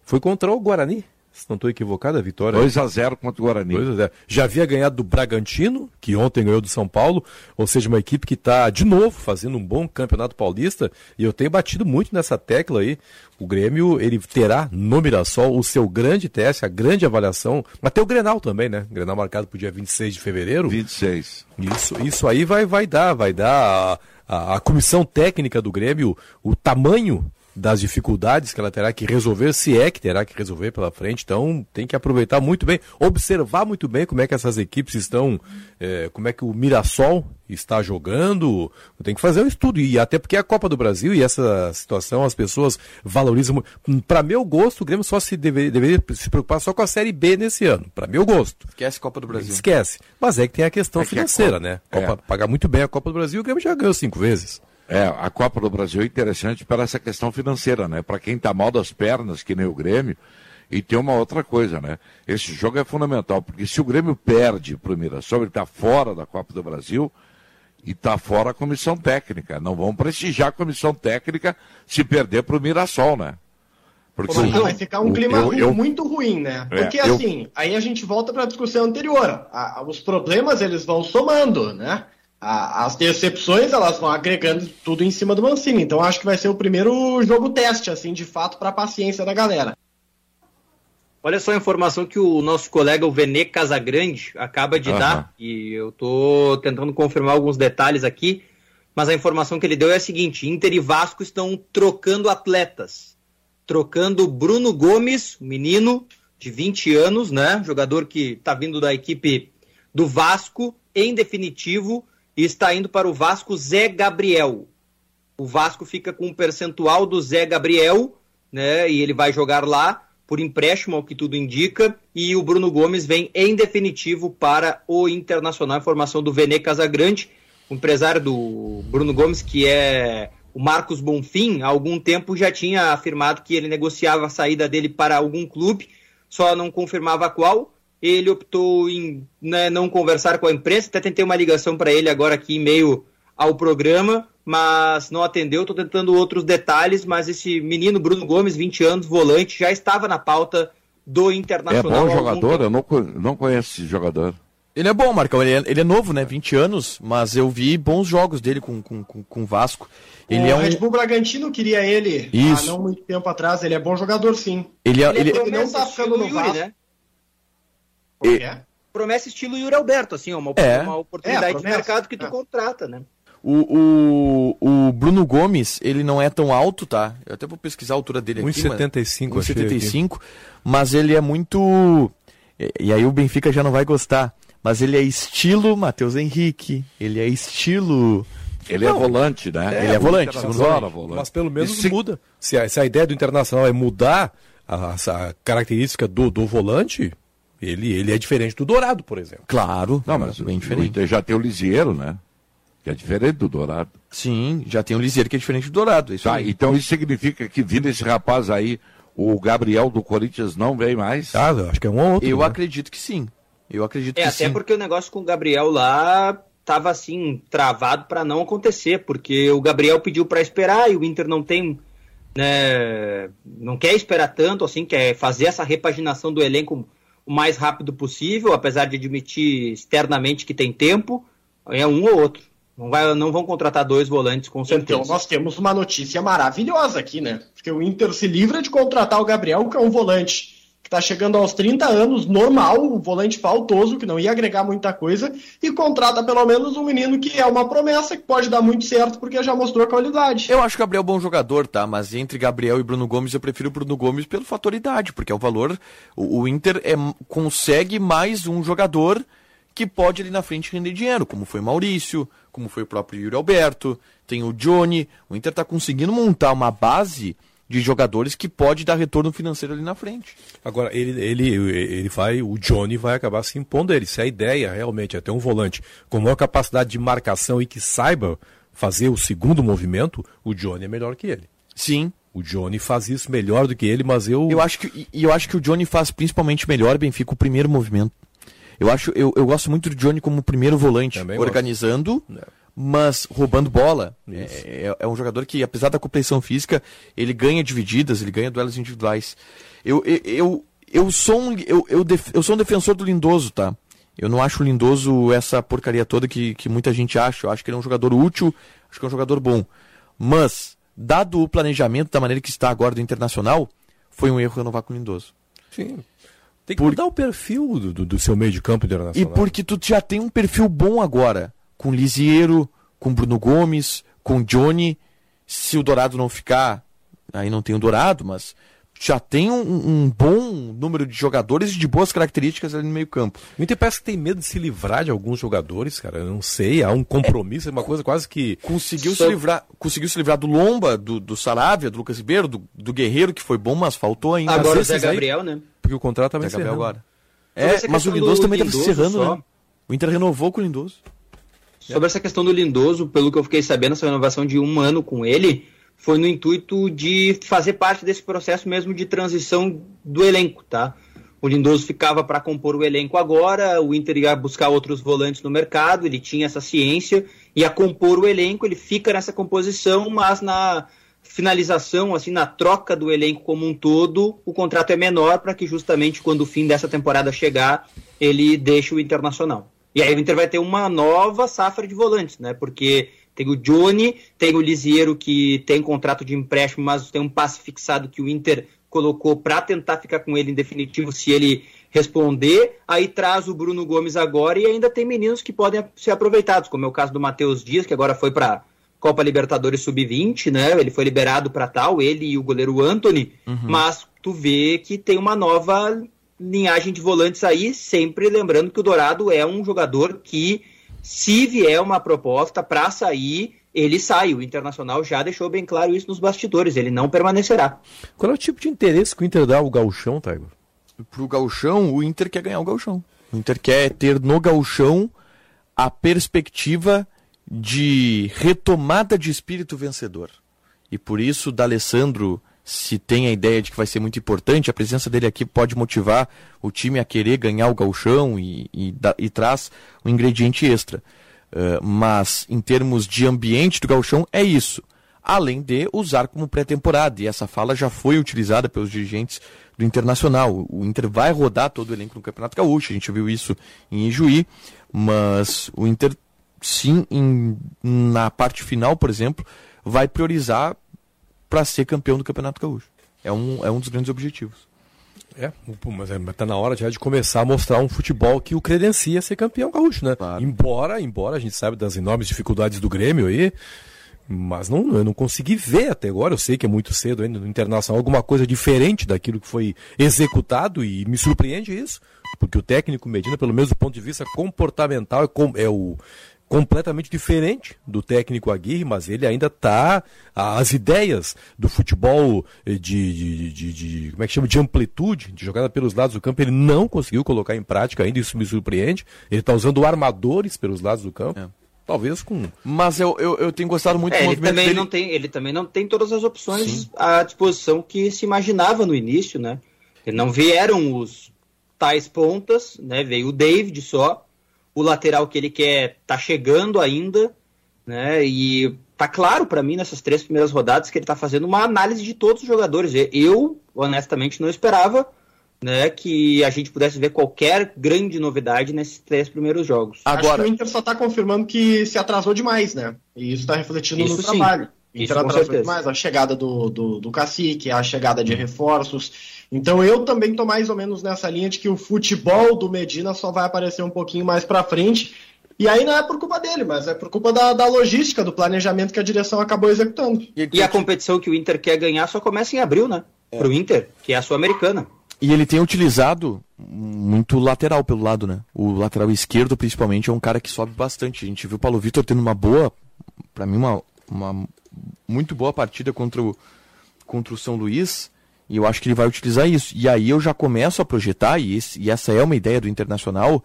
Foi contra o Guarani, se não estou equivocado, a vitória. 2x0 contra o Guarani. 2 a 0. Já havia ganhado do Bragantino, que ontem ganhou do São Paulo, ou seja, uma equipe que está de novo fazendo um bom campeonato paulista. E eu tenho batido muito nessa tecla aí. O Grêmio ele terá no Mirassol o seu grande teste, a grande avaliação. Mas tem o Grenal também, né? Grenal marcado para o dia 26 de fevereiro. 26. Isso, isso aí vai, vai dar, vai dar a, a comissão técnica do Grêmio, o tamanho das dificuldades que ela terá que resolver, se é que terá que resolver pela frente. Então tem que aproveitar muito bem, observar muito bem como é que essas equipes estão, é, como é que o Mirassol está jogando. Tem que fazer um estudo. E até porque é a Copa do Brasil e essa situação as pessoas valorizam. Para meu gosto, o Grêmio só se deve, deveria se preocupar só com a Série B nesse ano. Para meu gosto. Esquece Copa do Brasil. Esquece. Mas é que tem a questão É que a financeira, Copa- né? é. Copa, Pagar muito bem a Copa do Brasil, o Grêmio já ganhou cinco vezes. É, a Copa do Brasil é interessante para essa questão financeira, né? Para quem tá mal das pernas, que nem o Grêmio. E tem uma outra coisa, né? Esse jogo é fundamental, porque se o Grêmio perde para o Mirassol, ele está fora da Copa do Brasil e está fora a comissão técnica. Não vão prestigiar a comissão técnica se perder para o Mirassol, né? Porque o- vai ficar um clima eu- eu- muito ruim, né? É, Porque eu- assim, aí a gente volta para a discussão anterior. A- a- os problemas eles vão somando, né? A- as decepções elas vão agregando tudo em cima do Mancini. Então acho que vai ser o primeiro jogo teste, assim, de fato, para a paciência da galera. Olha só a informação que o nosso colega, o Venê Casagrande, acaba de Aham. dar, e eu tô tentando confirmar alguns detalhes aqui, mas a informação que ele deu é a seguinte: Inter e Vasco estão trocando atletas. Trocando Bruno Gomes, um menino de 20 anos, né? Jogador que está vindo da equipe do Vasco, em definitivo, e está indo para o Vasco Zé Gabriel. O Vasco fica com um percentual do Zé Gabriel, né? E ele vai jogar lá por empréstimo, ao que tudo indica. E o Bruno Gomes vem em definitivo para o Internacional. Informação do Vene Casagrande, o empresário do Bruno Gomes, que é o Marcos Bonfim, há algum tempo já tinha afirmado que ele negociava a saída dele para algum clube, só não confirmava qual. Ele optou em né, não conversar com a imprensa, até tentei uma ligação para ele agora aqui em meio ao programa, mas não atendeu. Estou tentando outros detalhes, mas esse menino Bruno Gomes, 20 anos, volante, já estava na pauta do É Internacional. bom há algum jogador, eu não, não conheço esse jogador. Ele é bom, Marcão. Ele é, ele é novo, né? 20 anos, mas eu vi bons jogos dele com o com, com, com Vasco. Ele o é um. Red Bull Bragantino queria ele Isso. há não muito tempo atrás. Ele é bom jogador, sim. Ele é- ele- ele não tá estilo ficando no Yuri, Vasco. né? Como que é? Promessa estilo Yuri Alberto, assim, ó, uma, É. uma oportunidade É, de mercado que tu contrata, né? O, o, o Bruno Gomes, ele não é tão alto, tá? Eu até vou pesquisar a altura dele aqui. 1,75, mas, achei 1,75, mas ele é muito. E, e aí o Benfica já não vai gostar. Mas ele é estilo Matheus Henrique. Ele é estilo. Ele é volante, né? Ele é, volante, Internacional segundo volante. volante. Mas pelo menos E se- muda. Se a, se a ideia do Internacional é mudar a, essa característica do, do volante, ele, ele é diferente do Dourado, por exemplo. Claro, Não, mas bem o diferente. Inter já tem o Lisieiro, né? Que é diferente do Dourado. Sim, já tem o Liseiro que é diferente do Dourado. Isso Tá, aí. então isso significa que vindo esse rapaz aí, o Gabriel do Corinthians não vem mais? Ah, eu acho que é um ou outro. Eu né? acredito que sim. Eu acredito É, que até sim. porque o negócio com o Gabriel lá tava assim, travado para não acontecer, porque o Gabriel pediu para esperar e o Inter não tem, né, não quer esperar tanto assim, quer fazer essa repaginação do elenco o mais rápido possível, apesar de admitir externamente que tem tempo, é um ou outro. Não, vai, não vão contratar dois volantes, com certeza. Então nós temos uma notícia maravilhosa aqui, né? Porque o Inter se livra de contratar o Gabriel, que é um volante que está chegando aos 30 anos, normal, um volante faltoso, que não ia agregar muita coisa, e contrata pelo menos um menino que é uma promessa, que pode dar muito certo, porque já mostrou qualidade. Eu acho o Gabriel bom jogador, tá? Mas entre Gabriel e Bruno Gomes, eu prefiro o Bruno Gomes pelo fator idade, porque é o valor. O, o Inter é, consegue mais um jogador que pode ali na frente render dinheiro, como foi Maurício, como foi o próprio Yuri Alberto, tem o Johnny. O Inter tá conseguindo montar uma base de jogadores que pode dar retorno financeiro ali na frente. Agora, ele, ele, ele vai, o Johnny vai acabar se impondo ele. Se a ideia realmente é ter um volante com maior capacidade de marcação e que saiba fazer o segundo movimento, o Johnny é melhor que ele. Sim. O Johnny faz isso melhor do que ele, mas eu. Eu acho que, eu acho que o Johnny faz principalmente melhor, Benfica, o primeiro movimento. Eu acho, eu, eu gosto muito do Johnny como primeiro volante, Também gosto. Mas roubando bola. É, é- é um jogador que, apesar da compleição física, ele ganha divididas, ele ganha duelos individuais. Eu, eu, eu, eu sou um, eu, eu, def- eu sou um defensor do Lindoso, tá? Eu não acho o Lindoso essa porcaria toda que, que muita gente acha. Eu acho que ele é um jogador útil, acho que é um jogador bom. Mas, dado o planejamento da maneira que está agora do Internacional, foi um erro renovar com o Lindoso. Sim. Tem que mudar o perfil do, do- do seu meio de campo E internacional. porque tu já tem um perfil bom agora, com Lisiero, com Bruno Gomes, com Johnny, se o Dourado não ficar, aí não tem o Dourado, mas já tem um, um bom número de jogadores e de boas características ali no meio campo. O Inter parece que tem medo de se livrar de alguns jogadores, cara. Eu não sei, há um compromisso, é uma coisa quase que. Conseguiu, se, livrar, conseguiu se livrar do Lomba, do, do Saravia, do Lucas Ribeiro, do, do Guerreiro, que foi bom, mas faltou ainda. Agora o Zé vezes aí- Gabriel, né? Porque o contrato estava Zé Gabriel encerrando. agora. É, mas o Lindoso do também estava encerrando, só. né? O Inter renovou com o Lindoso. Sobre essa questão do Lindoso, pelo que eu fiquei sabendo, essa renovação de um ano com ele foi no intuito de fazer parte desse processo mesmo de transição do elenco, tá? O Lindoso ficava para compor o elenco agora, o Inter ia buscar outros volantes no mercado, ele tinha essa ciência, ia compor o elenco, ele fica nessa composição, mas na finalização, assim, na troca do elenco como um todo, o contrato é menor para que justamente quando o fim dessa temporada chegar, ele deixe o Internacional. E aí o Inter vai ter uma nova safra de volantes, né? Porque tem o Johnny, tem o Lisiero que tem contrato de empréstimo, mas tem um passe fixado que o Inter colocou para tentar ficar com ele em definitivo se ele responder. Aí traz o Bruno Gomes agora e ainda tem meninos que podem ser aproveitados, como é o caso do Matheus Dias, que agora foi para Copa Libertadores Sub-20, né? Ele foi liberado para tal, ele e o goleiro Anthony, mas tu vê que tem uma nova linhagem de volantes aí, sempre lembrando que o Dourado é um jogador que, se vier uma proposta para sair, ele sai. O Internacional já deixou bem claro isso nos bastidores, ele não permanecerá. Qual é o tipo de interesse que o Inter dá ao gauchão, Taigo? Pro gauchão, o Inter quer ganhar o gauchão. O Inter quer ter no gauchão a perspectiva de retomada de espírito vencedor. E por isso, D'Alessandro, se tem a ideia de que vai ser muito importante, a presença dele aqui pode motivar o time a querer ganhar o gauchão e, e, e traz um ingrediente extra. Eh, mas, em termos de ambiente do gauchão, é isso. Além de usar como pré-temporada. E essa fala já foi utilizada pelos dirigentes do Internacional. O Inter vai rodar todo o elenco no Campeonato Gaúcho. A gente viu isso em Ijuí. Mas o Inter, sim, em- na parte final, por exemplo, vai priorizar para ser campeão do Campeonato Gaúcho. É um, é um dos grandes objetivos. É, mas é, mas tá na hora já de começar a mostrar um futebol que o credencia ser campeão gaúcho, né? Embora, embora a gente sabe das enormes dificuldades do Grêmio aí, mas não, eu não consegui ver até agora, eu sei que é muito cedo ainda no Internacional, alguma coisa diferente daquilo que foi executado e me surpreende isso, porque o técnico Medina, pelo menos do ponto de vista comportamental, é, com- é o completamente diferente do técnico Aguirre, mas ele ainda está as ideias do futebol eh, de, de, de- de- como é que chama de amplitude, de jogada pelos lados do campo, ele não conseguiu colocar em prática ainda, isso me surpreende. Ele está usando armadores pelos lados do campo. Talvez com. Mas eu, eu, eu tenho gostado muito É, do ele, movimento também dele. não tem, ele também não tem todas as opções à disposição que se imaginava no início, né? Ele não vieram os tais pontas, né? Veio o David só. O lateral que ele quer tá chegando ainda, né? E tá claro para mim nessas três primeiras rodadas que ele tá fazendo uma análise de todos os jogadores. Eu, honestamente, não esperava, né, que a gente pudesse ver qualquer grande novidade nesses três primeiros jogos. Acho que o Inter só tá confirmando que se atrasou demais, né? E isso tá refletindo Isso no sim. trabalho. Isso atrasou demais a chegada do, do, do cacique, a chegada de reforços. Então eu também tô mais ou menos nessa linha de que o futebol do Medina só vai aparecer um pouquinho mais pra frente. E aí não é por culpa dele, mas é por culpa da, da logística, do planejamento que a direção acabou executando. E a competição que o Inter quer ganhar só começa em abril, né? Pro Inter, que é a Sul-Americana. E ele tem utilizado muito lateral pelo lado, né? O lateral esquerdo, principalmente, é um cara que sobe bastante. A gente viu o Paulo Vitor tendo uma boa, pra mim, uma, uma muito boa partida contra o, contra o São Luís. E eu acho que ele vai utilizar isso. E aí eu já começo a projetar, e, esse- e essa é uma ideia do Internacional.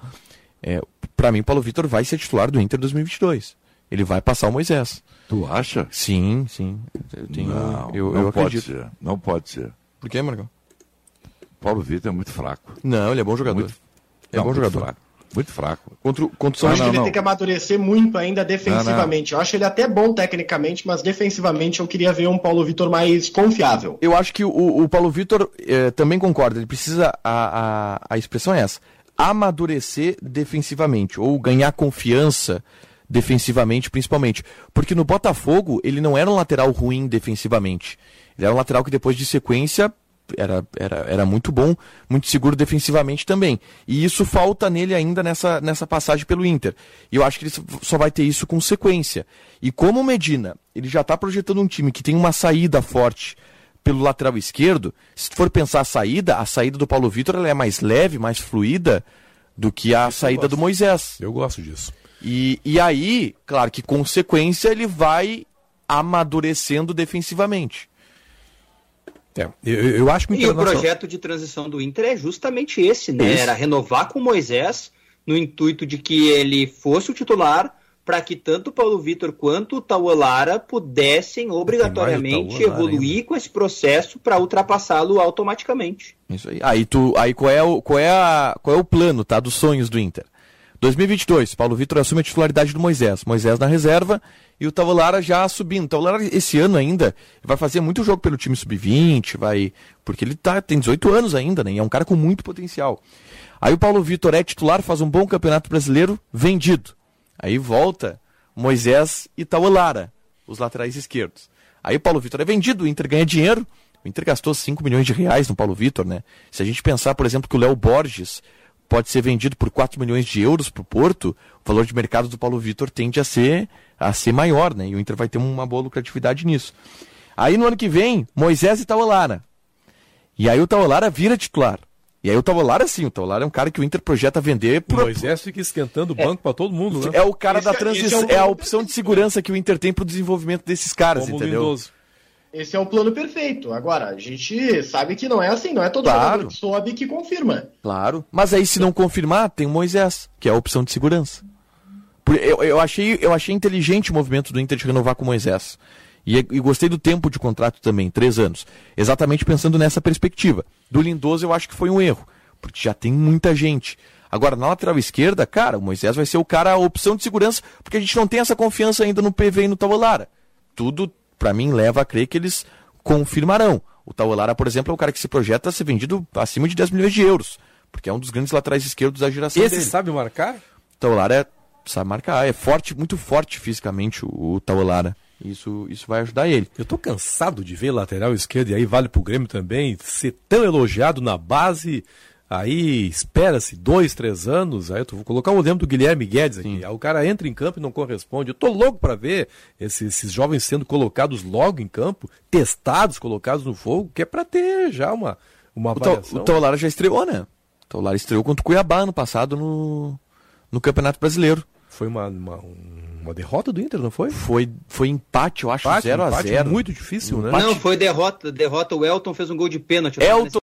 É, para mim, Paulo Vitor vai ser titular do Inter 2022. Ele vai passar o Moisés. Tu acha? Sim, sim. Eu, tenho, não, eu, não eu pode acredito. ser. Não pode ser. Por quê, Marcão? Paulo Vitor é muito fraco. Não, ele é bom jogador. Muito- é não, bom jogador. fraco. Muito fraco. Contra, o- contra o Eu acho que Luís. ele tem que amadurecer muito ainda defensivamente. Eu acho ele até bom tecnicamente, mas defensivamente eu queria ver um Paulo Vitor mais confiável. Eu acho que o, o Paulo Vitor eh, também concorda. Ele precisa. A, a, a expressão é essa: amadurecer defensivamente, ou ganhar confiança defensivamente, principalmente. Porque no Botafogo, ele não era um lateral ruim defensivamente. Ele era um lateral que depois de sequência era, era, era muito bom, muito seguro defensivamente também. E isso falta nele ainda nessa, nessa passagem pelo Inter. E eu acho que ele só vai ter isso com sequência. E como o Medina, ele já está projetando um time que tem uma saída forte pelo lateral esquerdo, se for pensar a saída, a saída do Paulo Vitor ela é mais leve, mais fluida do que a isso saída do Moisés. Eu gosto disso. E, e aí, claro que com sequência ele vai amadurecendo defensivamente. É, eu, eu acho que o E o projeto de transição do Inter é justamente esse, né? Esse. Era renovar com o Moisés no intuito de que ele fosse o titular para que tanto o Paulo Vitor quanto o Tauolara pudessem obrigatoriamente evoluir ainda. com esse processo para ultrapassá-lo automaticamente. Isso aí. Aí, tu, aí qual, é o, qual, é a, qual é o plano tá, dos sonhos do Inter? 2022, Paulo Vitor assume a titularidade do Moisés. Moisés na reserva e o Tavolara já subindo. O Tavolara esse ano ainda vai fazer muito jogo pelo time sub-20, vai porque ele tá, tem 18 anos ainda, né? E é um cara com muito potencial. Aí o Paulo Vitor é titular, faz um bom campeonato brasileiro, vendido. Aí volta Moisés e Tavolara, os laterais esquerdos. Aí o Paulo Vitor é vendido, o Inter ganha dinheiro. O Inter gastou 5 milhões de reais no Paulo Vitor, né? Se a gente pensar, por exemplo, que o Léo Borges pode ser vendido por 4 milhões de euros para o Porto, o valor de mercado do Paulo Vitor tende a ser, a ser maior, né? E o Inter vai ter uma boa lucratividade nisso. Aí no ano que vem, Moisés e Taulara. E aí o Taulara vira titular. E aí o Taulara, sim, o Taulara é um cara que o Inter projeta vender. Por... O Moisés fica esquentando o é. banco é, para todo mundo, né? É o cara esse, da transição, é, é, a opção de segurança que o Inter tem para o desenvolvimento desses caras, Como entendeu? Lindoso. Esse é o plano perfeito. Agora, a gente sabe que não é assim, não é todo claro. jogador que sobe que confirma. Claro. Mas aí, se não confirmar, tem o Moisés, que é a opção de segurança. Eu, eu, achei, eu achei inteligente o movimento do Inter de renovar com o Moisés. E, e, gostei do tempo de contrato também, três anos. Exatamente pensando nessa perspectiva. Do Lindoso eu acho que foi um erro, porque já tem muita gente. Agora, na lateral esquerda, cara, o Moisés vai ser o cara, a opção de segurança, porque a gente não tem essa confiança ainda no PV e no Tavolara. Tudo para mim, leva a crer que eles confirmarão. O Taulara, por exemplo, é um cara que se projeta a ser vendido acima de 10 milhões de euros, porque é um dos grandes laterais esquerdos da geração Esse dele. sabe marcar? O Taulara é, sabe marcar, é forte, muito forte fisicamente o, o Taulara. Isso, isso vai ajudar ele. Eu tô cansado de ver lateral esquerdo, e aí vale pro Grêmio também, ser tão elogiado na base Aí espera-se dois, três anos. Aí eu vou colocar o exemplo do Guilherme Guedes aqui. Aí o cara entra em campo e não corresponde. Eu tô louco para ver esses, esses, jovens sendo colocados logo em campo, testados, colocados no fogo, que é para ter já uma, uma avaliação. O Tolara já estreou, né? O Tolara estreou contra o Cuiabá no passado no, no Campeonato Brasileiro. Foi uma, uma, uma derrota do Inter, não foi? Foi, foi empate, eu acho, 0x0. Muito difícil, né? Não, foi derrota. Derrota, o Elton fez um gol de pênalti. Elton